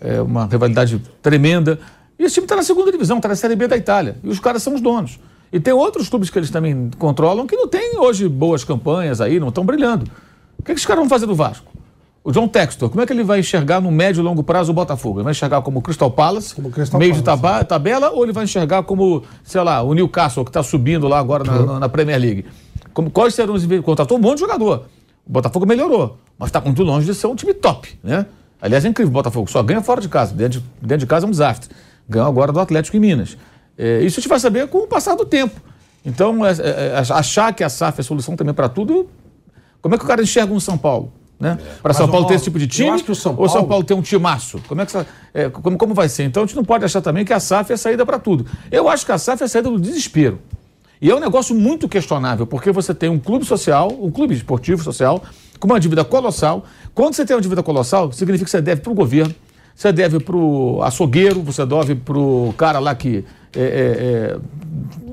Speaker 6: É uma rivalidade tremenda. E esse time está na segunda divisão, está na Série B da Itália. E os caras são os donos. E tem outros clubes que eles também controlam que não têm hoje boas campanhas aí, não estão brilhando. O que, que os caras vão fazer do Vasco? O John Textor, como é que ele vai enxergar no médio e longo prazo o Botafogo? Ele vai enxergar como o Crystal Palace,
Speaker 8: Crystal
Speaker 6: meio de
Speaker 8: Palace,
Speaker 6: taba- tabela, ou ele vai enxergar como, sei lá, o Newcastle, que está subindo lá agora na, na- na Premier League? Como, quais serão os... Contratou um monte de jogador. O Botafogo melhorou, mas está muito longe de ser um time top, né? Aliás, é incrível o Botafogo, só ganha fora de casa. Dentro de, dentro de casa é um desastre. Ganhou agora do Atlético em Minas. É, isso a gente vai saber com o passar do tempo. Então, é, é, é, achar que a SAF é a solução também para tudo, como é que o cara enxerga um São Paulo? Né? Para
Speaker 8: Mas,
Speaker 6: São Paulo ter esse tipo de time?
Speaker 8: acho que o São
Speaker 6: Ou São
Speaker 8: Paulo-
Speaker 6: Paulo ter um timaço? Como, é que, é, como, como vai ser? Então a gente não pode achar também que a SAF é a saída para tudo. Eu acho que a SAF é a saída do desespero. E é um negócio muito questionável, porque você tem um clube social, um clube esportivo social, com uma dívida colossal. Quando você tem uma dívida colossal, significa que você deve para o governo, você deve para o açougueiro, você deve para o cara lá que é, é, é,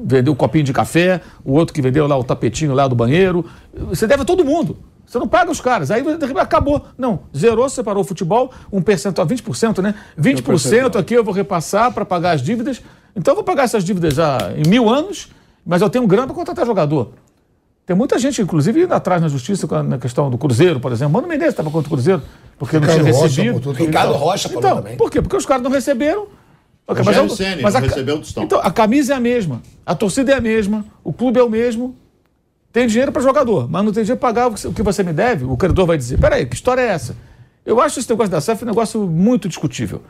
Speaker 6: vendeu um copinho de café, o outro que vendeu lá o tapetinho lá do banheiro. Você deve a todo mundo. Você não paga os caras. Aí acabou. Não, zerou, separou o futebol, um percentual, 20%, né? 20% aqui eu vou repassar para pagar as dívidas. Então eu vou pagar essas dívidas já em mil anos, mas eu tenho grana para contratar jogador. Tem muita gente, inclusive, indo atrás na justiça na questão do Cruzeiro, por exemplo. Mano Menezes estava contra o Cruzeiro, porque não
Speaker 3: Ricardo
Speaker 6: tinha
Speaker 3: Rocha
Speaker 6: recebido.
Speaker 3: botou tudo.
Speaker 2: Ricardo
Speaker 6: Então,
Speaker 2: Rocha falou
Speaker 6: então,
Speaker 2: também.
Speaker 6: Por quê? Porque os caras não receberam. Ok,
Speaker 4: Rogério
Speaker 6: eu-
Speaker 4: Ceni
Speaker 6: mas
Speaker 4: não
Speaker 6: a
Speaker 4: recebeu o.
Speaker 6: Então, a camisa é a mesma, a torcida é a mesma, o clube é o mesmo. Tem dinheiro para jogador, mas não tem dinheiro para pagar o que- você me deve. O credor vai dizer: peraí, que história é essa? Eu acho esse negócio da SAF um negócio muito discutível.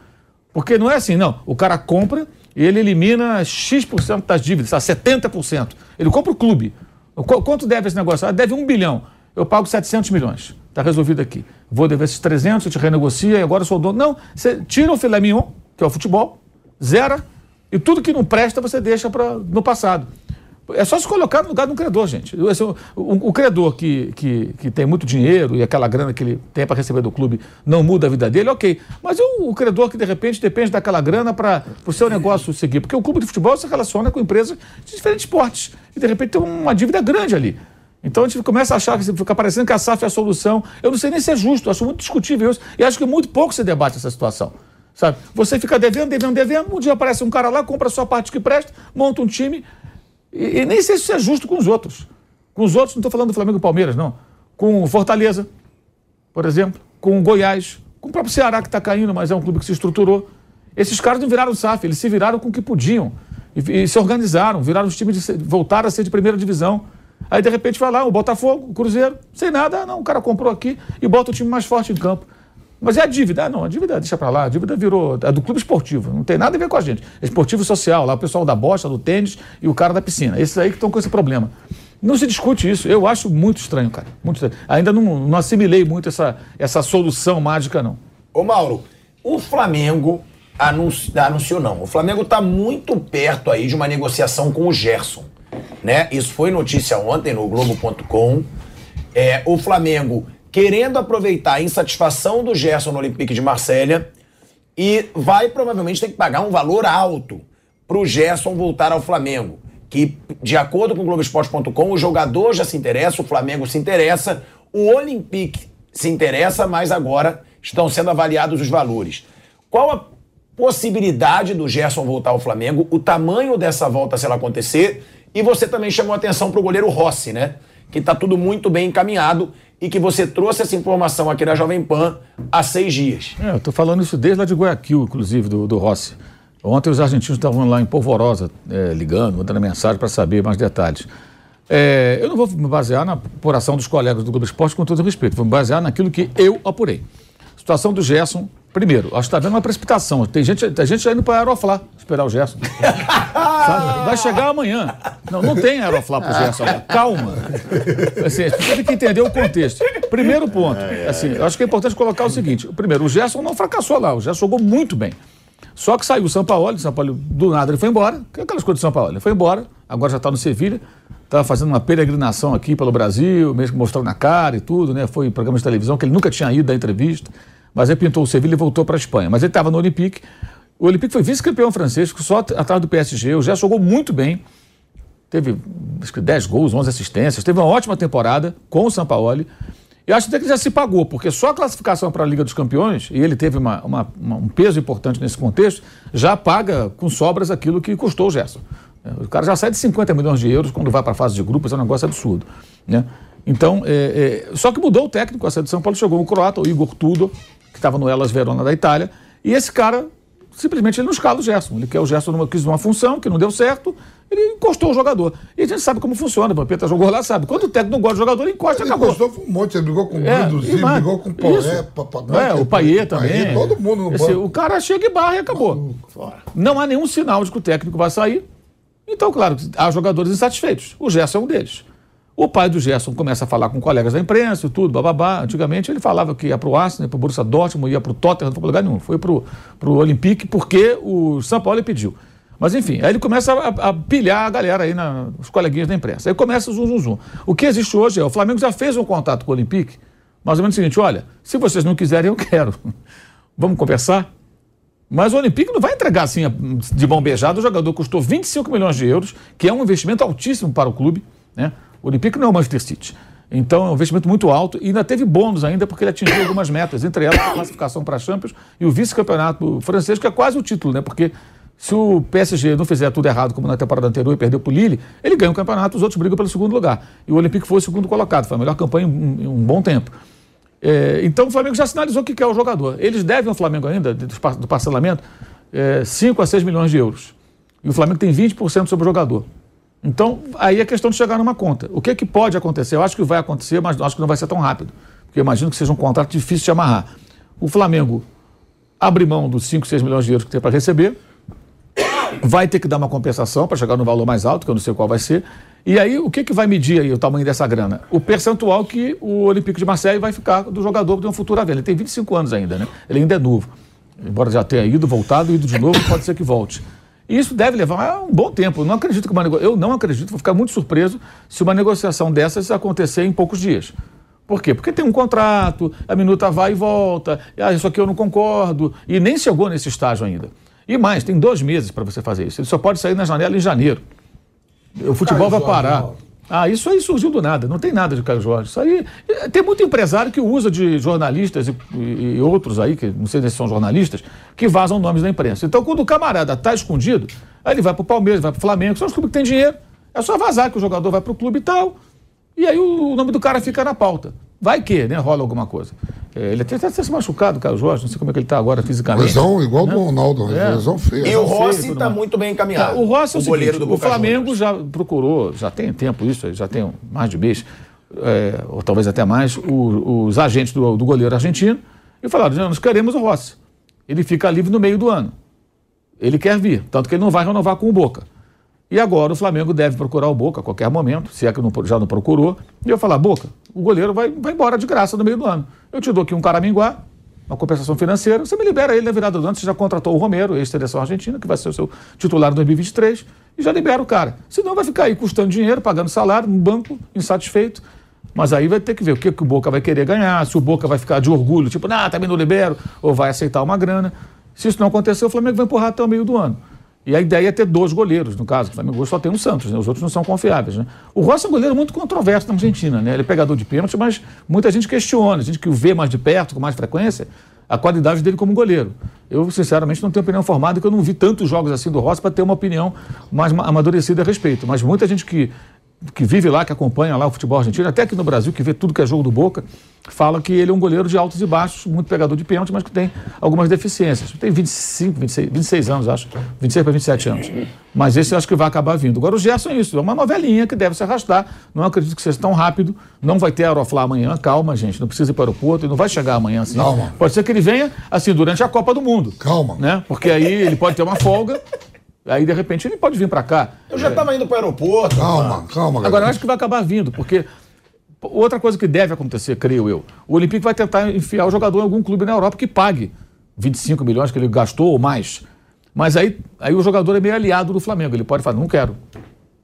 Speaker 6: Porque não é assim, não. O cara compra ele elimina X% das dívidas, sabe? 70%. Ele compra o clube. Qu- Quanto deve esse negócio? Ah, deve um bilhão. Eu pago 700 milhões. Está resolvido aqui. Vou dever esses 300, eu te renegocia e agora eu sou o dono. Não, você tira o filé mignon, que é o futebol, zera, e tudo que não presta você deixa pra, no passado. É só se colocar no lugar um credor, gente. O, o credor que, que, que tem muito dinheiro e aquela grana que ele tem para receber do clube não muda a vida dele, ok. Mas o, o credor que de repente depende daquela grana para o seu negócio seguir? Porque o clube de futebol se relaciona com empresas de diferentes portes e de repente tem uma dívida grande ali. Então a gente começa a achar que fica parecendo que a SAF é a solução. Eu não sei nem se é justo, acho muito discutível isso. E acho que muito pouco se debate essa situação. Sabe? Você fica devendo, devendo, devendo, um dia aparece um cara lá, compra a sua parte que presta, monta um time. E, e nem sei se isso é justo com os outros. Com os outros, não estou falando do Flamengo e Palmeiras, não. Com o Fortaleza, por exemplo, com o Goiás, com o próprio Ceará que está caindo, mas é um clube que se estruturou. Esses caras não viraram SAF, eles se viraram com o que podiam. E, e se organizaram, viraram os times, de, voltaram a ser de primeira divisão. Aí, de repente, vai lá o Botafogo, o Cruzeiro, sem nada, ah, não, o cara comprou aqui e bota o time mais forte em campo. Mas é a dívida? Ah, não, a dívida deixa pra lá. A dívida virou. É do clube esportivo. Não tem nada a ver com a gente. É esportivo social, lá o pessoal da bosta, do tênis e o cara da piscina. Esses aí que estão com esse problema. Não se discute isso. Eu acho muito estranho, cara. Muito estranho. Ainda não, não assimilei muito essa, essa solução mágica, não.
Speaker 2: Ô Mauro, o Flamengo anunci- anunciou não. O Flamengo está muito perto aí de uma negociação com o Gerson. Né? Isso foi notícia ontem no Globo.com. É, o Flamengo querendo aproveitar a insatisfação do Gerson no Olympique de Marselha e vai provavelmente ter que pagar um valor alto para o Gerson voltar ao Flamengo. Que, de acordo com o Globoesporte.com, o jogador já se interessa, o Flamengo se interessa, o Olympique se interessa, mas agora estão sendo avaliados os valores. Qual a possibilidade do Gerson voltar ao Flamengo, o tamanho dessa volta se ela acontecer, e você também chamou atenção para o goleiro Rossi, né? Que está tudo muito bem encaminhado e que você trouxe essa informação aqui na Jovem Pan há seis dias.
Speaker 6: É, eu estou falando isso desde lá de Guayaquil, inclusive, do, do Rossi. Ontem os argentinos estavam lá em Polvorosa, é, ligando, mandando mensagem para saber mais detalhes. É, eu não vou me basear na apuração dos colegas do Globo Esporte, com todo respeito, vou me basear naquilo que eu apurei. Situação do Gerson, primeiro, acho que está vendo uma precipitação. Tem gente, tem gente já indo para Aeroflá esperar o Gerson. *laughs* Sabe? Vai chegar amanhã. Não, não tem Aeroflá pro Gerson. Calma. Assim, você tem que entender o contexto. Primeiro ponto, assim, eu acho que é importante colocar o seguinte. Primeiro, o Gerson não fracassou lá, o Gerson jogou muito bem. Só que saiu o São Paulo, o São Paulo do nada ele foi embora, que é aquelas coisas do São Paulo. Ele foi embora, agora já está no Sevilha, estava fazendo uma peregrinação aqui pelo Brasil, mesmo mostrando a cara e tudo, né? Foi em programas de televisão que ele nunca tinha ido da entrevista, mas aí pintou o Sevilha e voltou para a Espanha. Mas ele estava no Olympique. O Olympique foi vice-campeão francês, só atrás do PSG. O Gerson jogou muito bem. Teve acho que 10 gols, 11 assistências. Teve uma ótima temporada com o Sampaoli. Eu acho até que já se pagou, porque só a classificação para a Liga dos Campeões, e ele teve uma, uma, uma, um peso importante nesse contexto, já paga com sobras aquilo que custou o Gerson. O cara já sai de 50 milhões de euros quando vai para a fase de grupos, é um negócio absurdo. Né? Então, é, é, só que mudou o técnico, a de São Paulo chegou um croata, o Igor Tudo, que estava no Elas Verona da Itália, e esse cara simplesmente ele não escala o Gerson. Ele quer o Gerson numa, quis uma função que não deu certo, ele encostou o jogador. E a gente sabe como funciona, o Vampeta jogou lá, sabe. Quando o técnico não gosta do jogador, ele encosta e
Speaker 3: Ele
Speaker 6: acabou.
Speaker 3: gostou um monte, ele brigou com o
Speaker 6: É,
Speaker 3: brigou com o
Speaker 6: isso.
Speaker 3: Papagaio.
Speaker 6: É, o Paier também.
Speaker 3: todo mundo no
Speaker 6: Esse- o cara chega e barra e acabou. Não há nenhum sinal de que o técnico vai sair. Então, claro, há jogadores insatisfeitos. O Gerson é um deles. O pai do Gerson começa a falar com colegas da imprensa e tudo, bababá. Antigamente ele falava que ia para o Arsenal, para o Borussia Dortmund, ia para o Tottenham, não foi para lugar nenhum. Foi para o Olympique porque o São Paulo pediu. Mas enfim, aí ele começa a, a pilhar a galera aí, na, os coleguinhas da imprensa. Aí começa o zum, zum, zum. O que existe hoje é, o Flamengo já fez um contato com o Olympique, mais ou menos o seguinte, olha, se vocês não quiserem, eu quero. *laughs* Vamos conversar? Mas o Olympique não vai entregar assim de mão beijada. O jogador custou 25 milhões de euros, que é um investimento altíssimo para o clube. Né? O Olympique não é o Manchester City. Então é um investimento muito alto e ainda teve bônus ainda porque ele atingiu algumas metas, entre elas a classificação para a Champions e o vice-campeonato francês, que é quase o título, né? Porque se o PSG não fizer tudo errado como na temporada anterior e perdeu para o Lille, ele ganha o campeonato, os outros brigam pelo segundo lugar. E o Olympique foi o segundo colocado, foi a melhor campanha em um, em um bom tempo. É, então o Flamengo já sinalizou o que quer o jogador. Eles devem ao Flamengo ainda, do parcelamento, é, 5 a 6 milhões de euros. E o Flamengo tem 20% sobre o jogador. Então, aí é questão de chegar numa conta. O que, que pode acontecer? Eu acho que vai acontecer, mas acho que não vai ser tão rápido. Porque eu imagino que seja um contrato difícil de amarrar. O Flamengo abre mão dos 5, 6 milhões de euros que tem para receber, vai ter que dar uma compensação para chegar no valor mais alto, que eu não sei qual vai ser. E aí, o que, que vai medir aí o tamanho dessa grana? O percentual que o Olympique de Marseille vai ficar do jogador de uma futura venda. Ele tem 25 anos ainda, né? Ele ainda é novo. Embora já tenha ido, voltado, ido de novo, pode ser que volte. E isso deve levar um bom tempo. Eu não acredito que uma nego... Eu não acredito, vou ficar muito surpreso se uma negociação dessas acontecer em poucos dias. Por quê? Porque tem um contrato, a minuta vai e volta, ah, isso aqui eu não concordo, e nem chegou nesse estágio ainda. E mais, tem dois meses para você fazer isso. Ele só pode sair na janela em janeiro. O futebol vai parar. Ah, isso aí surgiu do nada, não tem nada de Caio Jorge. Isso aí. Tem muito empresário que usa de jornalistas e, e- e outros aí, que não sei se são jornalistas, que vazam nomes da imprensa. Então, quando o camarada está escondido, aí ele vai para o Palmeiras, vai para o Flamengo, são os clubes que têm dinheiro. É só vazar que o jogador vai para o clube e tal. E aí o, o nome do cara fica na pauta. Vai que, né? Rola alguma coisa. É, ele até está se machucado, Caio Jorge, não sei como é que ele está agora fisicamente.
Speaker 3: Lesão igual
Speaker 6: Né?
Speaker 3: do Ronaldo,
Speaker 6: É.
Speaker 3: lesão feia.
Speaker 2: E o Rossi está muito bem encaminhado.
Speaker 6: Tá, o Rossi é o,
Speaker 2: goleiro
Speaker 6: seguinte,
Speaker 2: do
Speaker 6: o
Speaker 2: Boca
Speaker 6: Flamengo já procurou, já tem tempo isso, já tem mais de mês, é, ou talvez até mais, o- os agentes do, do goleiro argentino e falaram, "Não, nós queremos o Rossi. Ele fica livre no meio do ano. Ele quer vir, tanto que ele não vai renovar com o Boca. E agora o Flamengo deve procurar o Boca a qualquer momento, se é que não- já não procurou. E eu falar, Boca, o goleiro vai, vai embora de graça no meio do ano. Eu te dou aqui um caraminguá, uma compensação financeira, você me libera ele na virada do ano, você já contratou o Romero, ex-seleção argentina, que vai ser o seu titular em 2023, e já libera o cara. Senão vai ficar aí custando dinheiro, pagando salário, no banco, insatisfeito. Mas aí vai ter que ver o que, que o Boca vai querer ganhar, se o Boca vai ficar de orgulho, tipo, ah, também não libero, ou vai aceitar uma grana. Se isso não acontecer, o Flamengo vai empurrar até o meio do ano. E a ideia é ter dois goleiros, no caso. O Flamengo só tem um Santos, né? os outros não são confiáveis. Né? O Rossi é um goleiro muito controverso na Argentina. Né? Ele é pegador de pênalti, mas muita gente questiona. A gente que o vê mais de perto, com mais frequência, a qualidade dele como goleiro. Eu, sinceramente, não tenho opinião formada, porque eu não vi tantos jogos assim do Rossi para ter uma opinião mais ma- amadurecida a respeito. Mas muita gente que, que vive lá, que acompanha lá o futebol argentino, até aqui no Brasil, que vê tudo que é jogo do Boca, fala que ele é um goleiro de altos e baixos, muito pegador de pênalti, mas que tem algumas deficiências. Tem 25, 26, 26 anos, acho. 26 para 27 anos. Mas esse eu acho que vai acabar vindo. Agora, o Gerson é isso, é uma novelinha que deve se arrastar. Não acredito que seja tão rápido. Não vai ter Aeroflá amanhã. Calma, gente. Não precisa ir para o aeroporto. Ele não vai chegar amanhã assim.
Speaker 3: Calma.
Speaker 6: Pode ser que ele venha, assim, durante a Copa do Mundo.
Speaker 3: Calma.
Speaker 6: Né? Porque aí ele pode ter uma folga. Aí, de repente, ele pode vir para cá.
Speaker 2: Eu já estava indo para o aeroporto.
Speaker 3: Calma, calma,
Speaker 6: Agora, eu acho que vai acabar vindo, porque outra coisa que deve acontecer, creio eu, o Olympique vai tentar enfiar o jogador em algum clube na Europa que pague 25 milhões que ele gastou ou mais. Mas aí, aí o jogador é meio aliado do Flamengo. Ele pode falar, não quero.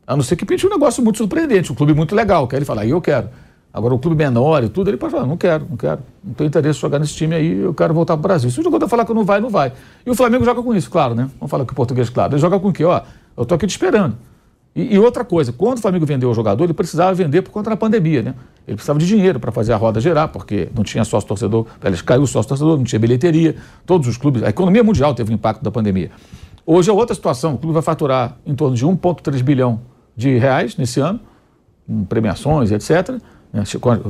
Speaker 6: A não ser que pinte um negócio muito surpreendente, um clube muito legal. Que aí ele fala, aí eu quero. Agora, o clube menor e tudo, ele pode falar, não quero, não quero. Não tenho interesse em jogar nesse time aí, eu quero voltar para o Brasil. Se o jogador falar que não vai, não vai. E o Flamengo joga com isso, claro, né? Vamos falar que o português, claro. Ele joga com o quê? Ó, eu estou aqui te esperando. E, e, outra coisa, quando o Flamengo vendeu o jogador, ele precisava vender por conta da pandemia, né? Ele precisava de dinheiro para fazer a roda gerar, porque não tinha sócio torcedor, eles caiu o sócio torcedor, não tinha bilheteria, todos os clubes, a economia mundial teve um impacto da pandemia. Hoje é outra situação, o clube vai faturar em torno de 1,3 bilhão de reais nesse ano, com premiações, etc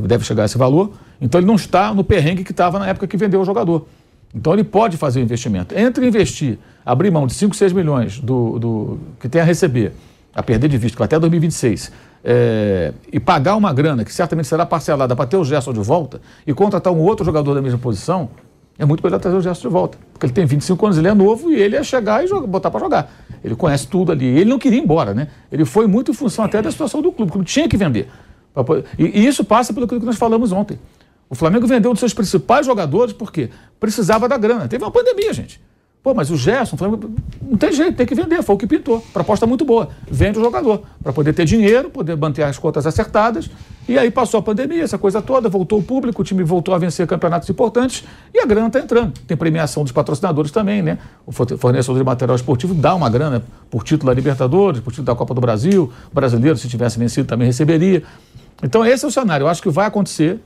Speaker 6: deve chegar a esse valor. Então ele não está no perrengue que estava na época que vendeu o jogador. Então ele pode fazer o investimento. Entre investir, abrir mão de 5, 6 milhões do, do, que tem a receber, a perder de vista, até 2026, é, e pagar uma grana que certamente será parcelada para ter o Gerson de volta e contratar um outro jogador da mesma posição, é muito melhor trazer o Gerson de volta. Porque ele tem 25 anos, ele é novo e ele ia chegar e jogar, botar para jogar. Ele conhece tudo ali. Ele não queria ir embora, né? Ele foi muito em função até da situação do clube. O clube tinha que vender. E, isso passa pelo que nós falamos ontem. O Flamengo vendeu um dos seus principais jogadores porque precisava da grana. Teve uma pandemia, gente. Pô, mas o Gerson, o Flamengo, não tem jeito, tem que vender. Foi o que pintou. Proposta muito boa. Vende o jogador para poder ter dinheiro, poder manter as contas acertadas. E aí passou a pandemia, essa coisa toda, voltou o público, o time voltou a vencer campeonatos importantes e a grana está entrando. Tem premiação dos patrocinadores também, né? O fornecedor de material esportivo dá uma grana por título da Libertadores, por título da Copa do Brasil. O brasileiro, se tivesse vencido, também receberia. Então, esse é o cenário. Eu acho que vai acontecer,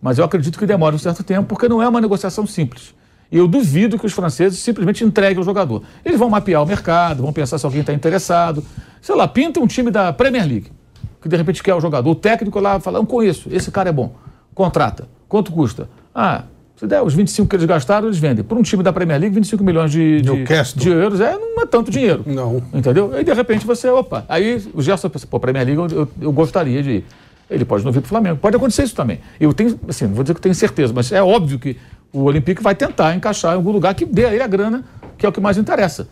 Speaker 6: mas eu acredito que demora um certo tempo, porque não é uma negociação simples. E eu duvido que os franceses simplesmente entreguem o jogador. Eles vão mapear o mercado, vão pensar se alguém está interessado. Sei lá, pinta um time da Premier League, que de repente quer o jogador. O técnico lá fala, não conheço, esse cara é bom. Contrata. Quanto custa? Ah, se der os 25 que eles gastaram, eles vendem. Por um time da Premier League, 25 milhões de, de, de euros é, não é tanto dinheiro.
Speaker 8: Não.
Speaker 6: Entendeu? Aí de repente você, opa, aí o Gerson pensa, pô, Premier League eu, eu, eu gostaria de ir. Ele pode não vir para o Flamengo. Pode acontecer isso também. Eu tenho, assim, não vou dizer que tenho certeza, mas é óbvio que o Olympique vai tentar encaixar em algum lugar que dê a ele a grana, que é o que mais interessa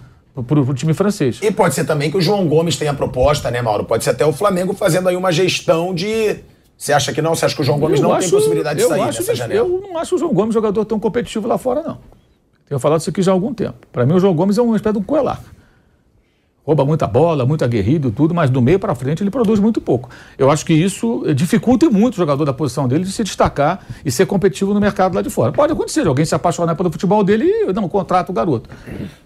Speaker 6: para o time francês.
Speaker 2: E pode ser também que o João Gomes tenha proposta, né, Mauro? Pode ser até o Flamengo fazendo aí uma gestão de. Você acha que não? Você acha que o João Gomes eu não acho, tem possibilidade de sair
Speaker 6: acho,
Speaker 2: dessa janela?
Speaker 6: Eu não acho o João Gomes jogador tão competitivo lá fora, não. Tenho falado isso aqui já há algum tempo. Para mim, o João Gomes é uma espécie de um coelar rouba muita bola, muito aguerrido, tudo, mas do meio para frente ele produz muito pouco. Eu acho que isso dificulta muito o jogador da posição dele de se destacar e ser competitivo no mercado lá de fora. Pode acontecer, alguém se apaixonar pelo futebol dele e não contrata o garoto.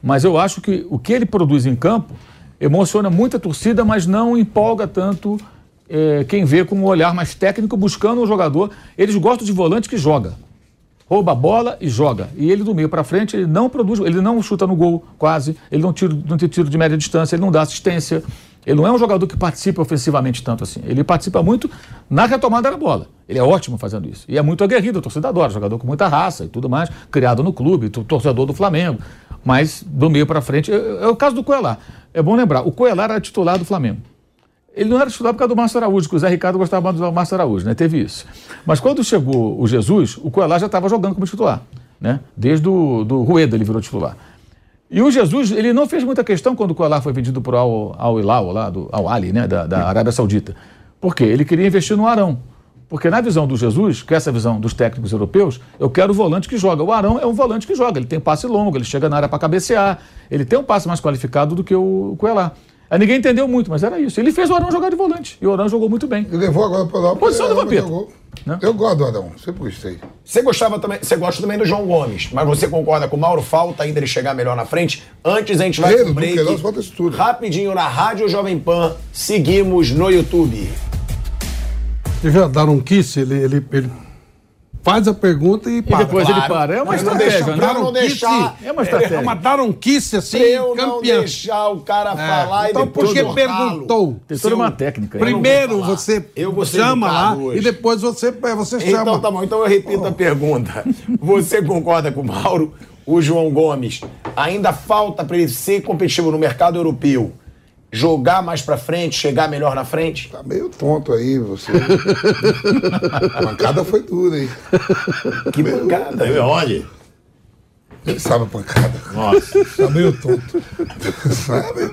Speaker 6: Mas eu acho que o que ele produz em campo emociona muito a torcida, mas não empolga tanto é, quem vê com um olhar mais técnico buscando um jogador. Eles gostam de volante que joga rouba a bola e joga. E ele do meio para frente, ele não produz, ele não chuta no gol quase, ele não, tira, não tem tiro de média distância, ele não dá assistência. Ele não é um jogador que participa ofensivamente tanto assim. Ele participa muito na retomada da bola. Ele é ótimo fazendo isso. E é muito aguerrido, o torcedor adora, jogador com muita raça e tudo mais, criado no clube, torcedor do Flamengo. Mas do meio para frente, é, é, o caso do Coelar. É bom lembrar, o Coelar era titular do Flamengo. Ele não era titular por causa do Márcio Araújo, que o Zé Ricardo gostava mais do Márcio Araújo, né? Teve isso. Mas quando chegou o Jesus, o Coelá já estava jogando como titular, né? Desde o do Rueda ele virou titular. E o Jesus, ele não fez muita questão quando o Coelá foi vendido por Al, Al Hilal, lá, do Al Ali, né? Da, da Arábia Saudita. Por quê? Ele queria investir no Arão. Porque na visão do Jesus, que é essa visão dos técnicos europeus, eu quero o volante que joga. O Arão é um volante que joga, ele tem passe longo, ele chega na área para cabecear, ele tem um passe mais qualificado do que o Coelá. Aí ninguém entendeu muito, mas era isso. Ele fez o Arão jogar de volante. E o Arão jogou muito bem.
Speaker 3: Ele levou agora para lá.
Speaker 6: Posição do Vampeta.
Speaker 3: Né? Eu gosto do Arão, sempre gostei.
Speaker 2: Você gostava também, você gosta também do João Gomes, mas você concorda com o Mauro? Falta ainda ele chegar melhor na frente. Antes a gente vai
Speaker 3: Ele,
Speaker 2: pro break.
Speaker 3: Duqueiroz, falta isso tudo.
Speaker 2: Rapidinho na Rádio Jovem Pan. Seguimos no YouTube.
Speaker 8: Vocês já daram um kiss? Ele, ele, ele faz a pergunta e para.
Speaker 6: E depois ele para. É uma
Speaker 2: Mas não
Speaker 6: estratégia,
Speaker 2: deixa-
Speaker 6: né?
Speaker 2: não deixar-
Speaker 6: É uma estratégia.
Speaker 8: É uma dar um kiss assim,
Speaker 2: eu não
Speaker 8: campeão.
Speaker 2: deixar o cara falar
Speaker 8: então
Speaker 2: e depois
Speaker 8: porque perguntou.
Speaker 6: Tem toda uma técnica.
Speaker 8: Primeiro você chama lá
Speaker 2: hoje.
Speaker 8: e depois você, é, você chama.
Speaker 2: Então tá bom, então eu repito a pergunta. Você concorda com o Mauro? O João Gomes ainda falta para ele ser competitivo no mercado europeu, jogar mais pra frente, chegar melhor na frente?
Speaker 3: Tá meio tonto aí, você. *laughs* a pancada foi dura, hein?
Speaker 2: Que pancada.
Speaker 4: Onde?
Speaker 3: Ele sabe a pancada.
Speaker 4: Nossa.
Speaker 3: Tá meio tonto. sabe?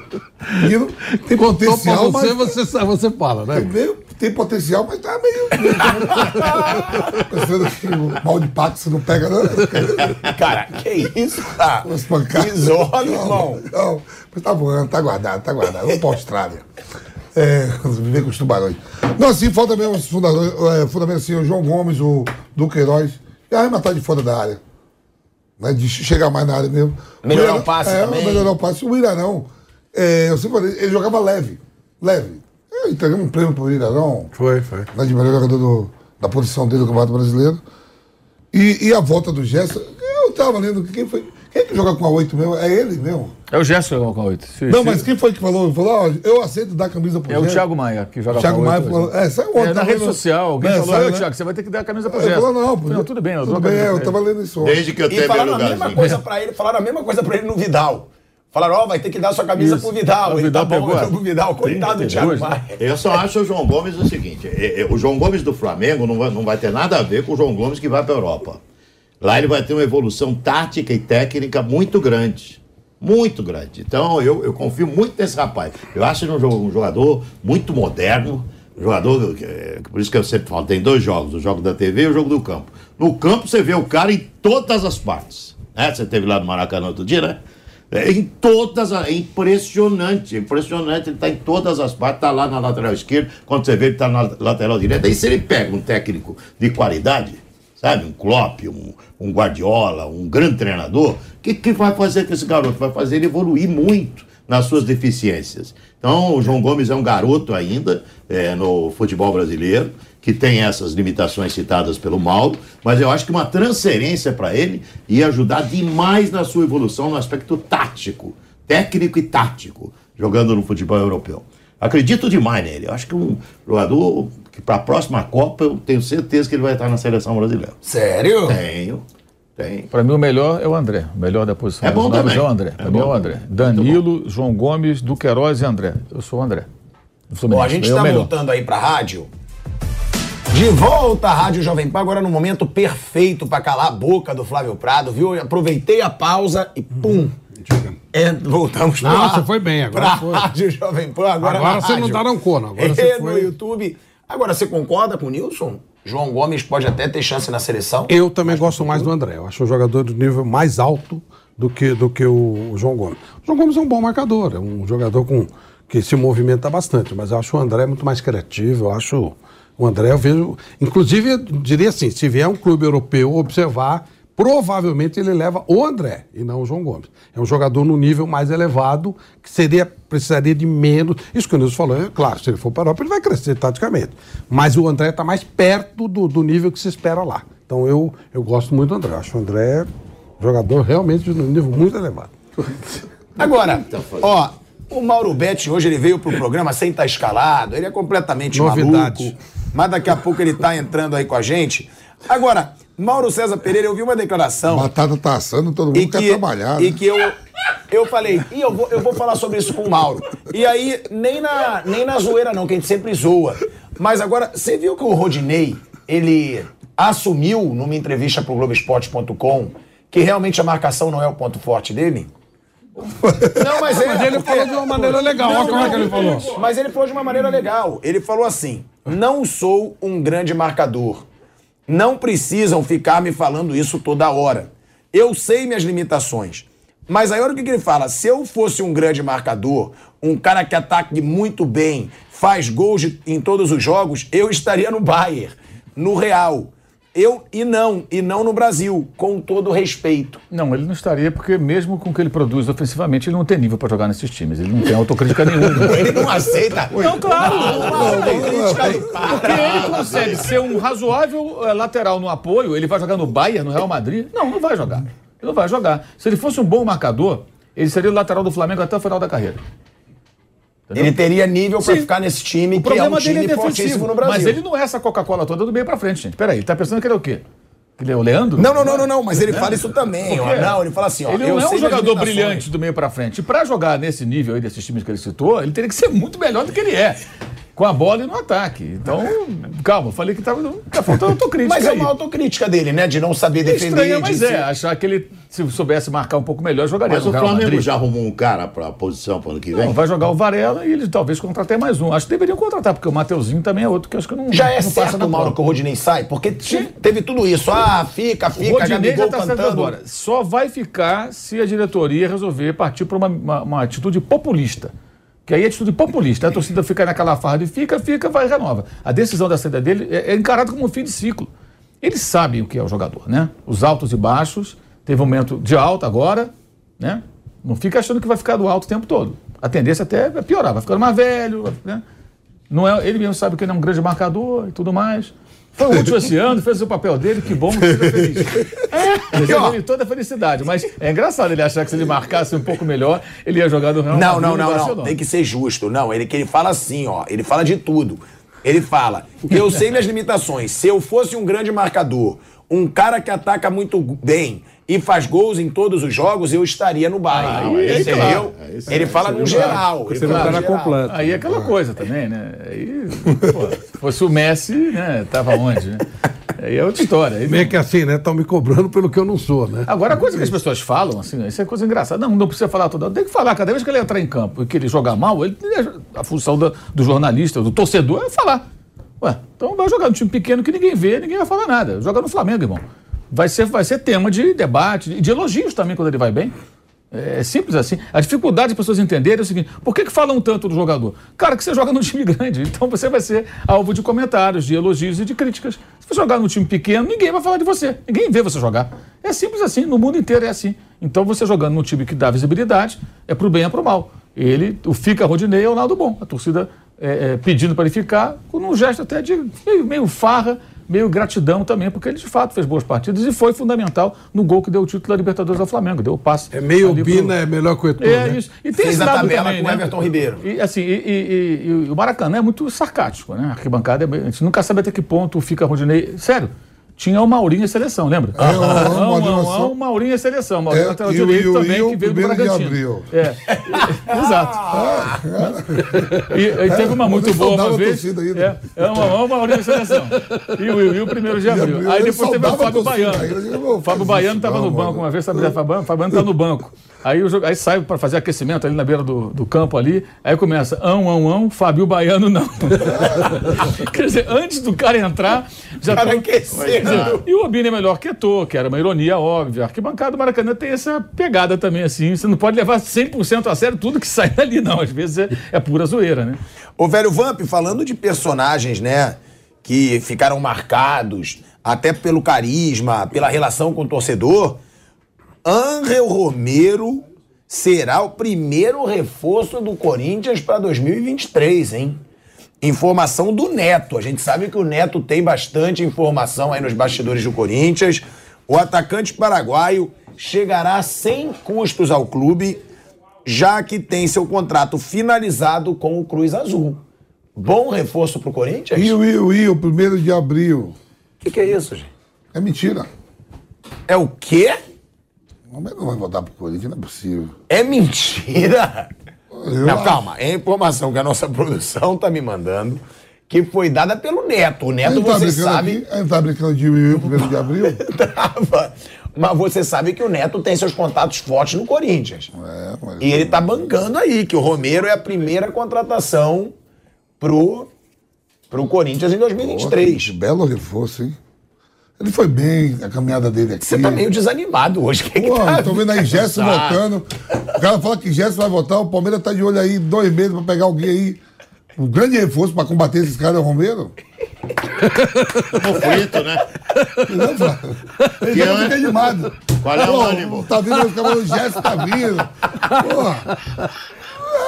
Speaker 3: Menino tem
Speaker 8: Contou pra
Speaker 3: potencial,
Speaker 8: você,
Speaker 3: mas...
Speaker 8: você, sa- você fala, né?
Speaker 3: Tem, meio, tem potencial, mas tá meio. Pensando que o mal de pato você não pega, não.
Speaker 2: Cara, que isso, cara?
Speaker 3: Umas pancadas.
Speaker 2: Isola,
Speaker 3: Não,
Speaker 2: irmão.
Speaker 3: Não, mas tá voando, tá guardado, tá guardado. Vamos pra Austrália. É, viver com os tubarões. Não, assim, falta mesmo os fundadores, é, fundamentos assim, o João Gomes, o Duqueiroz, e arrematar de fora da área. Né, de chegar mais na área mesmo.
Speaker 2: Melhorar
Speaker 3: Ilharão-
Speaker 2: o passe
Speaker 3: é,
Speaker 2: também.
Speaker 3: melhorar o passe. O Ilharão, é, eu sempre falei, ele jogava leve. Leve. Eu entregamos um prêmio pro Ilharão.
Speaker 8: Foi, foi.
Speaker 3: Né, de melhor jogador do- da posição dele no Campeonato Brasileiro. E, e a volta do Gerson, eu tava lendo, quem foi? Quem é que joga com a 8 mesmo? É ele mesmo?
Speaker 6: É o Gerson com a 8.
Speaker 3: Não, mas quem foi que falou? Falou, ó, eu aceito dar a camisa pro
Speaker 6: É o
Speaker 3: Gerson.
Speaker 6: Thiago Maia, que joga
Speaker 3: O Thiago
Speaker 6: com a
Speaker 3: Maia
Speaker 6: oito
Speaker 3: falou, é, saiu
Speaker 6: É,
Speaker 3: ontem,
Speaker 6: na
Speaker 3: tava
Speaker 6: rede social, alguém
Speaker 3: É,
Speaker 6: falou,
Speaker 3: saiu,
Speaker 6: "Ô,
Speaker 3: né?
Speaker 6: Thiago, você vai ter que dar a camisa pro
Speaker 3: Ele
Speaker 6: Gerson.
Speaker 3: falou, não, porque-
Speaker 6: tudo bem, eu
Speaker 3: tudo bem, eu
Speaker 6: pra
Speaker 3: tava lendo isso.
Speaker 4: Desde que eu
Speaker 2: E
Speaker 4: tenho meu
Speaker 2: falaram a mesma coisa pra ele, falaram a mesma coisa pra ele no Vidal. Falaram, ó, vai ter que dar sua camisa
Speaker 6: Isso.
Speaker 2: pro Vidal.
Speaker 6: O
Speaker 2: Ele
Speaker 6: Vidal
Speaker 2: tá bom,
Speaker 6: pegou,
Speaker 2: pro Vidal. Coitado do Thiago
Speaker 6: 32, né?
Speaker 2: Maia.
Speaker 4: Eu só acho o João Gomes o seguinte: é, é, o João Gomes do Flamengo não vai, não vai ter nada a ver com o João Gomes que vai para a Europa. Lá ele vai ter uma evolução tática e técnica muito grande. Muito grande. Então eu, eu confio muito nesse rapaz. Eu acho ele um um jogador muito moderno. Jogador, por isso que eu sempre falo, tem dois jogos, o jogo da TV e o jogo do campo. No campo você vê o cara em todas as partes. Né? Você teve lá no Maracanã outro dia, né? É, em todas as. É impressionante, impressionante. Ele está em todas as partes, está lá na lateral esquerda. Quando você vê, ele está na lateral direita. Aí se ele pega um técnico de qualidade, sabe? Um Klopp, um, um Guardiola, um grande treinador, o que, que vai fazer com esse garoto? Vai fazer ele evoluir muito nas suas deficiências. Então, o João Gomes é um garoto ainda é, no futebol brasileiro, que tem essas limitações citadas pelo Mauro, mas eu acho que uma transferência para ele ia ajudar demais na sua evolução no aspecto tático, técnico e tático, jogando no futebol europeu. Acredito demais nele. Eu acho que um jogador que para a próxima Copa eu tenho certeza que ele vai estar na seleção brasileira.
Speaker 2: Sério?
Speaker 4: Tenho, tenho.
Speaker 6: Pra mim, o melhor é o André. O melhor da posição
Speaker 4: É bom também.
Speaker 6: é o André.
Speaker 4: É
Speaker 6: mim é
Speaker 4: bom
Speaker 6: o André. Danilo, João Gomes, Duqueiroz e André. Eu sou o André. do
Speaker 2: Bom, a gente
Speaker 6: É
Speaker 2: tá
Speaker 6: melhor.
Speaker 2: voltando aí pra rádio. De volta à Rádio Jovem Pan, agora no momento perfeito pra calar a boca do Flávio Prado, viu? Eu aproveitei a pausa e pum. É, voltamos
Speaker 8: Não,
Speaker 2: pra,
Speaker 8: você foi bem, agora
Speaker 2: pra
Speaker 8: foi.
Speaker 2: Rádio Jovem Pan. Agora,
Speaker 8: Agora
Speaker 2: na
Speaker 8: você não
Speaker 2: rádio.
Speaker 8: dá não corno, agora
Speaker 2: É,
Speaker 8: você
Speaker 2: no
Speaker 8: foi-
Speaker 2: YouTube. Agora, você concorda com o Nilson? João Gomes pode até ter chance na seleção?
Speaker 8: Eu também gosto mais do André. Eu acho um jogador de nível mais alto do que, do que o, o João Gomes. O João Gomes é um bom marcador, é um jogador com, que se movimenta bastante, mas eu acho o André muito mais criativo. Eu acho o André, eu vejo. Inclusive, eu diria assim: se vier um clube europeu observar, provavelmente ele leva o André e não o João Gomes. É um jogador no nível mais elevado, que seria, precisaria de menos. Isso que o Nilson falou, é claro, se ele for para a Europa, ele vai crescer taticamente. Mas o André está mais perto do, do nível que se espera lá. Então eu, eu gosto muito do André. Eu acho o André jogador realmente de um nível muito elevado. *laughs*
Speaker 2: Agora, ó, o Mauro Betti hoje ele veio pro programa sem estar escalado, ele é completamente
Speaker 8: Novidade.
Speaker 2: maluco, mas daqui a pouco ele tá entrando aí com a gente. Agora, Mauro César Pereira, eu vi uma declaração
Speaker 3: Batata tá assando, todo mundo quer
Speaker 2: que,
Speaker 3: trabalhar.
Speaker 2: e
Speaker 3: né?
Speaker 2: que eu, eu falei, e eu vou, eu vou falar sobre isso com o Mauro. E aí, nem na, nem na zoeira não, que a gente sempre zoa. Mas agora, você viu que o Rodinei, ele assumiu numa entrevista pro Globoesporte.com que realmente a marcação não é o ponto forte dele? Não, mas, é,
Speaker 8: Mas ele
Speaker 2: porque-
Speaker 8: falou de uma maneira legal. Olha como é que ele falou.
Speaker 2: Mas ele falou de uma maneira legal. Ele falou assim: não sou um grande marcador. Não precisam ficar me falando isso toda hora. Eu sei minhas limitações. Mas aí olha o que ele fala: se eu fosse um grande marcador, um cara que ataque muito bem, faz gols de- em todos os jogos, eu estaria no Bayern, no Real. Eu e não, e não no Brasil, com todo respeito.
Speaker 6: Não, ele não estaria, porque mesmo com o que ele produz ofensivamente, ele não tem nível para jogar nesses times. Ele não tem autocrítica *laughs* nenhuma.
Speaker 2: Ele não aceita.
Speaker 6: Não, claro. Porque ele consegue ser um razoável eh, lateral no apoio, ele vai jogar no Bayern, no Real Madrid? Não, não vai jogar. Ele não vai jogar. Se ele fosse um bom marcador, ele seria o lateral do Flamengo até o final da carreira.
Speaker 2: Ele teria nível pra
Speaker 6: Sim.
Speaker 2: ficar nesse time,
Speaker 6: O
Speaker 2: que é um
Speaker 6: problema dele
Speaker 2: time
Speaker 6: é
Speaker 2: fortíssimo
Speaker 6: defensivo.
Speaker 2: no Brasil.
Speaker 6: Mas ele não é essa Coca-Cola toda do meio pra frente, gente. Peraí, ele tá pensando que ele é o quê? Que ele é o Leandro?
Speaker 2: Não, não, não, não, não, mas ele fala isso também. Ó. Não, ele fala assim, ó.
Speaker 6: Ele não é um jogador brilhante do meio pra frente. E pra jogar nesse nível aí desses times que ele citou, ele teria que ser muito melhor do que ele é. Com a bola e no ataque. Então, calma, falei que tava, tá faltando autocrítica.
Speaker 2: Mas é
Speaker 6: aí.
Speaker 2: uma autocrítica dele, né? De não saber defender.
Speaker 6: Estranha, mas
Speaker 2: de
Speaker 6: é.
Speaker 2: ser-
Speaker 6: Achar que ele, se soubesse marcar um pouco melhor, jogaria
Speaker 4: Mas o Flamengo
Speaker 6: Madrid.
Speaker 4: já arrumou um cara pra posição pro ano que vem?
Speaker 6: Não, vai jogar o Varela e ele talvez contratar mais um. Acho que deveriam contratar, porque o Mateuzinho também é outro que eu acho que não
Speaker 2: Já é
Speaker 6: não passa
Speaker 2: certo,
Speaker 6: na
Speaker 2: Mauro, que o Rodinei sai? Porque te- teve tudo isso. Ah, fica,
Speaker 6: O
Speaker 2: fica,
Speaker 6: Rodinei já
Speaker 2: Gabigol
Speaker 6: está certo
Speaker 2: cantando.
Speaker 6: agora. Só vai ficar se a diretoria resolver partir para uma, uma- uma atitude populista. Que aí é atitude populista. A torcida fica naquela farra de fica, fica, vai renova. A decisão da saída dele é, é encarada como um fim de ciclo. Eles sabem o que é o jogador, né? Os altos e baixos. Teve um momento de alta agora, né? Não fica achando que vai ficar do alto o tempo todo. A tendência até é piorar, vai ficando mais velho, né? Não é, ele mesmo sabe que ele é um grande marcador e tudo mais. Foi o último esse ano, fez o papel dele, que bom, seja feliz. É, ele toda a felicidade. Mas é engraçado ele achar que se ele marcasse um pouco melhor, ele ia jogar no Real
Speaker 2: Não, não, não, não. Tem que ser justo. Não, ele que ele fala assim, ó. Ele fala de tudo. Ele fala: eu sei minhas limitações. Se eu fosse um grande marcador, um cara que ataca muito bem e faz gols em todos os jogos, eu estaria no Bayern.
Speaker 6: Aí,
Speaker 2: entendeu?
Speaker 6: claro.
Speaker 2: ele fala no geral. ele fala no geral.
Speaker 6: Aí é aquela coisa também, né? Aí, pô, se fosse o Messi, né? Tava onde, né? Aí é outra história. Aí
Speaker 8: Meio que assim, né? Estão me cobrando pelo que eu não sou, né?
Speaker 6: Agora, a coisa que as pessoas falam, assim, isso é coisa engraçada. Não, não precisa falar toda hora. Tem que falar. Cada vez que ele entrar em campo e que ele jogar mal, ele, a função do, do jornalista, do torcedor, é falar. Ué, então vai jogar no time pequeno que ninguém vê, ninguém vai falar nada. Joga no Flamengo, irmão. Vai ser, vai ser tema de debate, de, de elogios também quando ele vai bem. É simples assim. A dificuldade das pessoas entenderem é o seguinte: por que, que falam tanto do jogador? Cara, que você joga no time *laughs* grande. Então você vai ser alvo de comentários, de elogios e de críticas. Se você jogar no time pequeno, ninguém vai falar de você. Ninguém vê você jogar. É simples assim. No mundo inteiro é assim. Então você jogando num time que dá visibilidade, é pro bem é pro mal. Ele, o fica Rodinei é o lado bom. A torcida é, é, pedindo para ele ficar, com um gesto até de meio, meio farra, meio gratidão também, porque ele de fato fez boas partidas e foi fundamental no gol que deu o título da Libertadores ao Flamengo. Deu o passe.
Speaker 8: É meio
Speaker 6: ali pro-
Speaker 8: Bina, é melhor que o Eto'o,
Speaker 6: É
Speaker 8: né?
Speaker 6: isso. E tem
Speaker 2: Fez
Speaker 6: esse
Speaker 2: a tabela
Speaker 6: também,
Speaker 2: com o
Speaker 6: né?
Speaker 2: Everton Ribeiro.
Speaker 6: E, assim, e, e- e- e o Maracanã é muito sarcástico, né? A arquibancada, é, a gente nunca sabe até que ponto fica Rodinei. Sério. Tinha o Maurinho em seleção, lembra?
Speaker 3: É, o- o
Speaker 6: não, o Maurinho em seleção. O Maurinho
Speaker 3: É,
Speaker 6: lateral
Speaker 3: e o-
Speaker 6: direito
Speaker 3: e o-
Speaker 6: também,
Speaker 3: e o
Speaker 6: que veio do
Speaker 3: de
Speaker 6: Bragantino.
Speaker 3: abril.
Speaker 6: É. *laughs* Exato. E, e teve uma
Speaker 3: É,
Speaker 6: muito boa uma vez.
Speaker 3: ainda.
Speaker 6: É, é uma Maurinho em seleção. E o, e o primeiro de abril.
Speaker 3: abril,
Speaker 6: Aí depois teve o Fábio Baiano.
Speaker 3: aí eu digo, "Não,
Speaker 6: O Fábio Baiano estava no banco
Speaker 3: mano."
Speaker 6: uma vez, sabe? O Fábio Baiano tá no banco. Aí, o jogo, aí sai para fazer aquecimento ali na beira do, do campo ali. Aí começa, ão, ão, ão, Fábio Baiano não. *laughs* Quer dizer, antes do cara entrar, já
Speaker 2: Cara.
Speaker 6: Quer dizer, E o Robinho é melhor que Eto'o, que era uma ironia óbvia. A arquibancada do Maracanã tem essa pegada também, assim. Você não pode levar 100% a sério tudo que *laughs* sai dali, não. Às vezes é, é pura zoeira, né?
Speaker 2: Ô, velho Vamp, falando de personagens, né, que ficaram marcados até pelo carisma, pela relação com o torcedor, Ángel Romero será o primeiro reforço do Corinthians para 2023, hein? Informação do Neto. A gente sabe que o Neto tem bastante informação aí nos bastidores do Corinthians. O atacante paraguaio chegará sem custos ao clube, já que tem seu contrato finalizado com o Cruz Azul. Bom reforço pro Corinthians?
Speaker 3: Rio, Rio, Rio, primeiro de abril.
Speaker 2: O que, que é isso, gente?
Speaker 3: É mentira.
Speaker 2: É o quê?
Speaker 3: O Romero não vai voltar pro Corinthians, não é possível.
Speaker 2: É mentira?
Speaker 3: Eu
Speaker 2: Não,
Speaker 3: acho.
Speaker 2: calma. É a informação que a nossa *laughs* produção tá me mandando, que foi dada pelo Neto. O Neto,
Speaker 3: tá
Speaker 2: você sabe.
Speaker 3: aqui? Ele tá brincando de Rio, *laughs* primeiro de abril?
Speaker 2: Tava. Mas você sabe que o Neto tem seus contatos fortes no Corinthians.
Speaker 3: É, mas...
Speaker 2: E ele tá bancando aí, que o Romero é a primeira contratação pro, pro Corinthians em 2023.
Speaker 3: Pô, belo reforço, hein? Ele foi bem, a caminhada dele aqui.
Speaker 2: Você tá meio desanimado hoje. O que que
Speaker 3: Pô,
Speaker 2: tá
Speaker 3: tô vendo aí *laughs* Gerson
Speaker 2: Ah.
Speaker 3: voltando. O cara fala que Gerson vai voltar, o Palmeiras tá de olho aí dois meses pra pegar alguém aí. Um grande reforço pra combater esses caras é o Romero.
Speaker 4: Conflito, né?
Speaker 3: Flávio? Ele já
Speaker 4: é?
Speaker 3: fica animado.
Speaker 4: Qual é o
Speaker 3: Pô,
Speaker 4: ânimo?
Speaker 3: Tá vindo os caras do Gerson, tá vindo. Porra,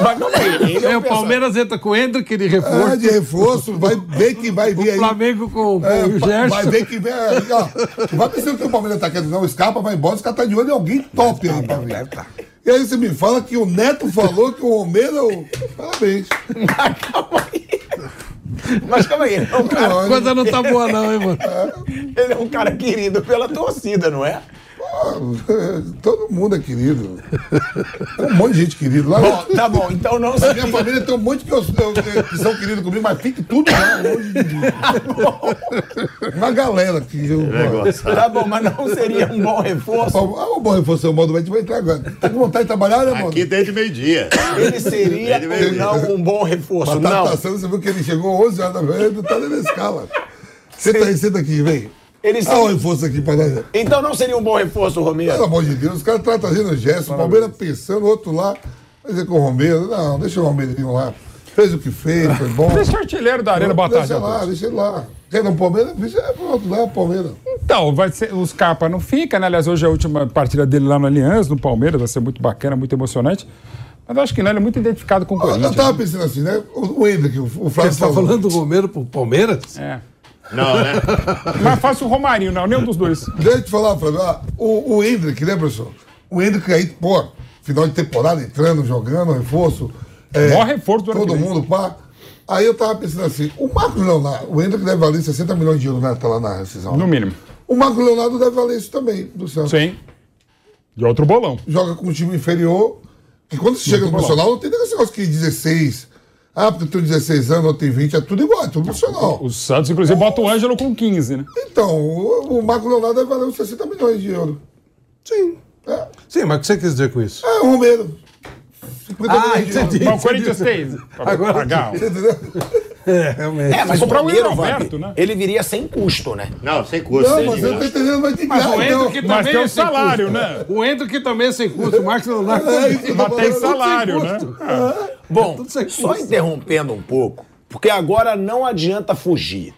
Speaker 2: Mas calma aí, ele é,
Speaker 8: É, o Palmeiras entra com o Hendrick de reforço.
Speaker 3: é de reforço, vai ver que vai vir
Speaker 8: O
Speaker 3: aí.
Speaker 8: Flamengo com, com
Speaker 3: É,
Speaker 8: o Gerson.
Speaker 3: vai ver que vem aí, ó. Não vai pensando que o Palmeiras tá querendo, não. Escapa, vai embora, os caras tá de olho em alguém top aí pra vir. E aí você me fala que o Neto falou que o Romero. Parabéns.
Speaker 2: Mas calma aí. Mas calma aí, ele é um cara,
Speaker 8: A coisa não tá boa, não, hein, mano?
Speaker 2: ele é um cara querido pela torcida, não é? *laughs*
Speaker 3: Todo mundo é querido. Tem um monte de gente querida lá.
Speaker 2: Bom, tá bom, então não
Speaker 3: Na minha família tem um monte que, eu, eu- que são queridos comigo, mas fique tudo lá, longe de mim. Uma galera que eu.
Speaker 2: Tá bom, mas não seria um bom reforço?
Speaker 3: Ah, um bom reforço, o modo vai entrar agora. Tem vontade de trabalhar, né, mano?
Speaker 4: Aqui desde meio-dia.
Speaker 2: Ele seria ou não um bom reforço?
Speaker 3: Batata
Speaker 2: Não.
Speaker 3: você viu que ele chegou 11 horas da manhã e não tá na escala. Senta aí, senta aqui, vem.
Speaker 2: Ele
Speaker 3: Dá
Speaker 2: seria-
Speaker 3: um reforço aqui pra nós.
Speaker 2: Então não seria um bom reforço, Romero?
Speaker 3: Pelo amor de Deus, os caras estão trazendo gesto, o Palmeiras pensando, o outro lá, vai dizer com o Romero. Não, deixa o Romero lá. Fez o que fez, foi bom.
Speaker 5: Deixa o artilheiro da Arena boa tarde
Speaker 3: Deixa
Speaker 5: a
Speaker 3: lá, deixa ele lá. Quer no Palmeiras? Deixa é pronto, lá o Palmeiras.
Speaker 5: Então, vai ser, os Scarpa não fica, né? Aliás, hoje é a última partida dele lá no Aliança, no Palmeiras, vai ser muito bacana, muito emocionante. Mas eu acho que não, ele é muito identificado com o
Speaker 3: Eu
Speaker 5: Corinthians.
Speaker 3: tava pensando assim, né? O, Hendrick, o, o
Speaker 8: Você
Speaker 3: Flávio
Speaker 8: está falando do Romero pro Palmeiras?
Speaker 5: É.
Speaker 4: Não, né?
Speaker 5: Mas faça o Romarinho, não, nenhum dos dois.
Speaker 3: Deixa eu te falar, Flávio. ah, o, o Hendrick, né, professor? O Hendrick aí, pô, final de temporada, entrando, jogando, reforço. É,
Speaker 5: Maior reforço do
Speaker 3: Todo
Speaker 5: que
Speaker 3: mundo, pá. Aí eu tava pensando assim, o Marcos Leonardo, o Hendrick deve valer 60 milhões de euros, né? Tá lá na rescisão.
Speaker 5: No mínimo.
Speaker 3: O Marcos Leonardo deve valer isso também, do Santos.
Speaker 5: Sim. De outro bolão.
Speaker 3: Joga com um time inferior. E quando você chega no profissional, não tem negócio que 16. Ah, porque tenho 16 anos, eu tenho 20, é tudo igual, é tudo profissional.
Speaker 5: O Santos, inclusive, bota o Ângelo com 15, né?
Speaker 3: Então, o, o Marcos Leonardo deve valer uns 60 milhões de euros.
Speaker 8: Sim.
Speaker 3: É,
Speaker 8: Sim, mas o que você quis dizer com isso?
Speaker 3: é o Romero. 50
Speaker 8: Ah,
Speaker 3: milhões de euros.
Speaker 8: entendi.
Speaker 5: Mas o Corinthians tem. Pra
Speaker 8: Agora-
Speaker 5: pagar.
Speaker 8: É, realmente.
Speaker 2: É, mas o
Speaker 5: comprar o
Speaker 2: Romero,
Speaker 5: Alberto, né?
Speaker 2: ele viria sem custo, né?
Speaker 4: Não, sem custo.
Speaker 3: Não,
Speaker 4: sem
Speaker 3: mas eu não tô entendendo, mas de
Speaker 8: Mas
Speaker 3: graça,
Speaker 8: o
Speaker 3: então.
Speaker 8: Hendrick
Speaker 5: Mas
Speaker 8: também
Speaker 5: tem
Speaker 8: é
Speaker 5: o
Speaker 8: sem
Speaker 5: salário,
Speaker 8: custo.
Speaker 5: né?
Speaker 8: O Hendrick também é sem custo, o Marcos Leonardo
Speaker 3: É
Speaker 5: Mas tem
Speaker 3: Tudo
Speaker 5: salário, né?
Speaker 2: Bom,
Speaker 8: sem
Speaker 2: só interrompendo um pouco, porque agora não adianta fugir.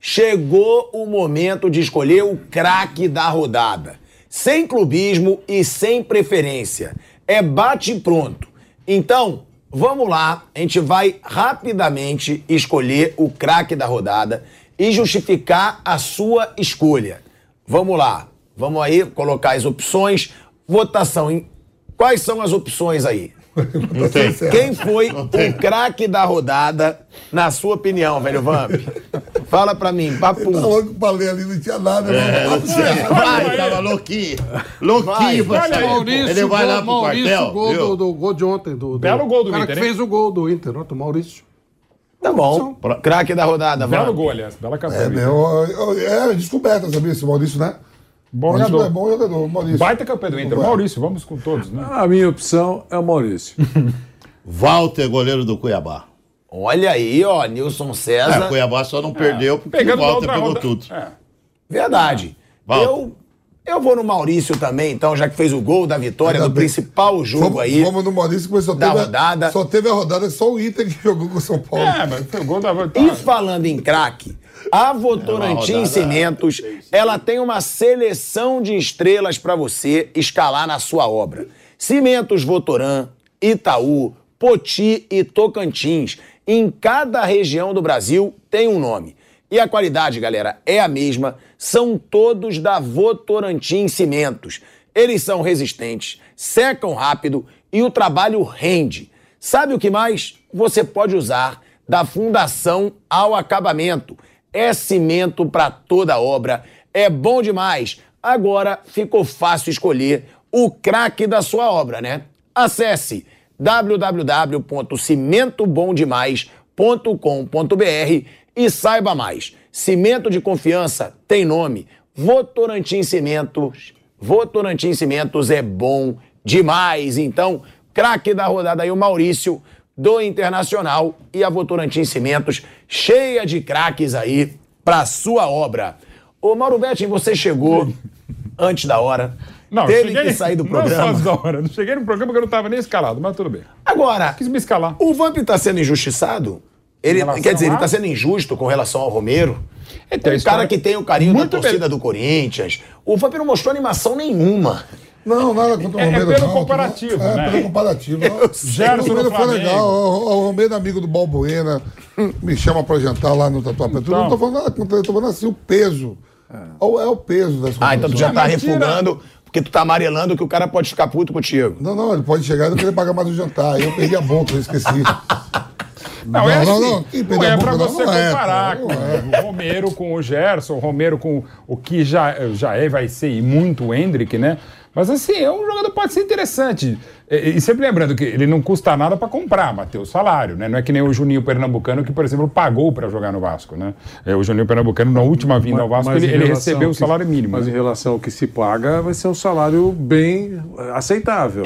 Speaker 2: Chegou o momento de escolher o craque da rodada. Sem clubismo e sem preferência. É bate pronto. Então, vamos lá, a gente vai rapidamente escolher o craque da rodada e justificar a sua escolha. Vamos lá, vamos aí colocar as opções. Votação em. Quais são as opções aí?
Speaker 4: Não tem.
Speaker 2: Quem foi o craque da rodada, na sua opinião, velho Vamp? Fala pra mim,
Speaker 3: Tá
Speaker 2: papo.
Speaker 3: louco pra ler ali, não tinha nada.
Speaker 4: É,
Speaker 3: não.
Speaker 4: sei. Vai, tava louquinho. Louquinho pra
Speaker 5: Olha aí,
Speaker 4: sair.
Speaker 8: Maurício,
Speaker 4: Ele vai lá pro
Speaker 8: Maurício,
Speaker 4: quartel.
Speaker 8: gol do, do gol de ontem. Do, do
Speaker 5: Belo gol do
Speaker 8: cara
Speaker 5: Inter,
Speaker 8: que
Speaker 5: hein?
Speaker 8: fez o gol do Inter, ontem, o Maurício.
Speaker 2: Tá bom. Craque da rodada,
Speaker 5: Belo
Speaker 2: Vamp.
Speaker 5: gol, aliás. Bela
Speaker 3: É,
Speaker 5: campanha.
Speaker 3: meu, é descoberta, sabia, esse Maurício, né?
Speaker 5: Bom
Speaker 3: Maurício
Speaker 5: jogador.
Speaker 3: É bom jogador, Maurício.
Speaker 5: Baita campeão do Inter.
Speaker 3: Vai.
Speaker 5: Maurício, vamos com todos, né?
Speaker 1: A minha opção é o Maurício. *laughs*
Speaker 4: Walter, goleiro do Cuiabá.
Speaker 2: Olha aí, ó, Nilson
Speaker 4: É,
Speaker 2: César.
Speaker 4: o Cuiabá só não perdeu porque
Speaker 5: Pegando
Speaker 4: o Walter pegou
Speaker 5: roda-
Speaker 4: tudo.
Speaker 5: É.
Speaker 2: Verdade.
Speaker 4: Walter.
Speaker 2: Eu, eu vou no Maurício também, então, já que fez o gol da vitória
Speaker 3: Ainda
Speaker 2: do
Speaker 3: bem.
Speaker 2: principal jogo
Speaker 3: Fomos,
Speaker 2: aí.
Speaker 3: fomos no Maurício, mas só
Speaker 2: da
Speaker 3: teve,
Speaker 2: rodada.
Speaker 3: A, só teve a rodada, só o Inter que jogou com o São Paulo.
Speaker 5: É, mas foi o gol da
Speaker 2: E falando em craque, a Votorantim
Speaker 4: É
Speaker 2: Cimentos, ela tem uma seleção de estrelas para você escalar na sua obra. Cimentos Votoran, Itaú, Poti e Tocantins. Em cada região do Brasil tem um nome. E a qualidade, galera, é a mesma. São todos da Votorantim Cimentos. Eles são resistentes, secam rápido e o trabalho rende. Sabe o que mais? Você pode usar da fundação ao acabamento. É cimento para toda obra. É bom demais. Agora ficou fácil escolher o craque da sua obra, né? Acesse www.cimentobomdemais.com.br e saiba mais. Cimento de confiança tem nome. Votorantim Cimentos. Votorantim Cimentos é bom demais. Então, craque da rodada aí, o Maurício do Internacional e a Votorantim Cimentos, cheia de craques aí pra sua obra. Ô Mauro Betting, você chegou *laughs* antes da hora.
Speaker 5: Não, eu
Speaker 2: teve
Speaker 5: cheguei-
Speaker 2: que sair do *laughs*
Speaker 5: Não
Speaker 2: programa.
Speaker 5: antes da hora. Não cheguei no programa porque eu não estava nem escalado, mas tudo bem.
Speaker 2: Agora,
Speaker 5: Quis me escalar.
Speaker 2: o Vamp tá sendo injustiçado? Ele, quer dizer, ele
Speaker 5: a-
Speaker 2: tá sendo injusto com relação ao Romero?
Speaker 5: Ele tem
Speaker 2: É
Speaker 5: a
Speaker 2: um
Speaker 5: história-
Speaker 2: cara que tem o carinho
Speaker 5: Muito
Speaker 2: da torcida do Corinthians. O Vamp não mostrou animação nenhuma.
Speaker 3: Não, nada contra o
Speaker 5: É- é
Speaker 3: Romero.
Speaker 5: pelo
Speaker 3: não,
Speaker 5: comparativo,
Speaker 3: É,
Speaker 5: né?
Speaker 3: pelo comparativo.
Speaker 5: Gerson
Speaker 3: o Romero foi legal. O, o Romero é amigo do Balbuena. Me chama pra jantar lá no Tatuapé. Eu não tô falando nada contra ele, eu tô falando assim, o peso. É, é o peso das
Speaker 2: Ah, então tu já tá
Speaker 3: competições.
Speaker 2: refugando, porque tu tá amarelando que o cara pode ficar puto contigo.
Speaker 3: Não, não, ele pode chegar e não querer pagar mais o jantar. Aí eu perdi a boca, eu esqueci. *laughs*
Speaker 9: Não, é
Speaker 3: Não,
Speaker 9: assim.
Speaker 3: não,
Speaker 9: Não, é
Speaker 3: a
Speaker 9: pra
Speaker 3: boca,
Speaker 9: você
Speaker 3: não é,
Speaker 9: comparar com
Speaker 3: não é.
Speaker 9: o Romero com o Gerson, o Romero com o que já, já é, vai ser e muito o Hendrick, né? Mas assim, é um jogador que pode ser interessante. E, e sempre lembrando que ele não custa nada para comprar, bater o salário, né? Não é que nem o Juninho Pernambucano, que, por exemplo, pagou para jogar no Vasco, né? É, o Juninho Pernambucano, na última vinda ao Vasco, ele, ele recebeu o salário mínimo.
Speaker 5: Mas
Speaker 9: né?
Speaker 5: em relação ao que se paga, vai ser um salário bem aceitável.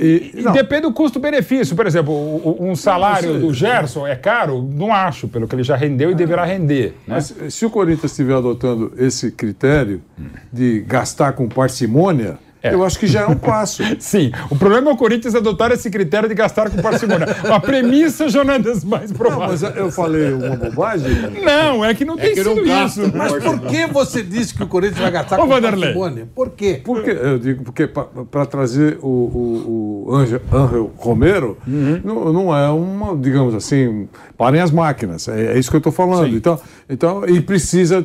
Speaker 5: E-
Speaker 9: E
Speaker 5: não.
Speaker 9: Depende do custo-benefício. Por exemplo, um salário do Gerson é caro? Não acho, pelo que ele já rendeu e deverá render. Né?
Speaker 5: Mas se o Corinthians estiver adotando esse critério de gastar com parcimônia, eu acho que já é um passo. *laughs*
Speaker 9: Sim, o problema é o Corinthians adotar esse critério de gastar com parcimônia. A premissa já não é das mais
Speaker 5: Não,
Speaker 9: prováveis.
Speaker 5: mas eu falei uma bobagem?
Speaker 9: Não, é que não tem
Speaker 4: que não
Speaker 9: sido
Speaker 4: gasta
Speaker 9: isso.
Speaker 8: Mas por que você disse que o Corinthians vai gastar
Speaker 9: Ô,
Speaker 8: com
Speaker 9: Vanderlei.
Speaker 8: parcimônia? Por quê?
Speaker 5: Porque, eu digo, porque para trazer o, o, o Ângel, Ângel Romero, não, não é uma, digamos assim, parem as máquinas. É, é isso que eu estou falando. Então, então, e precisa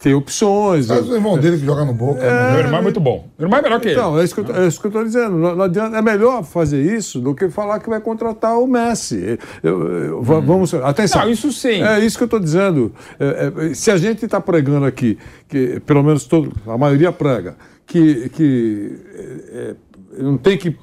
Speaker 5: ter opções.
Speaker 3: Mas o irmão dele que joga no Boca.
Speaker 9: Meu irmão é muito bom. Meu irmão é melhor que ele.
Speaker 5: Então, é isso que eu, é isso que eu estou dizendo. Não, não adianta, é melhor fazer isso do que falar que vai contratar o Messi. Eu- eu- va- vamos, atenção.
Speaker 9: Não, isso sim.
Speaker 5: É isso que eu estou dizendo. É, é, se a gente está pregando aqui, que pelo menos todo, a maioria prega, que, que é, é, não tem que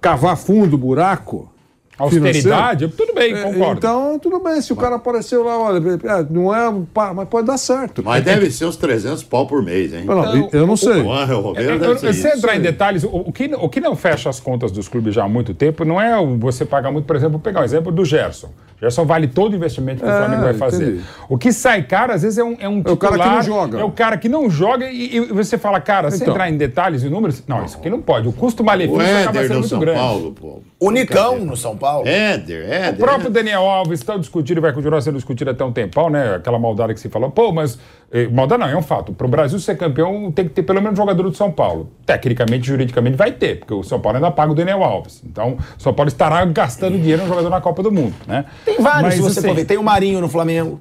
Speaker 5: cavar fundo o buraco.
Speaker 9: Austeridade,
Speaker 5: financeiro,
Speaker 9: tudo bem,
Speaker 5: é,
Speaker 9: concordo.
Speaker 5: Então, tudo bem. Se o cara apareceu lá, olha, é, não é, pá, mas pode dar certo.
Speaker 4: Mas deve ser uns 300 pau por mês, hein?
Speaker 5: Não, eu não sei.
Speaker 4: O Angel Romero
Speaker 9: Eu-
Speaker 4: deve
Speaker 9: eu- se entrar em detalhes, o, o que, o que não fecha as contas dos clubes já há muito tempo não é o- você pagar muito, por exemplo, pegar o exemplo do Gerson. Gerson vale todo o investimento que o
Speaker 5: É,
Speaker 9: Flamengo vai fazer.
Speaker 5: entendi.
Speaker 9: O que sai caro, às vezes, é um, é um
Speaker 5: É o cara que
Speaker 9: titular,
Speaker 5: não joga.
Speaker 9: É o cara que não joga e, e você fala, cara,
Speaker 5: Então.
Speaker 9: entrar em detalhes e números, não, isso aqui não pode. O
Speaker 4: O
Speaker 9: custo-malefício acaba
Speaker 4: Éder
Speaker 9: sendo
Speaker 4: no
Speaker 9: muito
Speaker 4: São
Speaker 9: grande.
Speaker 4: Paulo, pô.
Speaker 2: O Nicão no São Paulo.
Speaker 4: Éder, Éder.
Speaker 9: O próprio Daniel Alves está discutido e vai continuar sendo discutido até um tempão, né? Aquela maldade que se falou. Pô, mas. eh, Maldade não, é um fato. Para o Brasil ser campeão, tem que ter pelo menos um jogador do São Paulo. Tecnicamente, juridicamente, vai ter, porque o São Paulo ainda paga o Daniel Alves. Então, o São Paulo estará gastando dinheiro no jogador na Copa do Mundo, né?
Speaker 2: Tem vários,
Speaker 9: Mas,
Speaker 2: se você
Speaker 9: assim,
Speaker 2: for ver. Tem o Marinho no Flamengo.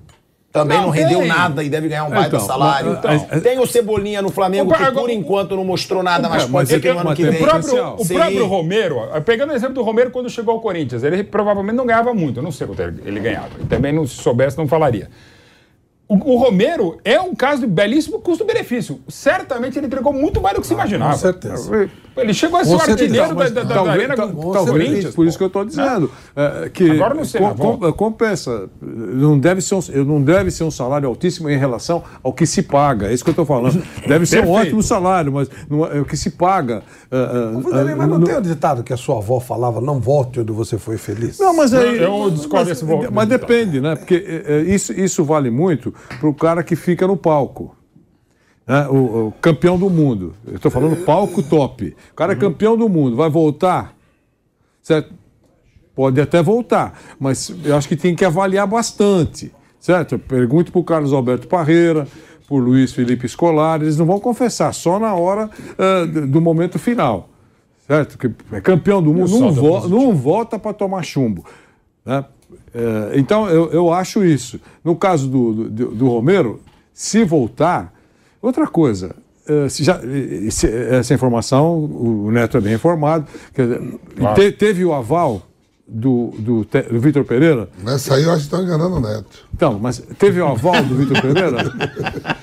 Speaker 2: Também não,
Speaker 9: Não,
Speaker 2: rendeu
Speaker 9: tem.
Speaker 2: nada e deve ganhar um baita
Speaker 5: Então,
Speaker 2: salário. Então, tem o Cebolinha no Flamengo,
Speaker 9: O
Speaker 2: que por enquanto não mostrou nada, mas
Speaker 5: É,
Speaker 2: pode
Speaker 5: mas
Speaker 2: ser
Speaker 5: ele
Speaker 2: que no ano que vem.
Speaker 9: O próprio, o próprio Romero, pegando o exemplo do Romero quando chegou ao Corinthians, ele provavelmente não ganhava muito, eu não sei quanto ele ganhava. E também, não, se soubesse, não falaria. O, o Romero é um caso de belíssimo custo-benefício. Certamente ele entregou muito mais do que se imaginava.
Speaker 8: Com certeza.
Speaker 9: Ele chegou a ser o artilheiro da, da, da
Speaker 5: Talvez,
Speaker 9: arena
Speaker 5: tal- talvez,
Speaker 9: Corinthians.
Speaker 5: por isso que eu estou dizendo. é, que
Speaker 9: Agora não sei,
Speaker 5: com-
Speaker 9: volta.
Speaker 5: com- compensa. Não deve, ser um, não deve ser um salário altíssimo em relação ao que se paga. É isso que eu estou falando. Deve ser um ótimo salário, mas não é, é o que se paga. é,
Speaker 8: Vanderlei, mas não,
Speaker 5: não-
Speaker 8: tem o ditado que a sua avó falava, não volte onde você foi feliz?
Speaker 5: Não, mas aí.
Speaker 9: Eu discordo
Speaker 5: mas,
Speaker 9: desse voto.
Speaker 5: mas depende, né? Porque é, é, isso, isso vale muito para o cara que fica no palco. Né? O, o campeão do mundo. Eu estou falando palco top. O cara é campeão do mundo, vai voltar? Certo? Pode até voltar, mas eu acho que tem que avaliar bastante. Certo? Eu pergunto para o Carlos Alberto Parreira, por Luiz Felipe Scolari, eles não vão confessar só na hora ah, do momento final. Certo? Que é campeão do mundo, não,
Speaker 9: é
Speaker 5: vo não volta para tomar chumbo. né? É, então, eu, eu acho isso. No caso do, do, do Romero, se voltar. Outra coisa, eh, se já- eh, essa informação, o Neto é bem informado, quer dizer,
Speaker 9: Claro.
Speaker 5: te- teve o aval do, do, do Vitor Pereira.
Speaker 3: Nessa aí eu acho que estão enganando o Neto.
Speaker 5: Então, mas teve o aval do Vitor Pereira? *laughs*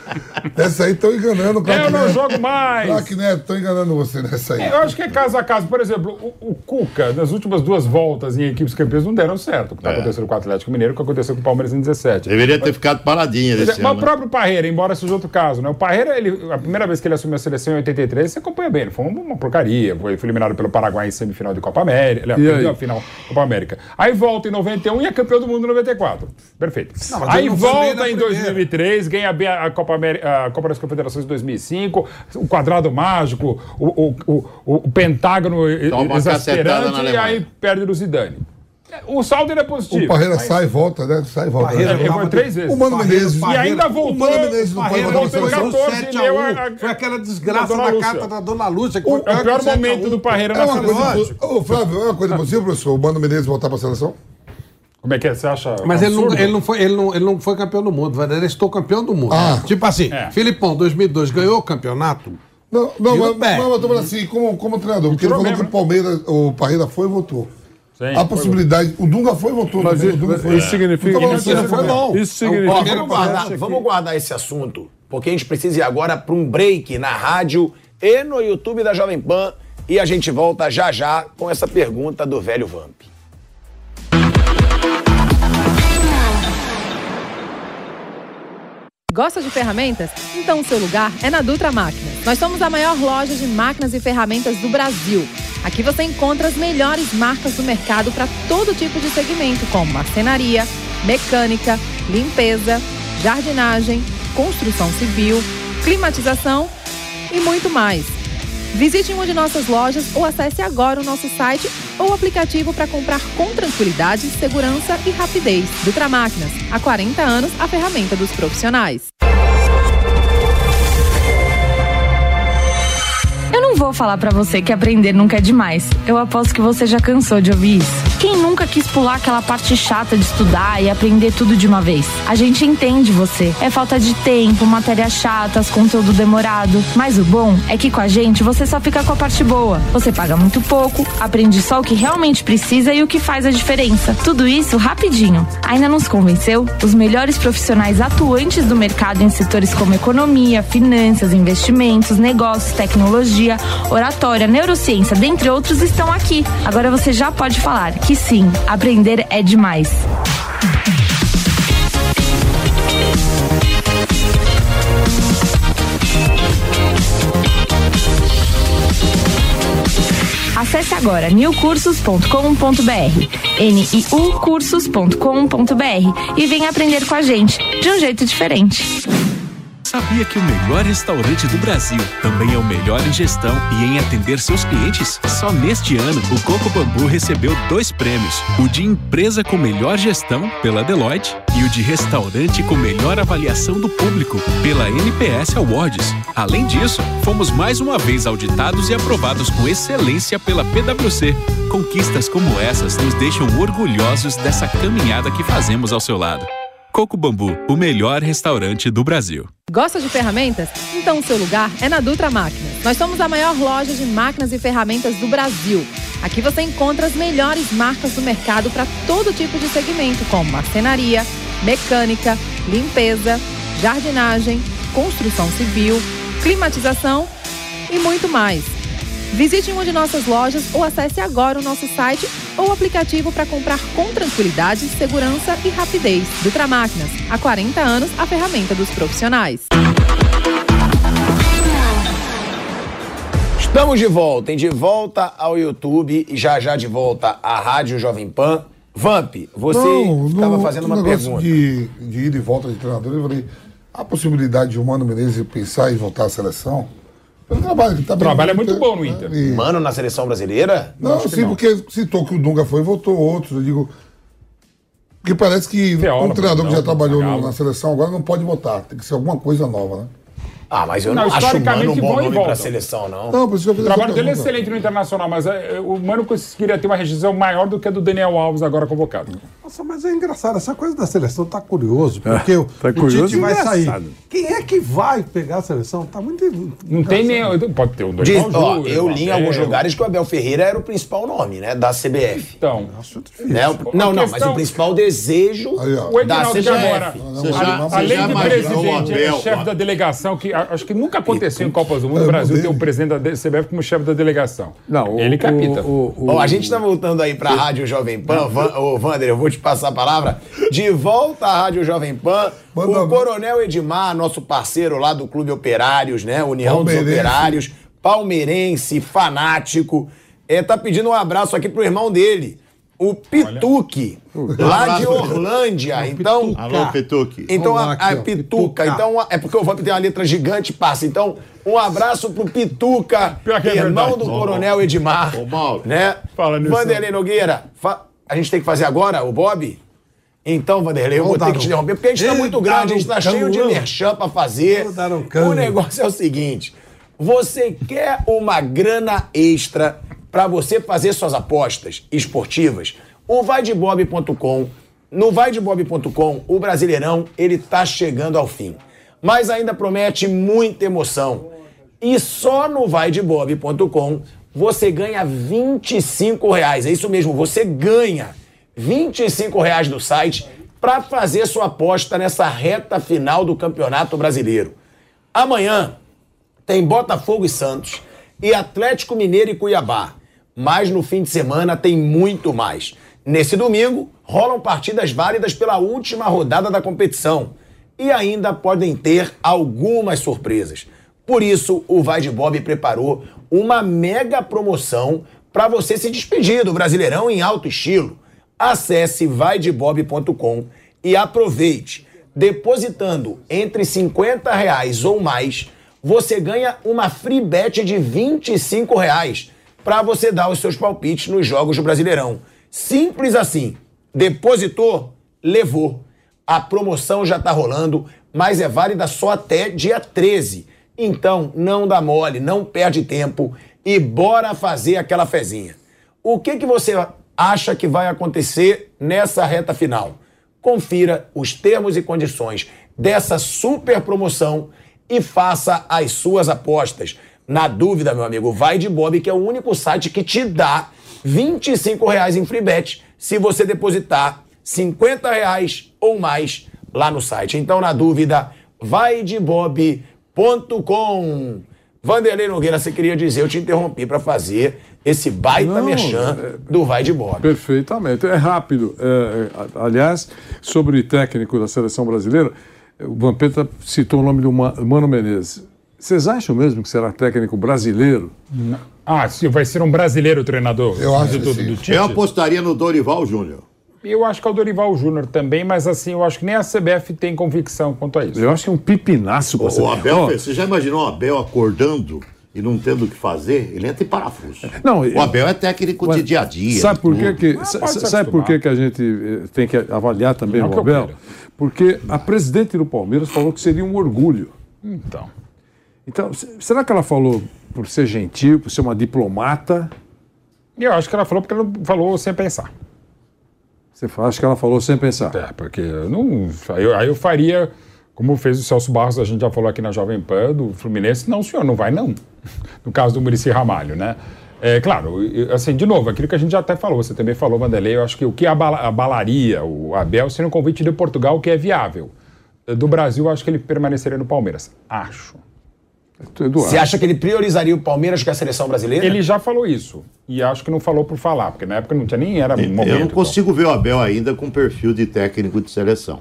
Speaker 3: Nessa aí estão enganando o
Speaker 9: Eu não jogo mais.
Speaker 3: Craque Neto, estão enganando você nessa aí.
Speaker 9: Eu acho que é caso a caso. Por exemplo, o, o Cuca, nas últimas duas voltas em equipes campeãs, não deram certo. O que está acontecendo com o Atlético Mineiro, o que aconteceu com o Palmeiras em 17.
Speaker 4: Deveria ter ficado paradinha
Speaker 9: Mas,
Speaker 4: desse
Speaker 9: mas
Speaker 4: ano.
Speaker 9: o
Speaker 4: né?
Speaker 9: próprio Parreira, embora seja outro caso, né? O Parreira, ele, a primeira vez que ele assumiu a seleção em 83, você acompanha bem. Ele foi uma porcaria. Foi, eliminado pelo Paraguai em semifinal de Copa América. Ele
Speaker 5: E
Speaker 9: perdeu
Speaker 5: aí?
Speaker 9: a final Copa América. Aí volta em 91 e é campeão do mundo em 94. Perfeito.
Speaker 8: Não,
Speaker 9: aí volta em
Speaker 8: primeira.
Speaker 9: 2003, ganha a Copa, América, a Copa das Confederações de 2005, o quadrado mágico, o, o, o, o pentágono
Speaker 4: Toma
Speaker 9: e aí perde no Zidane. O saldo ainda é positivo.
Speaker 3: O Parreira
Speaker 9: mas-
Speaker 3: sai e volta, né? Sai e volta.
Speaker 8: Parreira
Speaker 3: né?
Speaker 9: Ele
Speaker 8: Tava
Speaker 9: três vezes.
Speaker 3: O Mano
Speaker 8: Parreira-
Speaker 3: Menezes.
Speaker 9: E
Speaker 8: Parreira-
Speaker 9: ainda voltou.
Speaker 3: O Mano Menezes não
Speaker 8: Parreira
Speaker 3: pode
Speaker 9: em
Speaker 3: pra
Speaker 9: 14
Speaker 8: 14
Speaker 9: e deu a- a-
Speaker 8: Foi aquela desgraça da carta da Dona Lúcia. Que
Speaker 9: O,
Speaker 8: foi
Speaker 9: o pior
Speaker 8: 7 a 1.
Speaker 9: momento do Parreira
Speaker 3: É
Speaker 9: na
Speaker 3: uma
Speaker 9: seleção.
Speaker 3: Ô, Flávio, é uma coisa possível, professor, o Mano Menezes voltar pra seleção?
Speaker 9: Como é que é? Você acha?
Speaker 8: Mas ele não, ele, não foi, ele, não, ele não foi campeão do mundo, Vanderlei estou campeão do mundo.
Speaker 3: Ah.
Speaker 8: Tipo assim,
Speaker 9: É.
Speaker 8: Filipão, 2002, ganhou o campeonato?
Speaker 3: Não, não, mas, mas eu tô falando assim, como, como treinador, porque ele falou que o Palmeiras, o Parreira foi e voltou.
Speaker 6: Sim,
Speaker 3: a possibilidade. O Dunga foi e votou.
Speaker 5: Mas
Speaker 3: também,
Speaker 5: isso-
Speaker 3: o Dunga
Speaker 5: mas
Speaker 3: foi.
Speaker 5: isso significa-
Speaker 3: Então,
Speaker 5: isso
Speaker 3: assim, foi bom.
Speaker 5: Isso significa-
Speaker 2: Ó, vamos, guardar, vamos guardar esse assunto, porque a gente precisa ir agora para um break na rádio e no YouTube da Jovem Pan. E a gente volta já já com essa pergunta do velho Vamp.
Speaker 10: Gosta de ferramentas? Então o seu lugar é na Dutra Máquinas. Nós somos a maior loja de máquinas e ferramentas do Brasil. Aqui você encontra as melhores marcas do mercado para todo tipo de segmento, como marcenaria, mecânica, limpeza, jardinagem, construção civil, climatização e muito mais. Visite uma de nossas lojas ou acesse agora o nosso site ou aplicativo para comprar com tranquilidade, segurança e rapidez. Dutra Máquinas, há 40 anos, a ferramenta dos profissionais.
Speaker 11: Vou falar pra você que aprender nunca é demais. Eu aposto que você já cansou de ouvir isso. Quem nunca quis pular aquela parte chata de estudar e aprender tudo de uma vez? A gente entende você. É falta de tempo, matérias chatas, conteúdo demorado. Mas o bom é que com a gente você só fica com a parte boa. Você paga muito pouco, aprende só o que realmente precisa e o que faz a diferença. Tudo isso rapidinho. Ainda não se convenceu? Os melhores profissionais atuantes do mercado em setores como economia, finanças, investimentos, negócios, tecnologia, oratória, neurociência, dentre outros, estão aqui. Agora você já pode falar que sim, aprender é demais. Acesse agora newcursos.com.br, niucursos.com.br e venha aprender com a gente de um jeito diferente.
Speaker 12: Sabia que o melhor restaurante do Brasil também é o melhor em gestão e em atender seus clientes? Só neste ano, o Coco Bambu recebeu dois prêmios: o de empresa com melhor gestão, pela Deloitte, e o de restaurante com melhor avaliação do público, pela NPS Awards. Além disso, fomos mais uma vez auditados e aprovados com excelência pela PwC. Conquistas como essas nos deixam orgulhosos dessa caminhada que fazemos ao seu lado. Coco Bambu, o melhor restaurante do Brasil.
Speaker 10: Gosta de ferramentas? Então o seu lugar é na Dutra Máquinas. Nós somos a maior loja de máquinas e ferramentas do Brasil. Aqui você encontra as melhores marcas do mercado para todo tipo de segmento, como marcenaria, mecânica, limpeza, jardinagem, construção civil, climatização e muito mais. Visite uma de nossas lojas ou acesse agora o nosso site ou aplicativo para comprar com tranquilidade, segurança e rapidez. Dutra Máquinas, há 40 anos, a ferramenta dos profissionais.
Speaker 2: Estamos de volta, hein? De volta ao YouTube e já já de volta à Rádio Jovem Pan. Vamp, você estava fazendo uma pergunta.
Speaker 3: De, de ida e volta de treinador, eu falei, a possibilidade de o Mano Menezes pensar em voltar à seleção? Pelo trabalho que tá
Speaker 6: O trabalho é muito bom no Inter.
Speaker 3: E-
Speaker 2: Mano, na seleção brasileira?
Speaker 3: Não, sim,
Speaker 6: não.
Speaker 3: porque citou que o Dunga foi e votou outros. Eu digo. Porque parece que
Speaker 6: Feola,
Speaker 3: um treinador que já
Speaker 6: não,
Speaker 3: trabalhou
Speaker 6: Zagallo.
Speaker 3: na seleção agora não pode votar. Tem que ser alguma coisa nova, né?
Speaker 2: Ah, mas eu
Speaker 6: Não,
Speaker 2: não, acho o Mano um bom
Speaker 6: e
Speaker 2: nome pra
Speaker 6: voltam.
Speaker 2: seleção, não.
Speaker 3: Não, por isso que eu
Speaker 6: O trabalho dele é excelente no Internacional, mas é, é, o Mano queria ter uma restrição maior do que a do Daniel Alves agora convocado.
Speaker 8: Nossa, mas é engraçado, essa coisa da seleção tá curioso, porque o,
Speaker 5: tá
Speaker 8: o
Speaker 5: curioso
Speaker 8: Tite
Speaker 5: e
Speaker 8: vai
Speaker 5: engraçado.
Speaker 8: sair. Quem é que vai pegar a seleção? Tá muito.
Speaker 6: Não tem nem. Pode ter o
Speaker 2: Diz,
Speaker 6: Dorival
Speaker 2: ó,
Speaker 6: Júnior,
Speaker 2: eu li em alguns lugares que o Abel Ferreira era o principal nome, né? Da CBF.
Speaker 6: Então,
Speaker 2: Né? O- Não, não, mas o principal desejo
Speaker 3: Aí,
Speaker 6: o
Speaker 2: da CBF.
Speaker 6: agora, a- além
Speaker 4: já
Speaker 6: de
Speaker 4: imaginou o
Speaker 6: presidente, ele é chefe da delegação, que a- acho que nunca aconteceu em Copas do Mundo,
Speaker 3: É,
Speaker 6: o Brasil ter um presidente da CBF como chefe da delegação.
Speaker 5: Não, o-
Speaker 6: ele capita.
Speaker 5: o- o-
Speaker 2: Ó, a gente tá voltando aí pra Rádio Jovem Pan. Van, ô, Vander, eu vou te passar a palavra. De volta à Rádio Jovem Pan,
Speaker 3: Manda
Speaker 2: o. Coronel Edmar, nosso parceiro lá do Clube Operários, né? União dos. Operários, palmeirense, fanático, é, tá pedindo um abraço aqui pro irmão dele, o Pituque, lá de Orlândia. Então,
Speaker 4: Alô, Petuque.
Speaker 2: então
Speaker 8: Vamos
Speaker 2: a,
Speaker 8: aqui,
Speaker 2: a Pituca.
Speaker 8: Pituca.
Speaker 2: Então, é porque o Vamp tem uma letra gigante, passa. Então, um abraço pro Pituca,
Speaker 6: é
Speaker 2: irmão
Speaker 6: verdade.
Speaker 2: do Coronel Edmar.
Speaker 4: Ô, Mauro.
Speaker 2: Né?
Speaker 6: Fala nisso.
Speaker 2: Vanderlei Nogueira, fa- a gente tem que fazer agora, o Bob? Então, Vanderlei, eu vou ter que te interromper, porque a gente tá
Speaker 8: Ei,
Speaker 2: muito grande, a gente tá
Speaker 8: Daron,
Speaker 2: cheio de merchan pra fazer. O negócio é o seguinte: você quer uma grana extra pra você fazer suas apostas esportivas? O vaidebob.com. No vaidebob.com, o Brasileirão, ele tá chegando ao fim. Mas ainda promete muita emoção. E só no vaidebob.com você ganha 25 reais. É isso mesmo, você ganha 25 reais do site para fazer sua aposta nessa reta final do Campeonato Brasileiro. Amanhã tem Botafogo e Santos e Atlético Mineiro e Cuiabá. Mas no fim de semana tem muito mais. Nesse domingo, rolam partidas válidas pela última rodada da competição. E ainda podem ter algumas surpresas. Por isso, o Vai de Bob preparou uma mega promoção para você se despedir do Brasileirão em alto estilo. Acesse vaidebob.com e aproveite. Depositando entre 50 reais ou mais, você ganha uma free bet de 25 reais para você dar os seus palpites nos jogos do Brasileirão. Simples assim. Depositou, levou. A promoção já está rolando, mas é válida só até dia 13. Então, não dá mole, não perde tempo e bora fazer aquela fezinha. O que, que você acha que vai acontecer nessa reta final? Confira os termos e condições dessa super promoção e faça as suas apostas. Na dúvida, meu amigo, vai de Bob, que é o único site que te dá 25 reais em free bet se você depositar 50 reais ou mais lá no site. Então, na dúvida, vai de bob.com. Vanderlei Nogueira, você queria dizer, eu te interrompi para fazer esse baita
Speaker 5: Não,
Speaker 2: mexã
Speaker 5: é-
Speaker 2: do Vai de Bob.
Speaker 5: Perfeitamente. É rápido. É, é, aliás, sobre o técnico da seleção brasileira, o Vampeta citou o nome do Ma- Mano Menezes. Vocês acham mesmo que será técnico brasileiro?
Speaker 9: Ah, se vai ser um brasileiro treinador
Speaker 4: Eu acho
Speaker 9: do,
Speaker 4: que
Speaker 9: do,
Speaker 4: sim.
Speaker 9: do?
Speaker 4: Eu apostaria no Dorival Júnior.
Speaker 9: Eu acho que é o Dorival Júnior também, mas assim, eu acho que nem a CBF tem convicção quanto a isso.
Speaker 5: Eu acho que é um pipinaço pra
Speaker 4: O,
Speaker 5: ser-
Speaker 4: o Abel,
Speaker 5: Ó,
Speaker 4: você já imaginou o Abel acordando e não tendo o que fazer? Ele entra em parafuso.
Speaker 5: Não,
Speaker 4: o Abel é técnico
Speaker 5: Mas
Speaker 4: de dia a dia.
Speaker 5: Sabe por que, que,
Speaker 4: Ah,
Speaker 5: sabe por que, que a gente eh, tem que avaliar também
Speaker 9: Não
Speaker 5: o
Speaker 9: que eu
Speaker 5: Abel? Porque a presidente do Palmeiras falou que seria um orgulho.
Speaker 9: Então.
Speaker 5: Então, se- será que ela falou por ser gentil, por ser uma diplomata?
Speaker 9: Eu acho que ela falou porque ela falou sem pensar.
Speaker 5: Você acha que ela falou sem pensar?
Speaker 9: É, porque eu não. Aí eu, aí eu faria, como fez o Celso Barros, a gente já falou aqui na Jovem Pan, do Fluminense, não, senhor, não vai não. *laughs* No caso do Murici Ramalho, né? É, claro, assim, de novo, aquilo que a gente já até falou, você também falou, Vanderlei, eu acho que o que abala- abalaria o Abel seria um convite de Portugal que é viável. Do Brasil, eu acho que ele permaneceria no Palmeiras. Acho.
Speaker 2: Você acha que ele priorizaria o Palmeiras que a seleção brasileira?
Speaker 9: Ele já falou isso. E acho que não falou por falar, porque na época não tinha nem era momento.
Speaker 4: Eu não consigo ver o Abel ainda com perfil de técnico de seleção.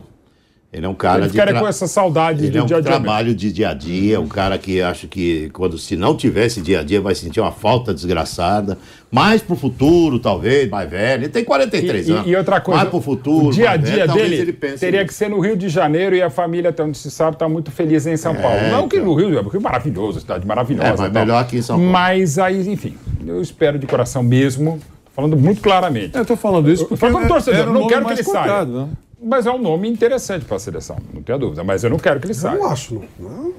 Speaker 4: Ele é um cara
Speaker 9: Ele
Speaker 4: de.
Speaker 9: ficaria
Speaker 4: tra-
Speaker 9: com essa saudade
Speaker 4: Ele
Speaker 9: do
Speaker 4: é um
Speaker 9: dia a dia
Speaker 4: trabalho de dia a dia, um cara que acho que quando se não tivesse dia a dia vai sentir uma falta desgraçada. Mais pro futuro, talvez, mais velho. Ele tem 43
Speaker 9: E,
Speaker 4: anos.
Speaker 9: e- e outra coisa,
Speaker 4: Mais pro futuro.
Speaker 9: o dia a
Speaker 4: velho,
Speaker 9: dia
Speaker 4: talvez
Speaker 9: dele teria
Speaker 4: nisso.
Speaker 9: que ser no Rio de Janeiro e a família, até onde se sabe, está muito feliz em São Paulo. Não que no Rio, porque é maravilhoso, cidade maravilhosa.
Speaker 4: É, mas
Speaker 9: tal.
Speaker 4: melhor aqui em São Paulo.
Speaker 9: Mas aí, enfim, eu espero de coração mesmo, falando muito claramente.
Speaker 5: Eu tô falando isso
Speaker 9: Eu
Speaker 5: porque
Speaker 9: falo como
Speaker 5: é-
Speaker 9: torcedor,
Speaker 5: era o
Speaker 9: eu não quero que ele saia.
Speaker 5: né?
Speaker 9: Mas é um nome interessante para a seleção, não tenho dúvida. Mas eu não quero que ele saia.
Speaker 8: não acho, não. não.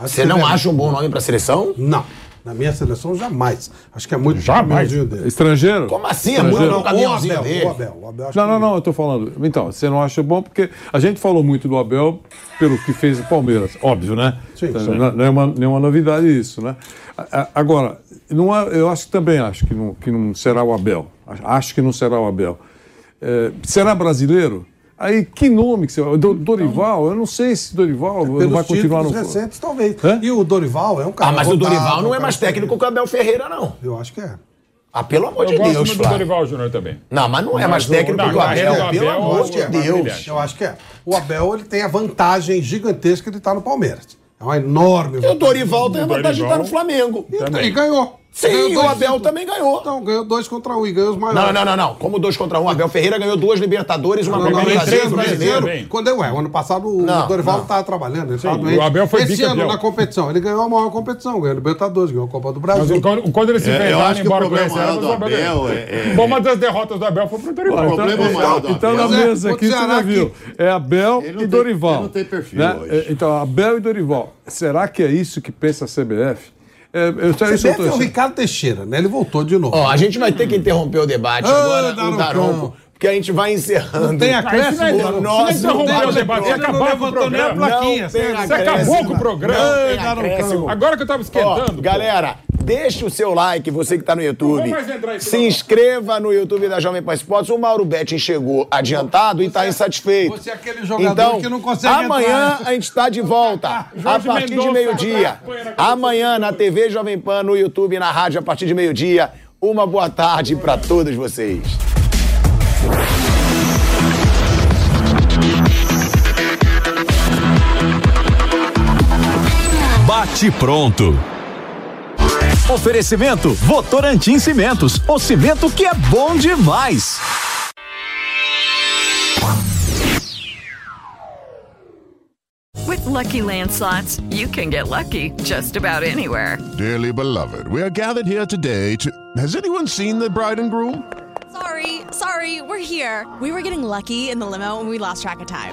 Speaker 8: Acho
Speaker 2: Você não
Speaker 8: ele-
Speaker 2: acha um bom nome pra seleção?
Speaker 8: Não. Na minha seleção, jamais. Acho que é muito
Speaker 5: Jamais?
Speaker 8: dele.
Speaker 5: Estrangeiro?
Speaker 2: Como assim? É
Speaker 5: Estrangeiro?
Speaker 2: muito no caminhãozinho
Speaker 8: o Abel,
Speaker 2: dele.
Speaker 8: o Abel, o Abel acho
Speaker 5: Não,
Speaker 8: que-
Speaker 5: não, não, eu tô falando. Então, você não acha bom porque a gente falou muito do Abel pelo que fez o Palmeiras, óbvio, né?
Speaker 8: Sim,
Speaker 5: Então,
Speaker 8: sim.
Speaker 5: Não, não é uma, nenhuma novidade isso, né? A- a- Agora, não é- eu acho que também acho que não, que não será o Abel. Acho que não será o Abel. É, será brasileiro? Aí, que nome que você vai. Do- Dorival? Eu não sei se Dorival não
Speaker 8: Pelos
Speaker 5: vai continuar no.
Speaker 8: recentes, talvez. E o Dorival é um cara
Speaker 2: Ah, mas o
Speaker 8: rodado,
Speaker 2: Dorival não
Speaker 8: um
Speaker 2: é mais técnico que o Abel Ferreira, não.
Speaker 8: Eu acho que é.
Speaker 2: Ah, pelo amor
Speaker 9: Eu
Speaker 2: de
Speaker 9: gosto
Speaker 2: Deus,
Speaker 9: muito do
Speaker 2: Flávio.
Speaker 9: Dorival Júnior também.
Speaker 2: Não, mas não é
Speaker 9: Mas
Speaker 2: mais
Speaker 9: o-
Speaker 2: técnico que o Abel,
Speaker 9: do
Speaker 2: pelo
Speaker 9: Abel,
Speaker 2: amor de
Speaker 9: acho
Speaker 2: Deus.
Speaker 8: Eu acho que é. O Abel ele tem a vantagem gigantesca de estar no Palmeiras. É uma enorme
Speaker 2: E o Dorival tem a
Speaker 8: O
Speaker 2: vantagem de estar no Flamengo.
Speaker 8: E, e ganhou.
Speaker 2: Sim, o Abel
Speaker 8: títulos.
Speaker 2: também ganhou.
Speaker 8: Então, ganhou dois contra um e ganhou os maiores.
Speaker 2: Não, não, não, não. Como dois contra um, Abel Ferreira ganhou duas Libertadores, uma
Speaker 8: Não, não,
Speaker 2: Copa do
Speaker 8: esse
Speaker 2: Brasil,
Speaker 8: ano,
Speaker 2: brasileiro.
Speaker 8: Quando eu, ué, o ano passado o
Speaker 2: Não,
Speaker 8: Dorival
Speaker 2: não.
Speaker 8: não estava trabalhando. Ele
Speaker 9: o. Abel foi
Speaker 8: Esse ano na competição, ele ganhou a maior competição, ganhou a Libertadores, ganhou a Copa do Brasil.
Speaker 9: Mas o- quando, quando ele se
Speaker 4: É,
Speaker 9: enfrentaram,
Speaker 4: acho que o
Speaker 9: embora com
Speaker 4: problema do
Speaker 9: o Abel
Speaker 4: é- é-
Speaker 9: Bom, uma das derrotas do Abel foi pro Dorival.
Speaker 4: O problema
Speaker 5: então,
Speaker 4: maior do
Speaker 5: então,
Speaker 4: Abel-
Speaker 5: na
Speaker 8: Mas é,
Speaker 5: mesa
Speaker 8: o
Speaker 5: aqui você já viu. É Abel
Speaker 4: não
Speaker 5: e Dorival.
Speaker 4: ele não tem perfil
Speaker 5: né?
Speaker 4: hoje.
Speaker 5: É, Então, Abel e Dorival. Será que é isso que pensa a CBF? É, eu, isso eu tô-
Speaker 8: é o Ricardo Teixeira, né? Ele voltou de novo.
Speaker 2: Ó, a gente vai ter que interromper o debate
Speaker 8: Ah,
Speaker 2: agora, o
Speaker 8: Daronco.
Speaker 2: Porque a gente vai encerrando.
Speaker 8: Não tem acréscimo,
Speaker 2: o
Speaker 8: Daronco.
Speaker 2: nosso
Speaker 9: Você não interrompeu o debate, você acabou com o programa.
Speaker 2: Não tem
Speaker 9: Você acabou com o programa.
Speaker 2: Não.
Speaker 9: Agora que eu tava esquentando.
Speaker 2: Ó, galera, Deixe o seu like, você que tá no YouTube. Se inscreva no YouTube da Jovem Pan Esportes. O Mauro Betting chegou adiantado e tá insatisfeito.
Speaker 8: Você é aquele jogador
Speaker 2: então,
Speaker 8: que não consegue
Speaker 2: amanhã
Speaker 8: entrar.
Speaker 2: a gente tá de volta. *laughs* a partir de
Speaker 9: Mendonça,
Speaker 2: meio-dia. Amanhã na TV Jovem Pan, no YouTube e na rádio a partir de meio-dia. Uma boa tarde pra todos vocês.
Speaker 1: Bate pronto. Oferecimento Votorantim Cimentos, o cimento que é bom demais.
Speaker 13: With Lucky Land slots, you can get lucky just about anywhere.
Speaker 14: Dearly beloved, we are gathered here today to. Has anyone seen the bride and groom?
Speaker 15: Sorry, sorry, we're here. We were getting lucky in the limo and we lost track of time.